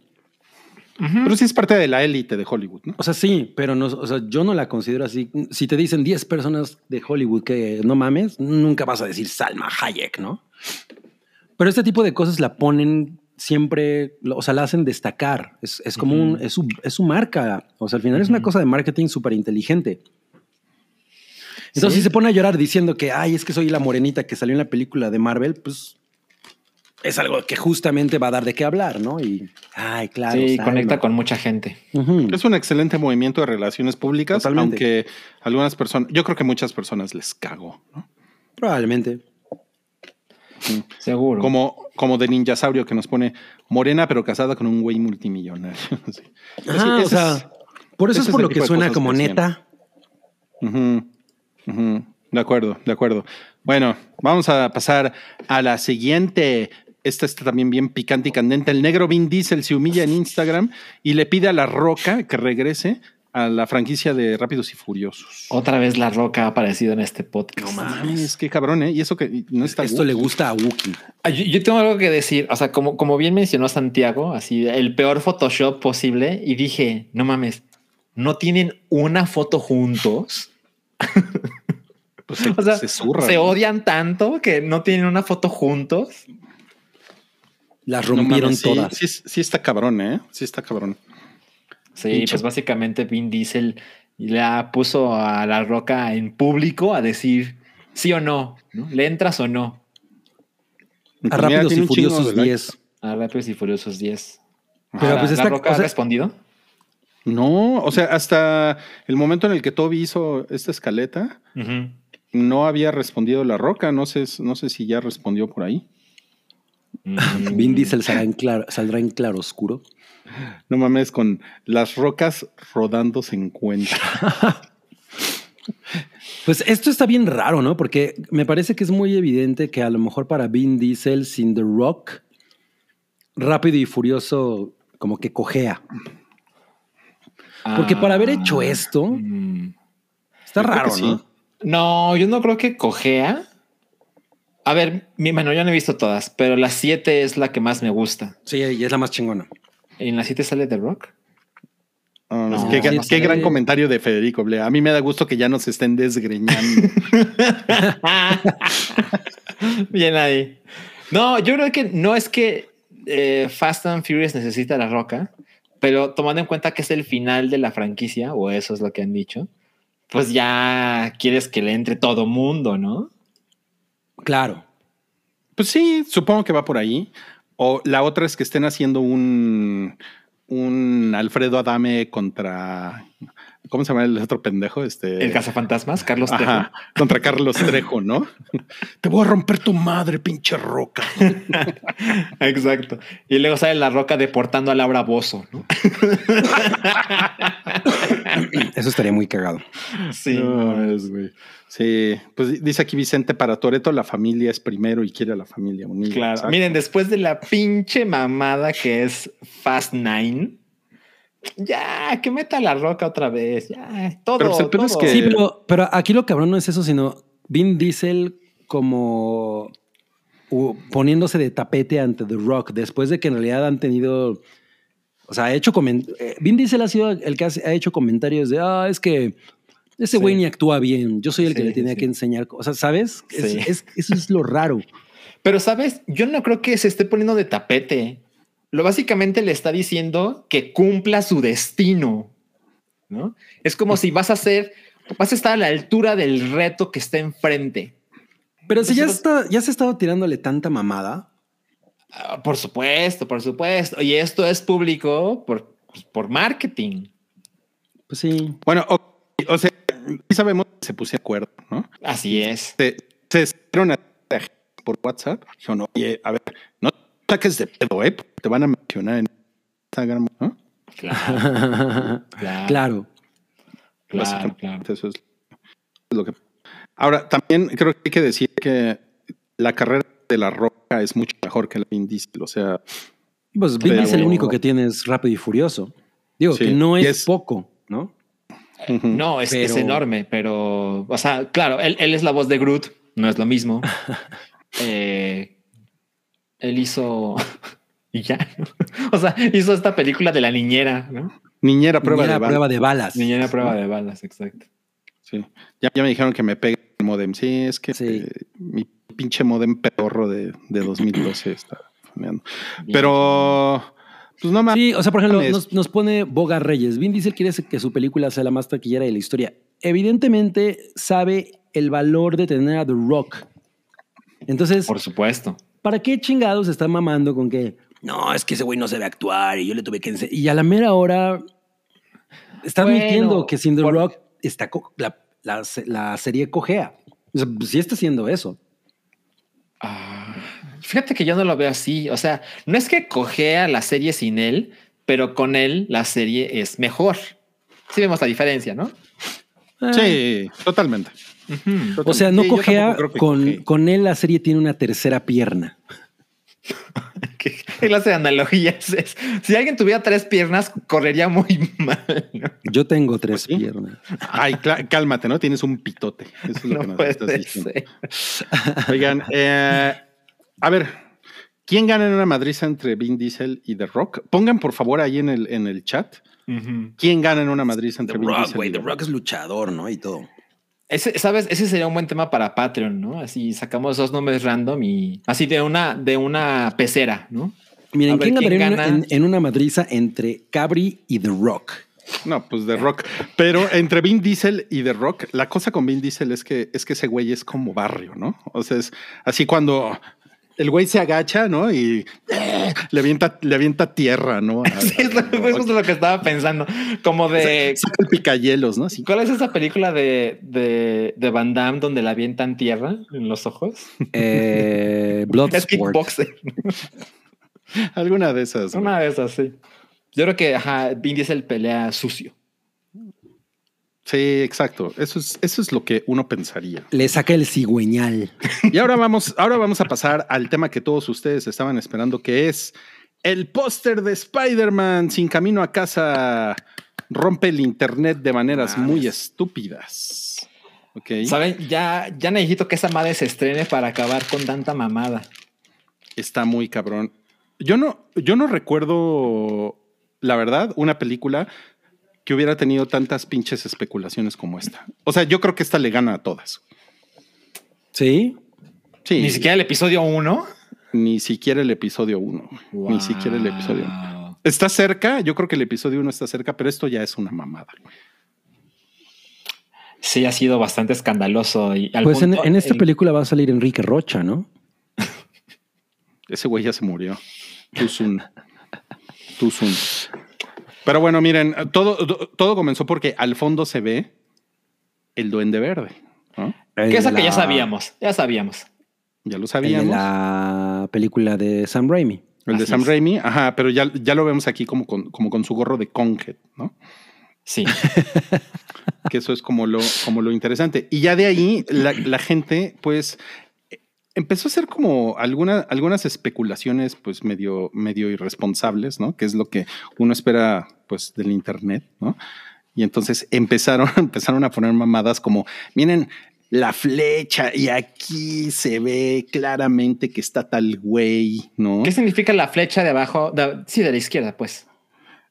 Pero sí es parte de la élite de Hollywood, ¿no? O sea, sí, pero no, o sea, yo no la considero así. Si te dicen 10 personas de Hollywood que no mames, nunca vas a decir Salma Hayek, ¿no? Pero este tipo de cosas la ponen siempre, o sea, la hacen destacar. Es, es como un, es su, es su marca. O sea, al final es una cosa de marketing súper inteligente. Entonces, Sí. si se pone a llorar diciendo que, ay, es que soy la morenita que salió en la película de Marvel, pues es algo que justamente va a dar de qué hablar, ¿no? Y, ay, claro. sí, Salma. conecta con mucha gente. Ujú. Es un excelente movimiento de relaciones públicas, Totalmente. aunque algunas personas, yo creo que muchas personas les cago, ¿no? Probablemente. Seguro. Como, como de Ninjasaurio que nos pone morena pero casada con un güey multimillonario. Sí. Ajá, Ese- o sea, por eso es por lo que suena como que neta. De acuerdo, de acuerdo. Bueno, vamos a pasar a la siguiente. Esta está también bien picante y candente. El negro Vin Diesel se humilla en Instagram y le pide a La Roca que regrese a la franquicia de Rápidos y Furiosos. Otra vez la roca ha aparecido en este podcast. No mames, qué cabrón, ¿eh? Y eso que no está Esto le gusta a Wookiee. Ah, Yo, yo tengo algo que decir. O sea, como, como bien mencionó Santiago, así el peor Photoshop posible. Y dije, no mames, no tienen una foto juntos. Pues se, O sea, se zurran, se ¿no? odian tanto que no tienen una foto juntos. Las No rompieron mames, sí, todas. Sí, sí está cabrón, ¿eh? Sí está cabrón. Sí, Pinche- pues básicamente Vin Diesel la puso a la roca en público a decir sí o no, ¿no? ¿Le entras o no? A Pues mira, Rápidos y Furiosos de likes. 10. A Rápidos y Furiosos 10. Pero pues ¿La está- roca o ha respondido? No, o sea, hasta el momento en el que Toby hizo esta escaleta, no había respondido la roca. No sé, no sé si ya respondió por ahí. Mm. Vin Diesel saldrá en, claro, saldrá en claro oscuro. No mames, con las rocas rodando se encuentra. Pues esto está bien raro, ¿no? Porque me parece que es muy evidente que a lo mejor para Vin Diesel sin The Rock, rápido y furioso, como que cojea. Porque para haber hecho esto, Mm. está raro, ¿no? sí. No, yo no creo que cojea. A ver, mi bueno, yo no he visto todas, pero la 7 es la que más me gusta. Sí, y es la más chingona. ¿En la 7 sale The Rock? Ah, No, qué, gran comentario de Federico Blea. A mí me da gusto que ya nos estén desgreñando. Bien ahí. No, yo creo que no es que eh, Fast and Furious necesita la roca, pero tomando en cuenta que es el final de la franquicia, o eso es lo que han dicho, pues ya quieres que le entre todo mundo, ¿no? Claro. Pues sí, supongo que va por ahí. O la otra es que estén haciendo un, un Alfredo Adame contra. ¿Cómo se llama el otro pendejo? Este. El cazafantasmas, Carlos Trejo. Ajá, contra Carlos Trejo, ¿no? Te voy a romper tu madre, pinche roca. Exacto. Y luego sale la roca deportando a Laura Bozo, ¿no? Eso estaría muy cagado. Sí. No, es, güey. Sí, pues dice aquí Vicente, para Toreto la familia es primero y quiere a la familia unida. Claro. Exacto. Miren, después de la pinche mamada que es Fast Nine, ya que meta la roca otra vez. Ya, todo. Pero, pues, el pedo es todo. que- Sí, pero, pero aquí lo cabrón no es eso, sino Vin Diesel como poniéndose de tapete ante The Rock, después de que en realidad han tenido, o sea, ha hecho eh, Vin Diesel ha sido el que ha hecho comentarios de, ah, es que ese güey Sí. ni actúa bien, yo soy el que le tenía sí. que enseñar cosas, ¿sabes? Es- eso es lo raro. Pero, ¿sabes? Yo no creo que se esté poniendo de tapete. Lo básicamente le está diciendo que cumpla su destino, ¿no? Es como si vas a ser, vas a estar a la altura del reto que está enfrente. Pero si ya, está, ya se ha estado tirándole tanta mamada, Ah, por supuesto, por supuesto. Y esto es público por, pues, por marketing. pues sí. Bueno, o, o sea, sí sabemos que se pusieron de acuerdo, ¿no? Así es. Se, se hicieron por WhatsApp. Dijeron, oye, a ver, no te saques de pedo, ¿eh? Te van a mencionar en Instagram, ¿no? Claro, claro, claro. claro, claro. Eso es lo que. Ahora, también creo que hay que decir que la carrera de la roca es mucho mejor que la de Vin Diesel. O sea, Pues Vin Diesel el único que tiene es rápido y furioso. Digo, Sí, que no es, es- poco, ¿no? No, es, es enorme, pero, o sea, claro, él, él es la voz de Groot, no es lo mismo. Eh, él hizo y ya, ¿no? o sea, hizo esta película de la niñera, ¿no? niñera prueba Niñera de prueba de balas. Niñera prueba de balas, exacto. Sí. Ya, ya me dijeron que me pegue el modem. Sí, es que Sí. eh, mi pinche modem pedorro de, de 2012 está faneando. Pero, pues no mames. Sí, o sea, por ejemplo, nos, nos pone Boga Reyes. Vin Diesel quiere que su película sea la más taquillera de la historia. Evidentemente sabe el valor de tener a The Rock. Entonces, Por supuesto. ¿para qué chingados está mamando con que no, es que ese güey no sabe actuar y yo le tuve que enseñar? Y a la mera hora está Bueno, admitiendo que sin The por- Rock está la, la, la serie cojea. O sea, sí está haciendo eso. Ah, fíjate que yo no lo veo así. O sea, no es que cojea la serie sin él, pero con él la serie es mejor. Sí vemos la diferencia, ¿no? Ah, Sí, totalmente. O sea, no Sí, cojea con, cojee. con él la serie tiene una tercera pierna. ¿Qué clase de analogía es? Si alguien tuviera tres piernas, correría muy mal. ¿no? Yo tengo tres Pues sí. piernas. Ay, cálmate, ¿no? Tienes un pitote. Eso es lo que No nos puede estás diciendo. ser. Oigan, eh, a ver, ¿quién gana en una madriza entre Vin Diesel y The Rock? Pongan por favor ahí en el, en el chat. ¿Quién gana en una madriza The entre Vin Rock, Diesel güey. y The Rock es luchador, ¿no? Y todo. Ese, ¿sabes? Ese sería un buen tema para Patreon, ¿no? Así sacamos dos nombres random y así de una, de una pecera, ¿no? Miren, ¿quién ¿quién ganaría en, gana? en- en una madriza entre Cabri y The Rock? No, pues The Rock. Pero entre Vin Diesel y The Rock, la cosa con Vin Diesel es que es que ese güey es como barrio, ¿no? O sea, es así cuando el güey se agacha, ¿no? Y eh, le avienta, le avienta tierra, ¿no? A- Sí, es, justo lo que estaba pensando. Como de. Saca el picahielos, ¿no? ¿Cuál es esa película de, de, de Van Damme donde la avientan tierra en los ojos? Eh, Es Bloodsport. kickboxer. Alguna de esas. güey. Una de esas, sí. Yo creo que ajá, Vin Diesel pelea sucio. Sí, exacto. Eso es, eso es lo que uno pensaría. Le saca el cigüeñal. Y ahora vamos, ahora vamos a pasar al tema que todos ustedes estaban esperando, que es el póster de Spider-Man sin camino a casa. Rompe el internet de maneras muy estúpidas. Ok. ¿Saben? Ya, ya necesito que esa madre se estrene para acabar con tanta mamada. Está muy cabrón. Yo no, yo no recuerdo, la verdad, una película que hubiera tenido tantas pinches especulaciones como esta. O sea, yo creo que esta le gana a todas. ¿Sí? Sí. Ni siquiera el episodio 1. Ni siquiera el episodio 1. Ni siquiera el episodio 1. Está cerca, yo creo que el episodio 1 está cerca, pero esto ya es una mamada. Sí, ha sido bastante escandaloso. Y al Pues en, punto en esta película va a salir Enrique Rocha, ¿no? Ese güey ya se murió. Too soon. Pero bueno, miren, todo, todo comenzó porque al fondo se ve el duende verde. ¿no? Que esa que ya sabíamos, ya sabíamos. Ya lo El de sabíamos. la película de Sam Raimi. El de Así Sam es. Raimi, ajá, pero ya, ya lo vemos aquí como con, como con su gorro de Conhead, ¿no? Sí. Que eso es como lo, como lo interesante. Y ya de ahí la, la gente, pues, empezó a hacer como alguna, algunas especulaciones, pues, medio, medio irresponsables, ¿no? Que es lo que uno espera, pues, del Internet, ¿no? Y entonces empezaron, empezaron a poner mamadas como, miren, la flecha y aquí se ve claramente que está tal güey, ¿no? ¿Qué significa la flecha de abajo? De- sí, de la izquierda, pues.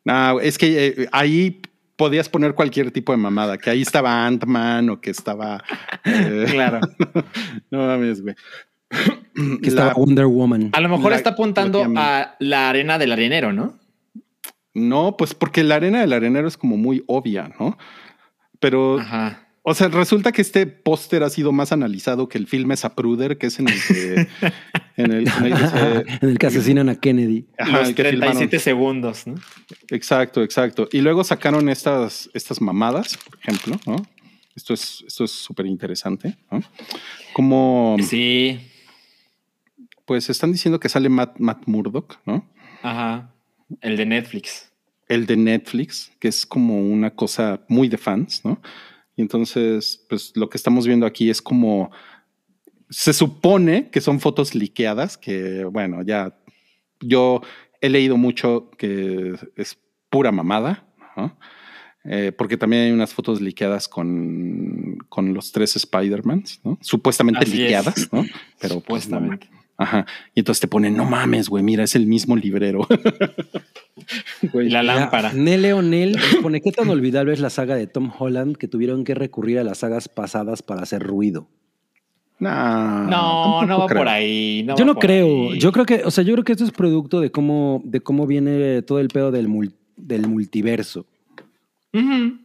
No, es que eh, ahí podías poner cualquier tipo de mamada, que ahí estaba Ant-Man o que estaba... eh, Claro. no mames, güey. Que estaba Wonder Woman. A lo mejor La- está apuntando a la arena del arenero, ¿no? No, pues porque la arena del arenero es como muy obvia, ¿no? Pero, Ajá. o sea, resulta que este póster ha sido más analizado que el filme Zapruder, que es en el que... en el, en el que se- en el que asesinan a Kennedy. ajá, Los el que filmaron. 37 segundos, ¿no? Exacto, exacto. Y luego sacaron estas, estas mamadas, por ejemplo, ¿no? Esto es esto es súper interesante, ¿no? Como, Sí. Pues están diciendo que sale Matt, Matt Murdock, ¿no? Ajá. El de Netflix. El de Netflix, que es como una cosa muy de fans, ¿no? Y entonces, pues lo que estamos viendo aquí es como, se supone que son fotos liqueadas, que bueno, ya yo he leído mucho que es pura mamada, ¿no? Eh, porque también hay unas fotos liqueadas con, con los tres Spider-Mans, ¿no? Supuestamente Así es. liqueadas, ¿no? Pero pues, no Supuestamente. Ajá. Y entonces te ponen, no mames, güey, mira, es el mismo librero. Güey. La lámpara. Nele O'Neill pone qué tan olvidable es la saga de Tom Holland que tuvieron que recurrir a las sagas pasadas para hacer ruido. No, No, no va creo. por ahí. no yo no creo. ahí. Yo creo que, o sea, yo creo que esto es producto de cómo, de cómo viene todo el pedo del, mul- del multiverso.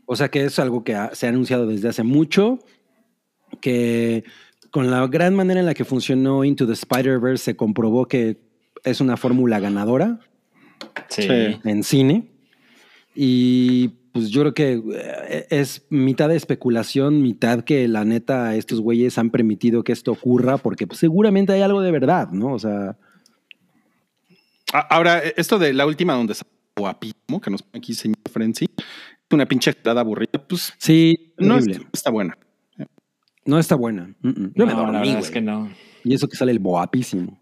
O sea, que es algo que ha- se ha anunciado desde hace mucho, que con la gran manera en la que funcionó Into the Spider-Verse se comprobó que es una fórmula ganadora Sí. En cine. Y pues yo creo que eh, es mitad de especulación, mitad que la neta estos güeyes han permitido que esto ocurra porque pues, seguramente hay algo de verdad, ¿no? O sea, Ahora, esto de la última donde está guapísimo, que nos pone aquí señor Frenzy, una pinche aburrida, pues sí, no está buena. No está buena. Mm, mm. Yo me No, la dormí, verdad güey. es que no. Y eso que sale el guapísimo.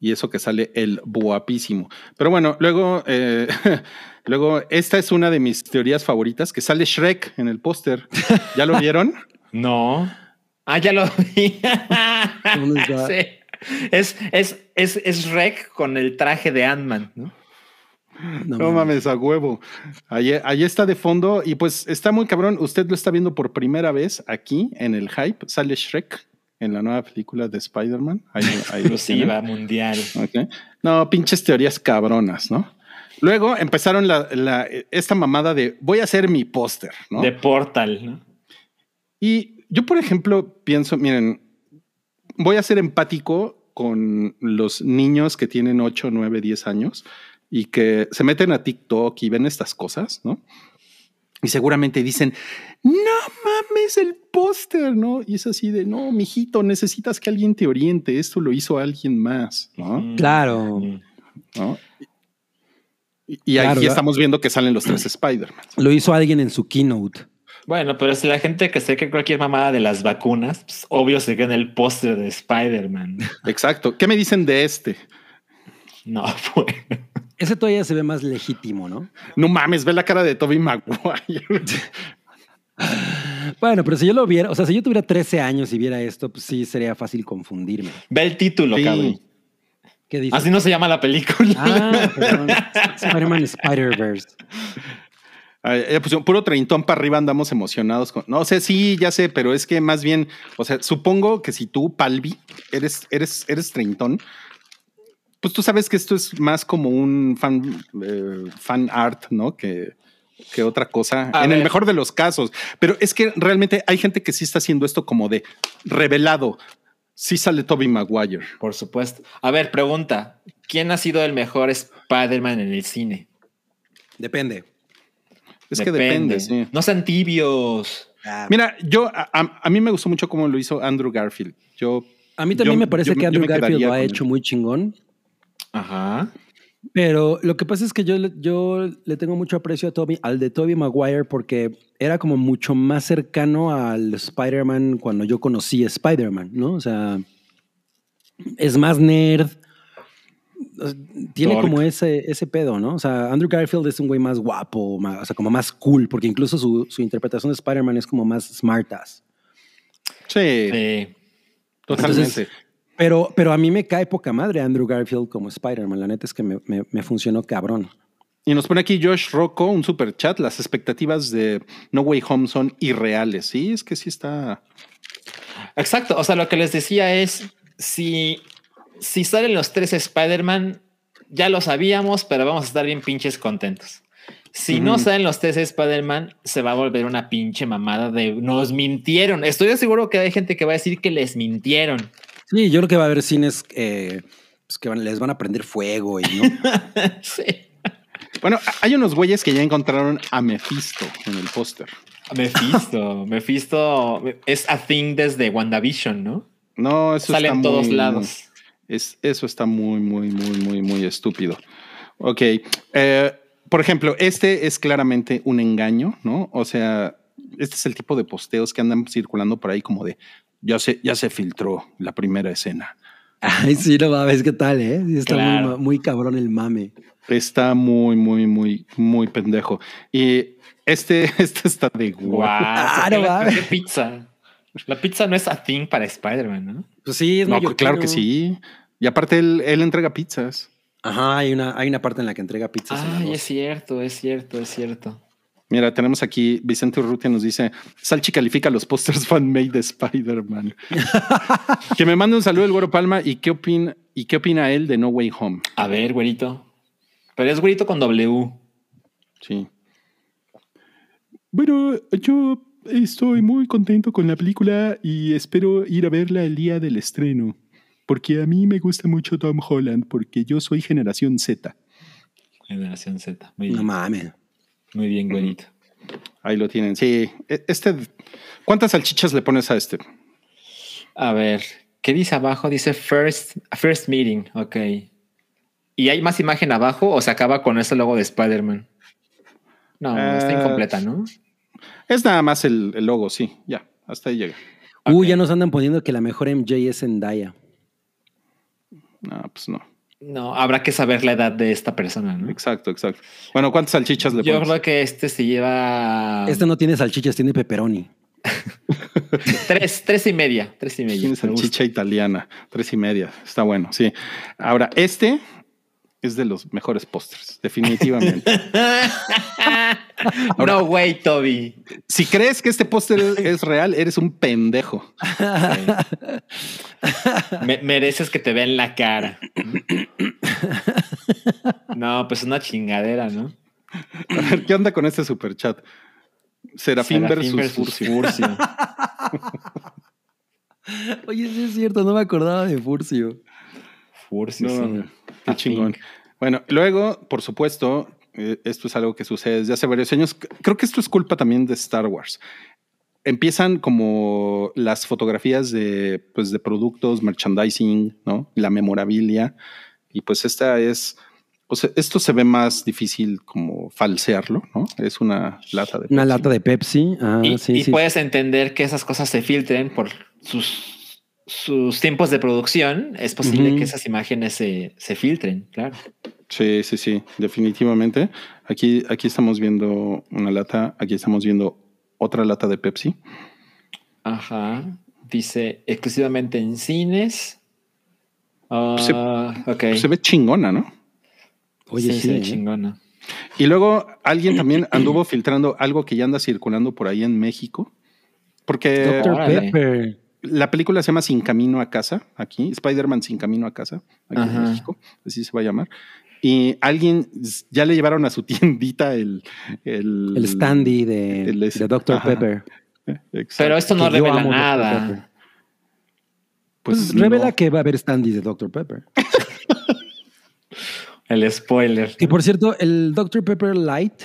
Y eso que sale el guapísimo. Pero bueno, luego, eh, luego, esta es una de mis teorías favoritas, que sale Shrek en el póster. ¿Ya lo vieron? No. Ah, ya lo vi. Es, es, es, es Rec con el traje de Ant-Man, ¿no? No, mames, a huevo. Ahí está de fondo y pues está muy cabrón. Usted lo está viendo por primera vez aquí en el hype. Sale Shrek en la nueva película de Spider-Man. Ahí, ahí. Exclusiva mundial. Ok. No, pinches teorías cabronas, ¿no? Luego empezaron la, la- esta mamada de voy a hacer mi póster, ¿no? De Portal, ¿no? Y yo, por ejemplo, pienso, miren, voy a ser empático con los niños que tienen 8, 9, 10 años y que se meten a TikTok y ven estas cosas, ¿no? Y seguramente dicen, no mames el póster, ¿no? Y es así de, no, mijito, necesitas que alguien te oriente, esto lo hizo alguien más, ¿no? Claro. ¿No? Y, y Claro, aquí ¿verdad? estamos viendo que salen los tres Spider-Man. Lo hizo alguien en su keynote. Bueno, pero si la gente que sé que cualquier mamada de las vacunas, pues, obvio se queda en el póster de Spider-Man. Exacto. ¿Qué me dicen de este? No, fue. Ese todavía se ve más legítimo, ¿no? No mames, ve la cara de Toby Maguire. Bueno, pero si yo lo viera, o sea, si yo tuviera 13 años y viera esto, pues sí sería fácil confundirme. Ve el título, Sí. cabrón. ¿Qué dice? Así no se llama la película. Ah, perdón. Spider-Man Spider-Verse. Ya pusieron puro treintón para arriba, andamos emocionados. Con... No sé, sí, ya sé, pero es que más bien, o sea, supongo que si tú, Palvi, eres, eres, eres treintón, pues tú sabes que esto es más como un fan, eh, fan art, ¿no? Que, que otra cosa, A en el mejor de los casos. Pero es que realmente hay gente que sí está haciendo esto como de revelado. Sí sale Toby Maguire. Por supuesto. A ver, pregunta. ¿Quién ha sido el mejor Spider-Man en el cine? Depende. Es que depende, sí. No sean tibios. Mira, yo, a, a- a mí me gustó mucho cómo lo hizo Andrew Garfield. Yo A mí también Yo- me parece yo- que Andrew Garfield lo ha hecho él. muy chingón. Ajá. Pero lo que pasa es que yo, le- yo le tengo mucho aprecio a Toby, al de Toby Maguire porque era como mucho más cercano al Spider-Man cuando yo conocí a Spider-Man, ¿no? O sea, es más nerd. Tiene Dork. como ese, ese pedo, ¿no? O sea, Andrew Garfield es un güey más guapo, más, o sea, como más cool, porque incluso su, su interpretación de Spider-Man es como más smartass. sí, Sí. totalmente. Entonces, Pero, pero a mí me cae poca madre Andrew Garfield como Spider-Man. La neta es que me, me- me funcionó cabrón. Y nos pone aquí Josh Rocco un super chat. Las expectativas de No Way Home son irreales. Sí, es que sí está. Exacto. O sea, lo que les decía es si, si salen los tres Spider-Man, ya lo sabíamos, pero vamos a estar bien pinches contentos. Si no salen los tres Spider-Man, se va a volver una pinche mamada de nos mintieron. Estoy seguro que hay gente que va a decir que les mintieron. Sí, yo creo que va a haber cines eh, pues que van- les van a prender fuego y no. sí. Bueno, hay unos güeyes que ya encontraron a Mephisto en el póster. Mephisto, Mephisto es a thing desde WandaVision, ¿no? No, eso Sale está en todos muy- lados. Es, eso está muy, muy, muy, muy, muy estúpido. Ok. eh, por ejemplo, este es claramente un engaño, ¿no? O sea, este es el tipo de posteos que andan circulando por ahí como de ya se, ya se filtró la primera escena. Ay, sí, no mames, ¿qué tal, eh? Sí, está muy Claro. muy, cabrón el mame. Está muy, muy, muy, muy pendejo. Y este, este está de Guau. Ah, ¿qué no qué pizza. La pizza no es a thing para Spider-Man, ¿no? Pues sí, es No, claro que sí. Y aparte él, él entrega pizzas. Ajá, hay una, hay una parte en la que entrega pizzas. en la Ay, dos. es cierto, es cierto, es cierto. Mira, tenemos aquí, Vicente Urrutia nos dice, Salchi califica los pósters fan-made de Spider-Man. que me mande un saludo el Güero Palma y qué opina, y qué opina él de No Way Home. A ver, güerito. Pero es güerito con W. Sí. Bueno, yo estoy muy contento con la película y espero ir a verla el día del estreno. Porque a mí me gusta mucho Tom Holland, porque yo soy generación Z. Generación Z. Muy No bien, mames. Muy bien, güerito. Ahí lo tienen. Sí. E- Este, ¿cuántas salchichas le pones a este? A ver, ¿qué dice abajo? Dice first, first meeting. Ok. ¿Y hay más imagen abajo o se acaba con ese logo de Spider-Man? No, está Eh, incompleta, ¿no? Es nada más el, el logo, sí. Ya, hasta ahí llega. Uy, Ok. ya nos andan poniendo que la mejor MJ es Zendaya. No, pues no. No, habrá que saber la edad de esta persona, ¿no? Exacto, exacto. Bueno, ¿cuántas salchichas le Yo pones? creo que este se lleva Este no tiene salchichas, tiene pepperoni. tres, tres y media, tres y media. Tiene salchicha italiana, tres y media. Está bueno, sí. Ahora, este, es de los mejores pósters, definitivamente. no way, Toby. Si crees que este póster es real, eres un pendejo. Me- mereces que te vean la cara. No, pues una chingadera, ¿no? A ver, ¿qué onda con este superchat? Serafín, versus, Furcio. Furcio. Oye, sí es cierto, no me acordaba de Furcio. Furcio, No, sí. Qué chingón. Bueno, luego, por supuesto, eh, esto es algo que sucede desde hace varios años. Creo que esto es culpa también de Star Wars. Empiezan como las fotografías de, pues, de productos, merchandising, ¿no? La memorabilia. Y pues esta es, o sea, esto se ve más difícil como falsearlo, ¿no? Es una lata de Una Pepsi. lata de Pepsi. Ah, y, sí, y sí. puedes entender que esas cosas se filtren por sus, sus tiempos de producción. Es posible que esas imágenes se, se filtren, claro. Sí, sí, sí, definitivamente. Aquí, aquí estamos viendo una lata, aquí estamos viendo otra lata de Pepsi. Ajá. Dice exclusivamente en cines. Se- Ah. Se ve chingona, ¿no? Oye, sí, sí. se ve ¿eh? chingona. Y luego alguien también anduvo filtrando algo que ya anda circulando por ahí en México. Porque Dr. Pepper. La película se llama Sin Camino a Casa, aquí, Spider-Man Sin Camino a Casa, aquí Ajá. en México, así se va a llamar. Y alguien ya le llevaron a su tiendita el... El, El standy de, el de Dr. Ajá. Pepper. Exacto. Pero esto no Que revela nada. Pepper. Pues, no. revela que va a haber standees de Dr. Pepper. El spoiler. Que por cierto, el Dr. Pepper Light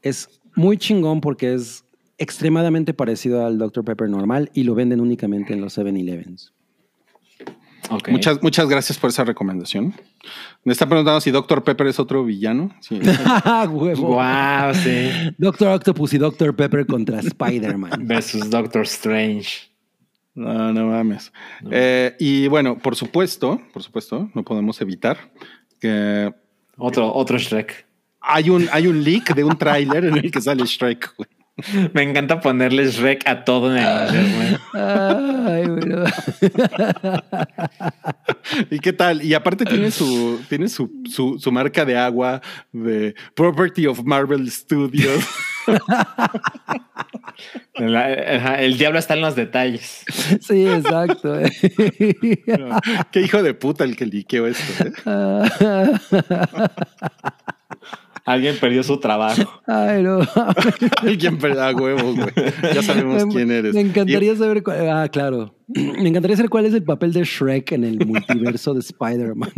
es muy chingón porque es extremadamente parecido al Dr. Pepper normal y lo venden únicamente en los 7-Elevens. Ok. Muchas, muchas gracias por esa recomendación. Me está preguntando si Dr. Pepper es otro villano. Sí. Huevo. Wow, sí. Doctor Octopus y Dr. Pepper contra Spider-Man. Versus Doctor Strange. No, no mames. Eh, y bueno, por supuesto, por supuesto, no podemos evitar que Otro, otro Shrek. hay un, hay un leak de un tráiler en el que sale Shrek. Me encanta ponerle Shrek a todo en el internet. Ay, bueno. ¿Y qué tal? Y aparte tiene su, tiene su, su, su marca de agua de Property of Marvel Studios. El diablo está en los detalles. Sí, exacto. Qué hijo de puta el que liqueó esto. ¿eh? Alguien perdió su trabajo. Ay, no. Alguien perdió a huevo, güey. Ya sabemos quién eres. Me encantaría saber cuál. Ah, claro. Me encantaría saber cuál es el papel de Shrek en el multiverso de Spider-Man.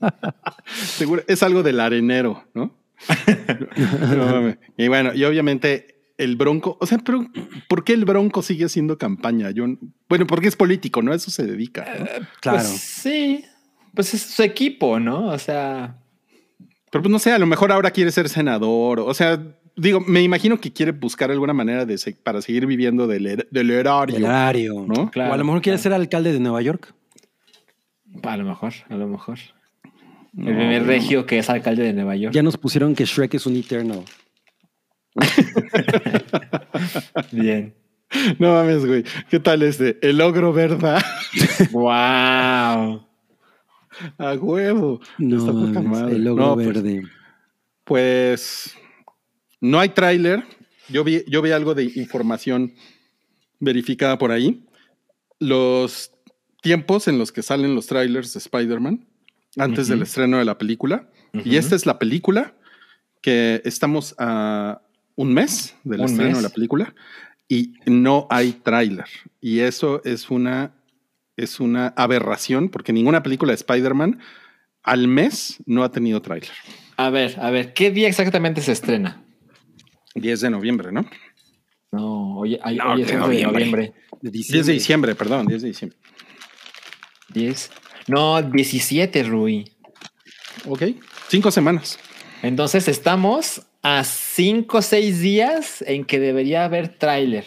Seguro, es algo del arenero, ¿no? Y bueno, y obviamente el Bronco, o sea, pero ¿por qué el Bronco sigue haciendo campaña? Yo, bueno, porque es político, ¿no? A eso se dedica. ¿no? Claro. Pues sí. Pues es su equipo, ¿no? O sea, Pero pues no sé, a lo mejor ahora quiere ser senador, o sea, digo, me imagino que quiere buscar alguna manera de se- para seguir viviendo del, er- del erario. El horario. ¿no? o a lo mejor quiere ser alcalde de Nueva York. a lo mejor, a lo mejor. El primer regio que es alcalde de Nueva York. Ya nos pusieron que Shrek es un Eternal. Bien. No mames, güey. ¿Qué tal este? El ogro verdad. wow. A huevo. No, Está poca madre. el logo No, pues, verde. Pues no hay tráiler. Yo vi, yo vi algo de información verificada por ahí. Los tiempos en los que salen los trailers de Spider-Man antes del estreno de la película. Y esta es la película que estamos a un mes del Un estreno mes. de la película y no hay tráiler. Y eso es una, es una aberración porque ninguna película de Spider-Man al mes no ha tenido tráiler. A ver, a ver, ¿qué día exactamente se estrena? 10 de noviembre, ¿no? No, oye, No, hoy es de 11 de noviembre. De 10 de diciembre, perdón, 10 de diciembre. 10. No, 17, Rui. Ok, cinco semanas. Entonces estamos a 5 o 6 días en que debería haber tráiler.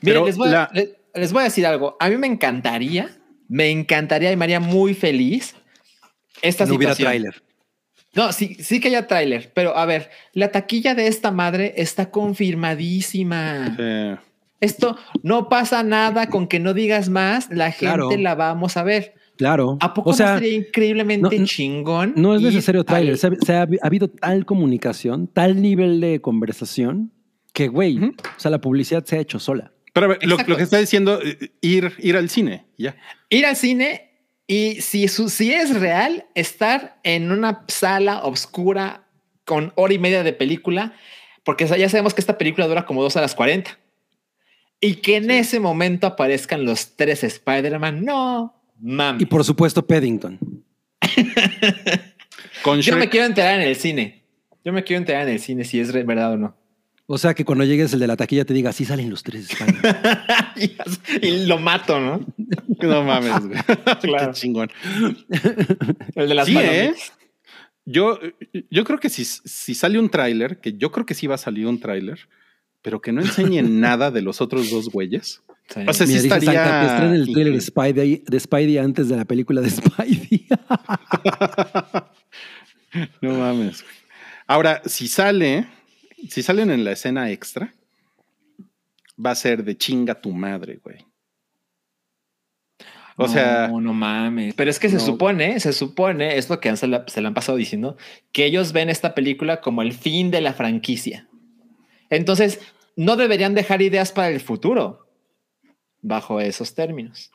Miren, les, voy a- la- le- les voy a decir algo. A mí me encantaría, me encantaría y me haría muy feliz esta No hubiera situación. tráiler. No, sí, sí que haya tráiler, pero a ver, la taquilla de esta madre está confirmadísima. Esto no pasa nada con que no digas más, la gente Claro. la vamos a ver. Claro. ¿A poco o sea, no sería increíblemente no- chingón? no es necesario trailer. al- Se ha, se ha- ha habido tal comunicación, tal nivel de conversación que, güey, o sea, la publicidad se ha hecho sola. Pero a ver, lo, que está diciendo, eh, ir, ir al cine, ya. ir al cine y si, su- si es real, estar en una sala oscura con hora y media de película, porque ya sabemos que esta película dura como dos horas 40. Y que en ese momento aparezcan los tres Spider-Man, no, mames. Y por supuesto, Paddington. Con Yo me quiero enterar en el cine. Yo me quiero enterar en el cine si es verdad o no. O sea, que cuando llegues el de la taquilla te diga, sí salen los tres Spider-Man. y, y lo mato, ¿no? no mames, güey. Claro. Qué chingón. El de las Sí, ¿eh? Yo, yo creo que si, si sale un tráiler, que yo creo que sí va a salir un tráiler, pero que no enseñen nada de los otros dos güeyes. Sí. O sea, sí Mira, dice estaría que estrenen el trailer de. Spidey, de Spidey antes de la película de Spidey. No mames. güey. Ahora, si sale, si salen en la escena extra, va a ser de chinga tu madre, güey. O sea, no, no mames. Pero es que se supone, se supone, es lo que han- se, la, se le han pasado diciendo, que ellos ven esta película como el fin de la franquicia. Entonces, no deberían dejar ideas para el futuro bajo esos términos.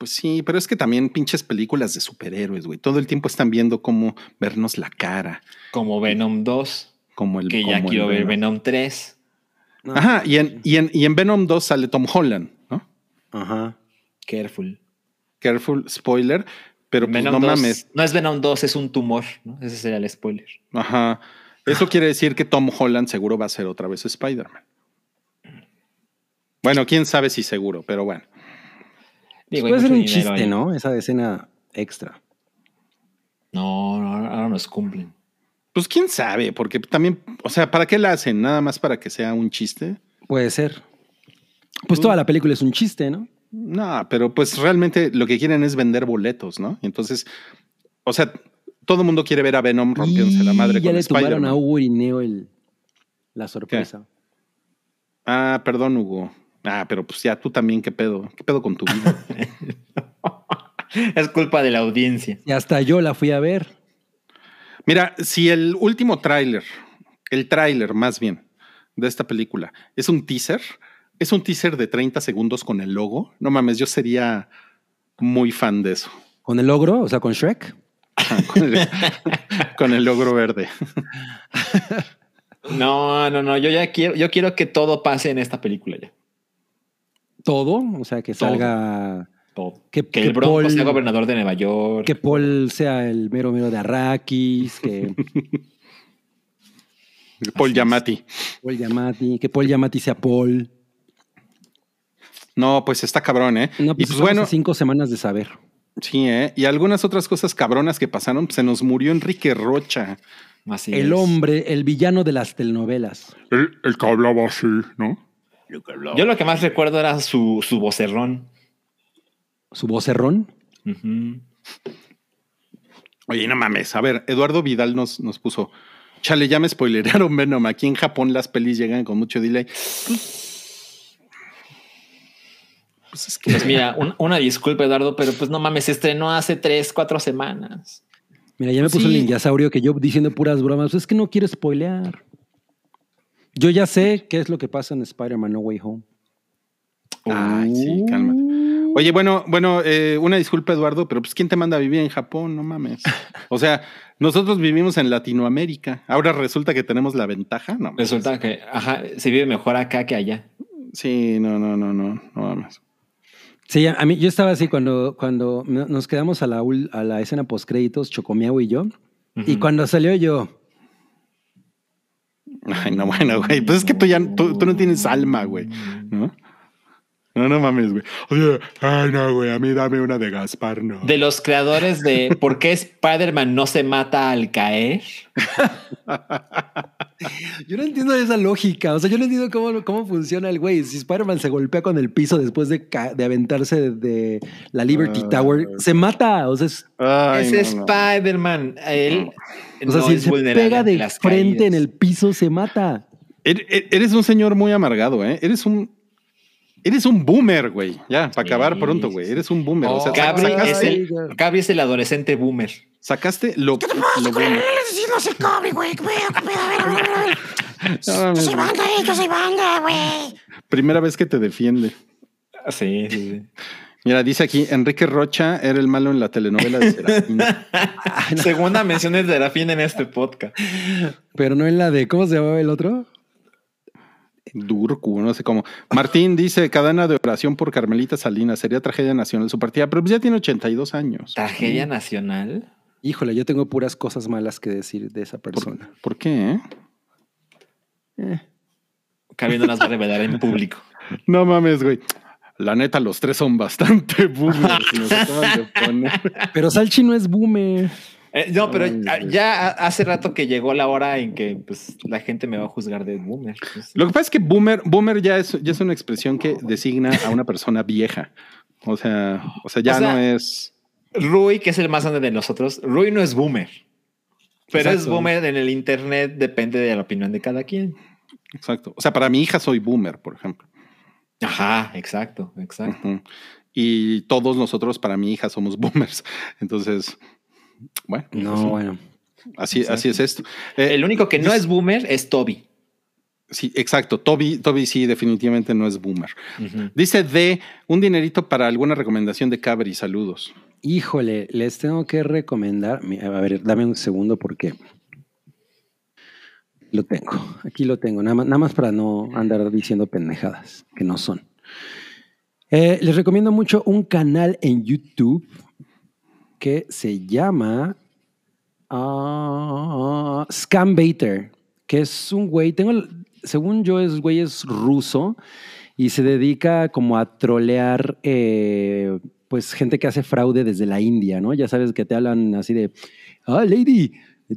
Pues sí, pero es que también pinches películas de superhéroes, güey. Todo el tiempo están viendo cómo vernos la cara, Como Venom 2, como el que ya como quiero ver Venom. Venom 3. Ajá, y en, y, en, y en Venom 2 sale Tom Holland, ¿no? Ajá. Careful. Careful, spoiler, pero pues Venom no 2 mames. No es Venom 2, es un tumor, ¿no? Ese sería el spoiler. Ajá. Eso quiere decir que Tom Holland seguro va a ser otra vez Spider-Man. Bueno, quién sabe si seguro, pero bueno. Digo, Puede ser un chiste, ahí. ¿no? Esa escena extra. No, no, ahora nos cumplen. Pues quién sabe, porque también, o sea, ¿para qué la hacen? Nada más para que sea un chiste. Puede ser. Pues toda la película es un chiste, ¿no? No, pero pues realmente lo que quieren es vender boletos, ¿no? Y entonces, o sea, todo el mundo quiere ver a Venom rompiéndose la madre Y ya con le Spider-Man. a Hugo y Neo el, la sorpresa. Ah, perdón, Hugo. Ah, pero pues ya tú también, ¿qué pedo? ¿Qué pedo con tu vida? Es culpa de la audiencia. Y hasta yo la fui a ver. Mira, si el último tráiler, el tráiler más bien, de esta película es un teaser, es un teaser de 30 segundos con el logo, no mames, yo sería muy fan de eso. ¿Con el logro? O sea, con Shrek. con, el, con el logro verde. No, no, no. Yo ya quiero, yo quiero que todo pase en esta película ya. Todo. O sea, que Todo. salga. Todo. Que, Que que el Bronco Paul, sea gobernador de Nueva York. que Paul sea el mero mero de Arrakis. Que Paul Yamati. Paul Yamati. Que Paul Yamati sea Paul. No, pues está cabrón, ¿eh? No, y pues, pues bueno, cinco semanas de saber. sí, ¿eh? Y algunas otras cosas cabronas que pasaron, se nos murió Enrique Rocha. Así el es. hombre, el villano de las telenovelas. El, el que hablaba así, ¿no? Yo lo que más recuerdo era su, su vocerrón. Su vocerrón. Oye, no mames. A ver, Eduardo Vidal nos, nos puso. Chale, ya me spoilearon Venom. Aquí en Japón las pelis llegan con mucho delay. Pues es que. Pues mira, un- una disculpa, Eduardo, pero pues no mames, se estrenó hace tres, cuatro semanas. Mira, ya me Pues puso el sí. ninjasaurio que yo diciendo puras bromas. Es que no quiero spoilear. Yo ya sé qué es lo que pasa en Spider-Man No Way Home. Ay, sí, calma. Oye, bueno, bueno, eh, una disculpa, Eduardo, pero pues ¿quién te manda a vivir en Japón? No mames. O sea, nosotros vivimos en Latinoamérica. Ahora resulta que tenemos la ventaja. No, mames. Resulta que ajá, se vive mejor acá que allá. Sí, no, no, no, no, no mames. Sí, a mí yo estaba así cuando, cuando no- nos quedamos a la, a la escena post créditos, Chocomiao y yo. Y cuando salió yo, Ay, no, bueno, güey. Pues es que tú ya tú, no tienes alma, güey. ¿No? No, no mames, güey. Oye, ay, no, güey, a mí dame una de Gaspar, no. De los creadores de ¿Por qué Spider-Man no se mata al caer? yo no entiendo esa lógica. O sea, yo no entiendo cómo, cómo funciona el güey. Si Spider-Man se golpea con el piso después de, de aventarse de, de la Liberty Ah. Tower, se mata. O sea, es- no, no. Spider-Man, él o sea no si es se pega de frente caídas. en el piso, se mata. Er- er- Eres un señor muy amargado, ¿eh? Eres un Eres un boomer, güey. Ya, para Sí, acabar pronto, güey. Eres un boomer. o sea, Oh, Cabri es, sacaste, el, Cabri es el adolescente boomer. sacaste lo, ¿Qué te pasa, lo. Sí, no sé cobre, güey. ¿Qué pedo, qué pedo? A ver, a ver, a ver. No Yo soy banda, eh. Yo soy banda, güey. Primera vez que te defiende. Sí, sí, sí. Mira, dice aquí, Enrique Rocha era el malo en la telenovela de Serafina. Segunda mención de Serafín en este podcast. Pero no en la de, ¿cómo se llamaba el otro? Durku, no sé cómo. Martín dice, cadena de oración por Carmelita Salinas. Sería tragedia nacional su partida, pero pues ya tiene 82 años. Tragedia nacional. Híjole, yo tengo puras cosas malas que decir de esa persona. ¿Por qué? eh? Cabri no las va a revelar en público. No mames, güey. La neta, los tres son bastante boomers. y nos acaban de poner. Pero Salchi no es boomer. Eh, no, pero güey. ya ha- hace rato que llegó la hora en que pues, la gente me va a juzgar de boomer. Lo que pasa es que boomer, boomer ya es, ya es una expresión que designa a una persona vieja. O sea, o sea ya O sea, no es. Rui, que es el más grande de nosotros, Rui no es boomer. Pero es boomer en el internet, depende de la opinión de cada quien. Exacto. O sea, para mi hija soy boomer, por ejemplo. Ajá, exacto, exacto. Y todos nosotros, para mi hija, somos boomers. Entonces, bueno, No, pues, bueno. así, así es esto. Eh, El único que no es boomer es Toby. Sí, exacto. Toby, Toby sí, definitivamente no es boomer. Dice de un dinerito para alguna recomendación de Cabri. Saludos. Híjole, les tengo que recomendar. A ver, dame un segundo porque lo tengo. Aquí lo tengo, nada más, nada más para no andar diciendo pendejadas que no son. Eh, les recomiendo mucho un canal en YouTube que se llama ah, Scam Baiter, que es un güey, tengo, según yo es güey es ruso y se dedica como a trolear eh, pues gente que hace fraude desde la India, ¿no? Ya sabes que te hablan así de, ah, lady,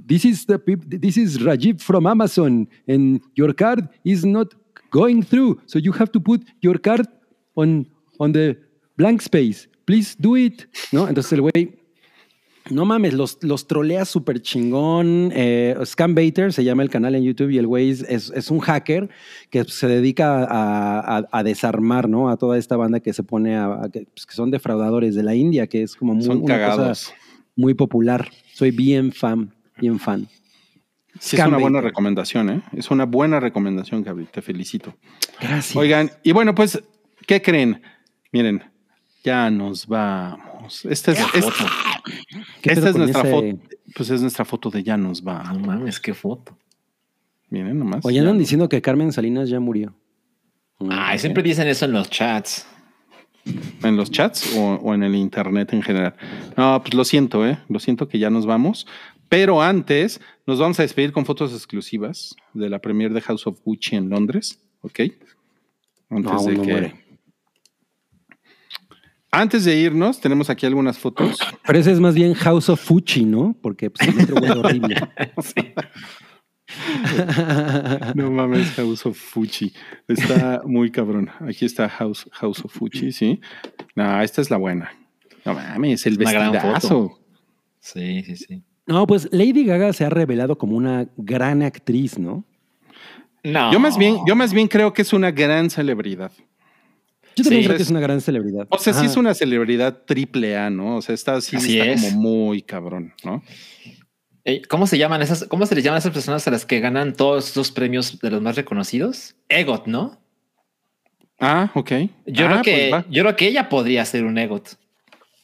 this is the this is Rajiv from Amazon and your card is not going through, so you have to put your card on on the blank space. Please do it, ¿no? Entonces el güey no mames, los, los trolea súper chingón. Eh, Scam Baiter se llama el canal en YouTube y el güey es, es- un hacker que se dedica a, a- a desarmar ¿no? a toda esta banda que se pone a, a que, pues, que son defraudadores de la India, que es como muy, Son una cosa cagados. muy popular. Soy bien fan, bien fan. Sí, es una buena recomendación, ¿eh? Es una buena recomendación, Cabri. Te felicito. Gracias. Oigan, y bueno, pues, ¿qué creen? Miren, ya nos vamos. Esta es, es- ¿Qué esta pedo es nuestra ese- foto. Pues es nuestra foto de ya nos No vamos. mames, qué foto. Miren nomás. Oye, ya andan diciendo que Carmen Salinas ya murió. Ay, siempre dicen eso en los chats. ¿En los chats o, o en el internet en general? No, pues lo siento, ¿eh? Lo siento que ya nos vamos. Pero antes nos vamos a despedir con fotos exclusivas de la premier de House of Gucci en Londres, ¿ok? Antes, No, aún de, no que- muere. Antes de irnos, tenemos aquí algunas fotos. Pero ese es más bien House of Fuchi, ¿no? Porque pues, el otro huele horrible. No mames, House of Fuchi. Está muy cabrón. Aquí está House, House of Fuchi, sí. No, esta es la buena. No mames, el Una gran vestidazo. foto. Sí, sí, sí. No, pues Lady Gaga se ha revelado como una gran actriz, ¿no? No. Yo más bien, yo más bien creo que es una gran celebridad. Yo también Sí. creo que es una gran celebridad. O sea, sí es una celebridad triple A, ¿no? O sea, está así, Así está es. como muy cabrón, ¿no? Ey, ¿Cómo se llaman esas? ¿Cómo se les llaman a esas personas a las que ganan todos estos premios de los más reconocidos? EGOT, ¿no? Ah, ok. Yo Ah, creo que pues va. yo creo que ella podría ser un EGOT.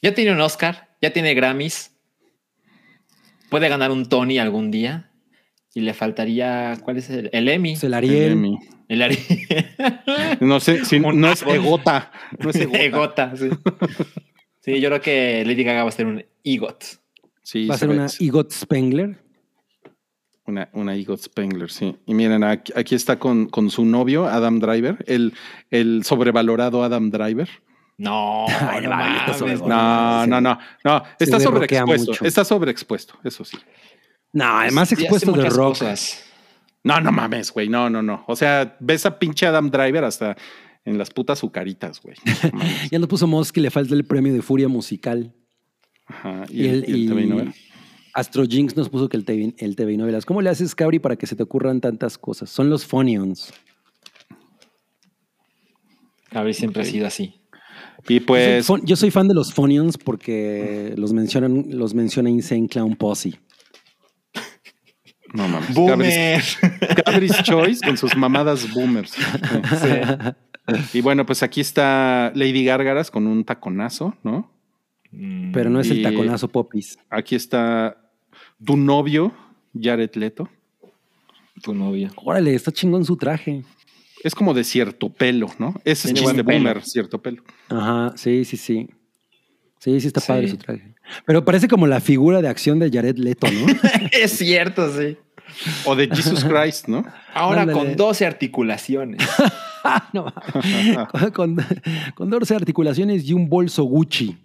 Ya tiene un Oscar, ya tiene Grammys. Puede ganar un Tony algún día. Y le faltaría, ¿cuál es el? Es el El Ariel. Emmy. El Ari. No sé, si no es egota. No es egota. Egota, sí. Sí, yo creo que Lady Gaga va a ser un EGOT. Sí, Va a se ser una Egot Spengler. Una, una Egot Spengler, sí. Y miren, aquí, aquí está con, con su novio, Adam Driver, el, el sobrevalorado Adam Driver. No, Ay, no. No, no, no, no. Está sobreexpuesto. Está sobreexpuesto, eso sí. No, además expuesto de rock. cosas. No, no mames, güey. No, no, no. O sea, ves a pinche Adam Driver hasta en las putas azucaritas, güey. No. Ya nos puso Moss que le falta el premio de Furia Musical. Ajá. Y, el, y el TV y novela. Astro Jinx nos puso que el TV, el TV novelas. ¿Cómo le haces, Cabri, para que se te ocurran tantas cosas? Son los Phonions. Cabri siempre ha sido así. Y pues, yo, soy, yo soy fan de los Fonions porque los mencionan, los menciona Insane Clown Posse. No mames. Boomer. Cabris, Cabris Choice con sus mamadas boomers. Y bueno, pues aquí está Lady Gárgaras con un taconazo, ¿no? Mm, Pero no es el taconazo popis. Aquí está tu novio, Jared Leto. tu novia. Órale, está chingón su traje. Es como de cierto pelo, ¿no? Ese es chiste buen pelo. boomer, cierto pelo. Ajá, sí, sí, sí. Sí, sí está Sí. padre su traje. Pero parece como la figura de acción de Jared Leto, ¿no? es cierto, sí. O de Jesus Christ, ¿no? Ahora con 12 articulaciones. no, con, con 12 articulaciones y un bolso Gucci.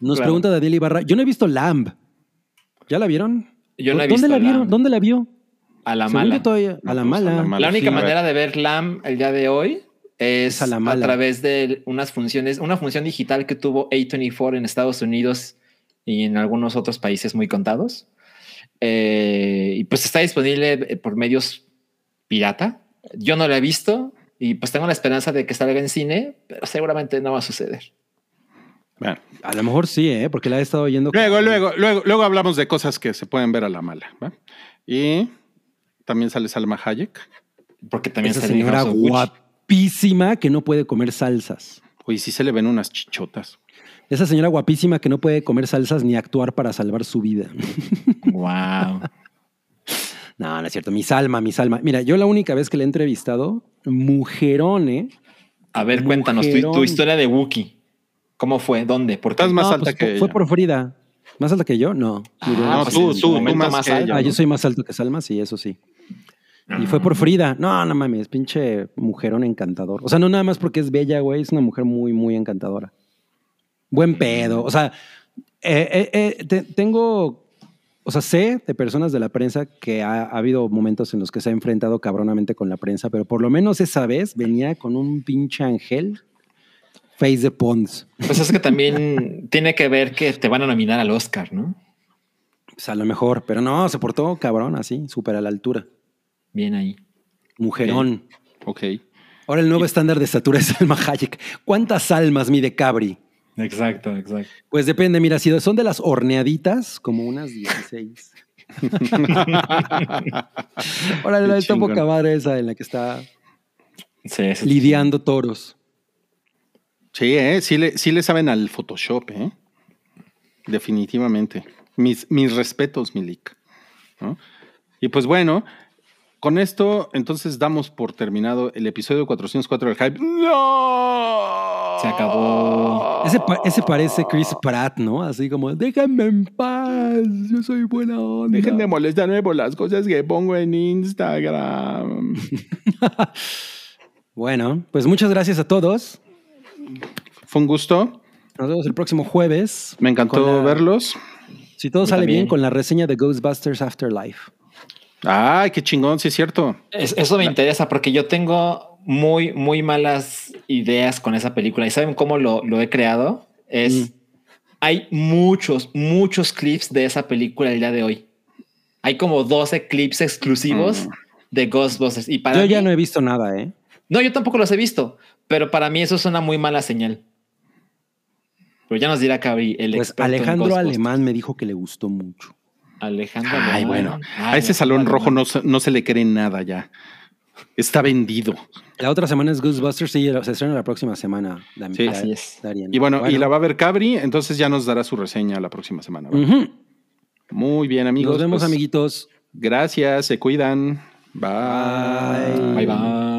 Nos Claro. pregunta Daniel Ibarra. Yo no he visto Lamb. ¿Ya la vieron? Yo no he ¿Dónde visto la vieron? Lamb. ¿Dónde la vio? A la Según mala. yo todavía- a No, la pues, mala. a la mala. La única Sí, a ver. manera de ver LAM el día de hoy es a a, la mala. través de unas funciones, una función digital que tuvo A24 en Estados Unidos y en algunos otros países muy contados. Eh, y pues está disponible eh, por medios pirata. Yo no la he visto y pues tengo la esperanza de que salga en cine, pero seguramente no va a suceder. Bueno. A lo mejor sí, ¿eh? porque la he estado oyendo. Luego, luego, luego, luego hablamos de cosas que se pueden ver a la mala. ¿va? Y también sale Salma Hayek. Porque también Esa en señora Gucci. Guapísima que no puede comer salsas. Oye, sí se le ven unas chichotas. Esa señora guapísima que no puede comer salsas ni actuar para salvar su vida. Wow. No, no es cierto. Mi salma, mi salma. Mira, yo la única vez que le he entrevistado, mujerón, ¿eh? A ver, cuéntanos tu, historia de Wookiee. ¿Cómo fue? ¿Dónde? ¿Por qué? Estás más No, alta pues, que fue- ella. Fue por Frida. ¿Más alta que yo? No. Ah, no, tú, tú, tú más más que ella. Ah, yo soy más alto que Salma, sí, eso sí. Y fue por Frida. No, no mames, pinche mujerón encantador. O sea, no nada más porque es bella, güey, es una mujer muy, muy encantadora. Buen pedo. O sea, eh, eh, eh, te- tengo, o sea, sé de personas de la prensa que ha, ha habido momentos en los que se ha enfrentado cabronamente con la prensa, pero por lo menos esa vez venía con un pinche ángel face de Pons. Pues es que también tiene que ver que te van a nominar al Oscar, ¿no? Pues a lo mejor, pero no, se portó cabrón así, súper a la altura. Bien ahí. Mujerón. Ok. Ahora el nuevo estándar de estatura es Salma Hayek. ¿Cuántas almas mide Cabri? Exacto, exacto. Pues depende, mira, si son de las horneaditas, como unas 16. Ahora la está poca madre esa en la que está Sí, eso- lidiando toros. Sí, ¿eh? sí, le, sí le saben al Photoshop, ¿eh? Definitivamente. Mis, mis respetos, Milik. ¿no? Y pues bueno, con esto entonces damos por terminado el episodio 404 del Hype. ¡No! Se acabó. Ese, pa- ese parece Chris Pratt, ¿no? Así como, déjame en paz, yo soy buena onda. Dejen de molestarme por las cosas que pongo en Instagram. Bueno, pues muchas gracias a todos. Fue un gusto. Nos vemos el próximo jueves. Me encantó la- verlos. Si todo Yo sale bien, con la reseña de Ghostbusters Afterlife. Ay, qué chingón, sí es cierto. Es- eso me interesa porque yo tengo muy, muy malas ideas con esa película. ¿Y saben cómo lo, lo he creado? Es. Mm. Hay muchos, muchos clips de esa película el día de hoy. Hay como 12 clips exclusivos Mm. de Ghostbusters. Y para Yo mí- ya no he visto nada, ¿eh? No, yo tampoco los he visto, pero para mí eso es una muy mala señal. Pero ya nos dirá Cabri, el Pues en Alejandro. Alemán me dijo que le gustó mucho. Alejandro Ay, Alemán. bueno. Ay, A ese salón rojo no, se- no se le cree nada ya. Está vendido. La otra semana es Ghostbusters y se estrena la próxima semana. Dam- Sí. Así es. Darien. Y bueno, y la va a ver Cabri, entonces ya nos dará su reseña la próxima semana. Muy bien, amigos. Nos vemos, pues, amiguitos. Gracias, se cuidan. Bye. Bye. Bye, bye.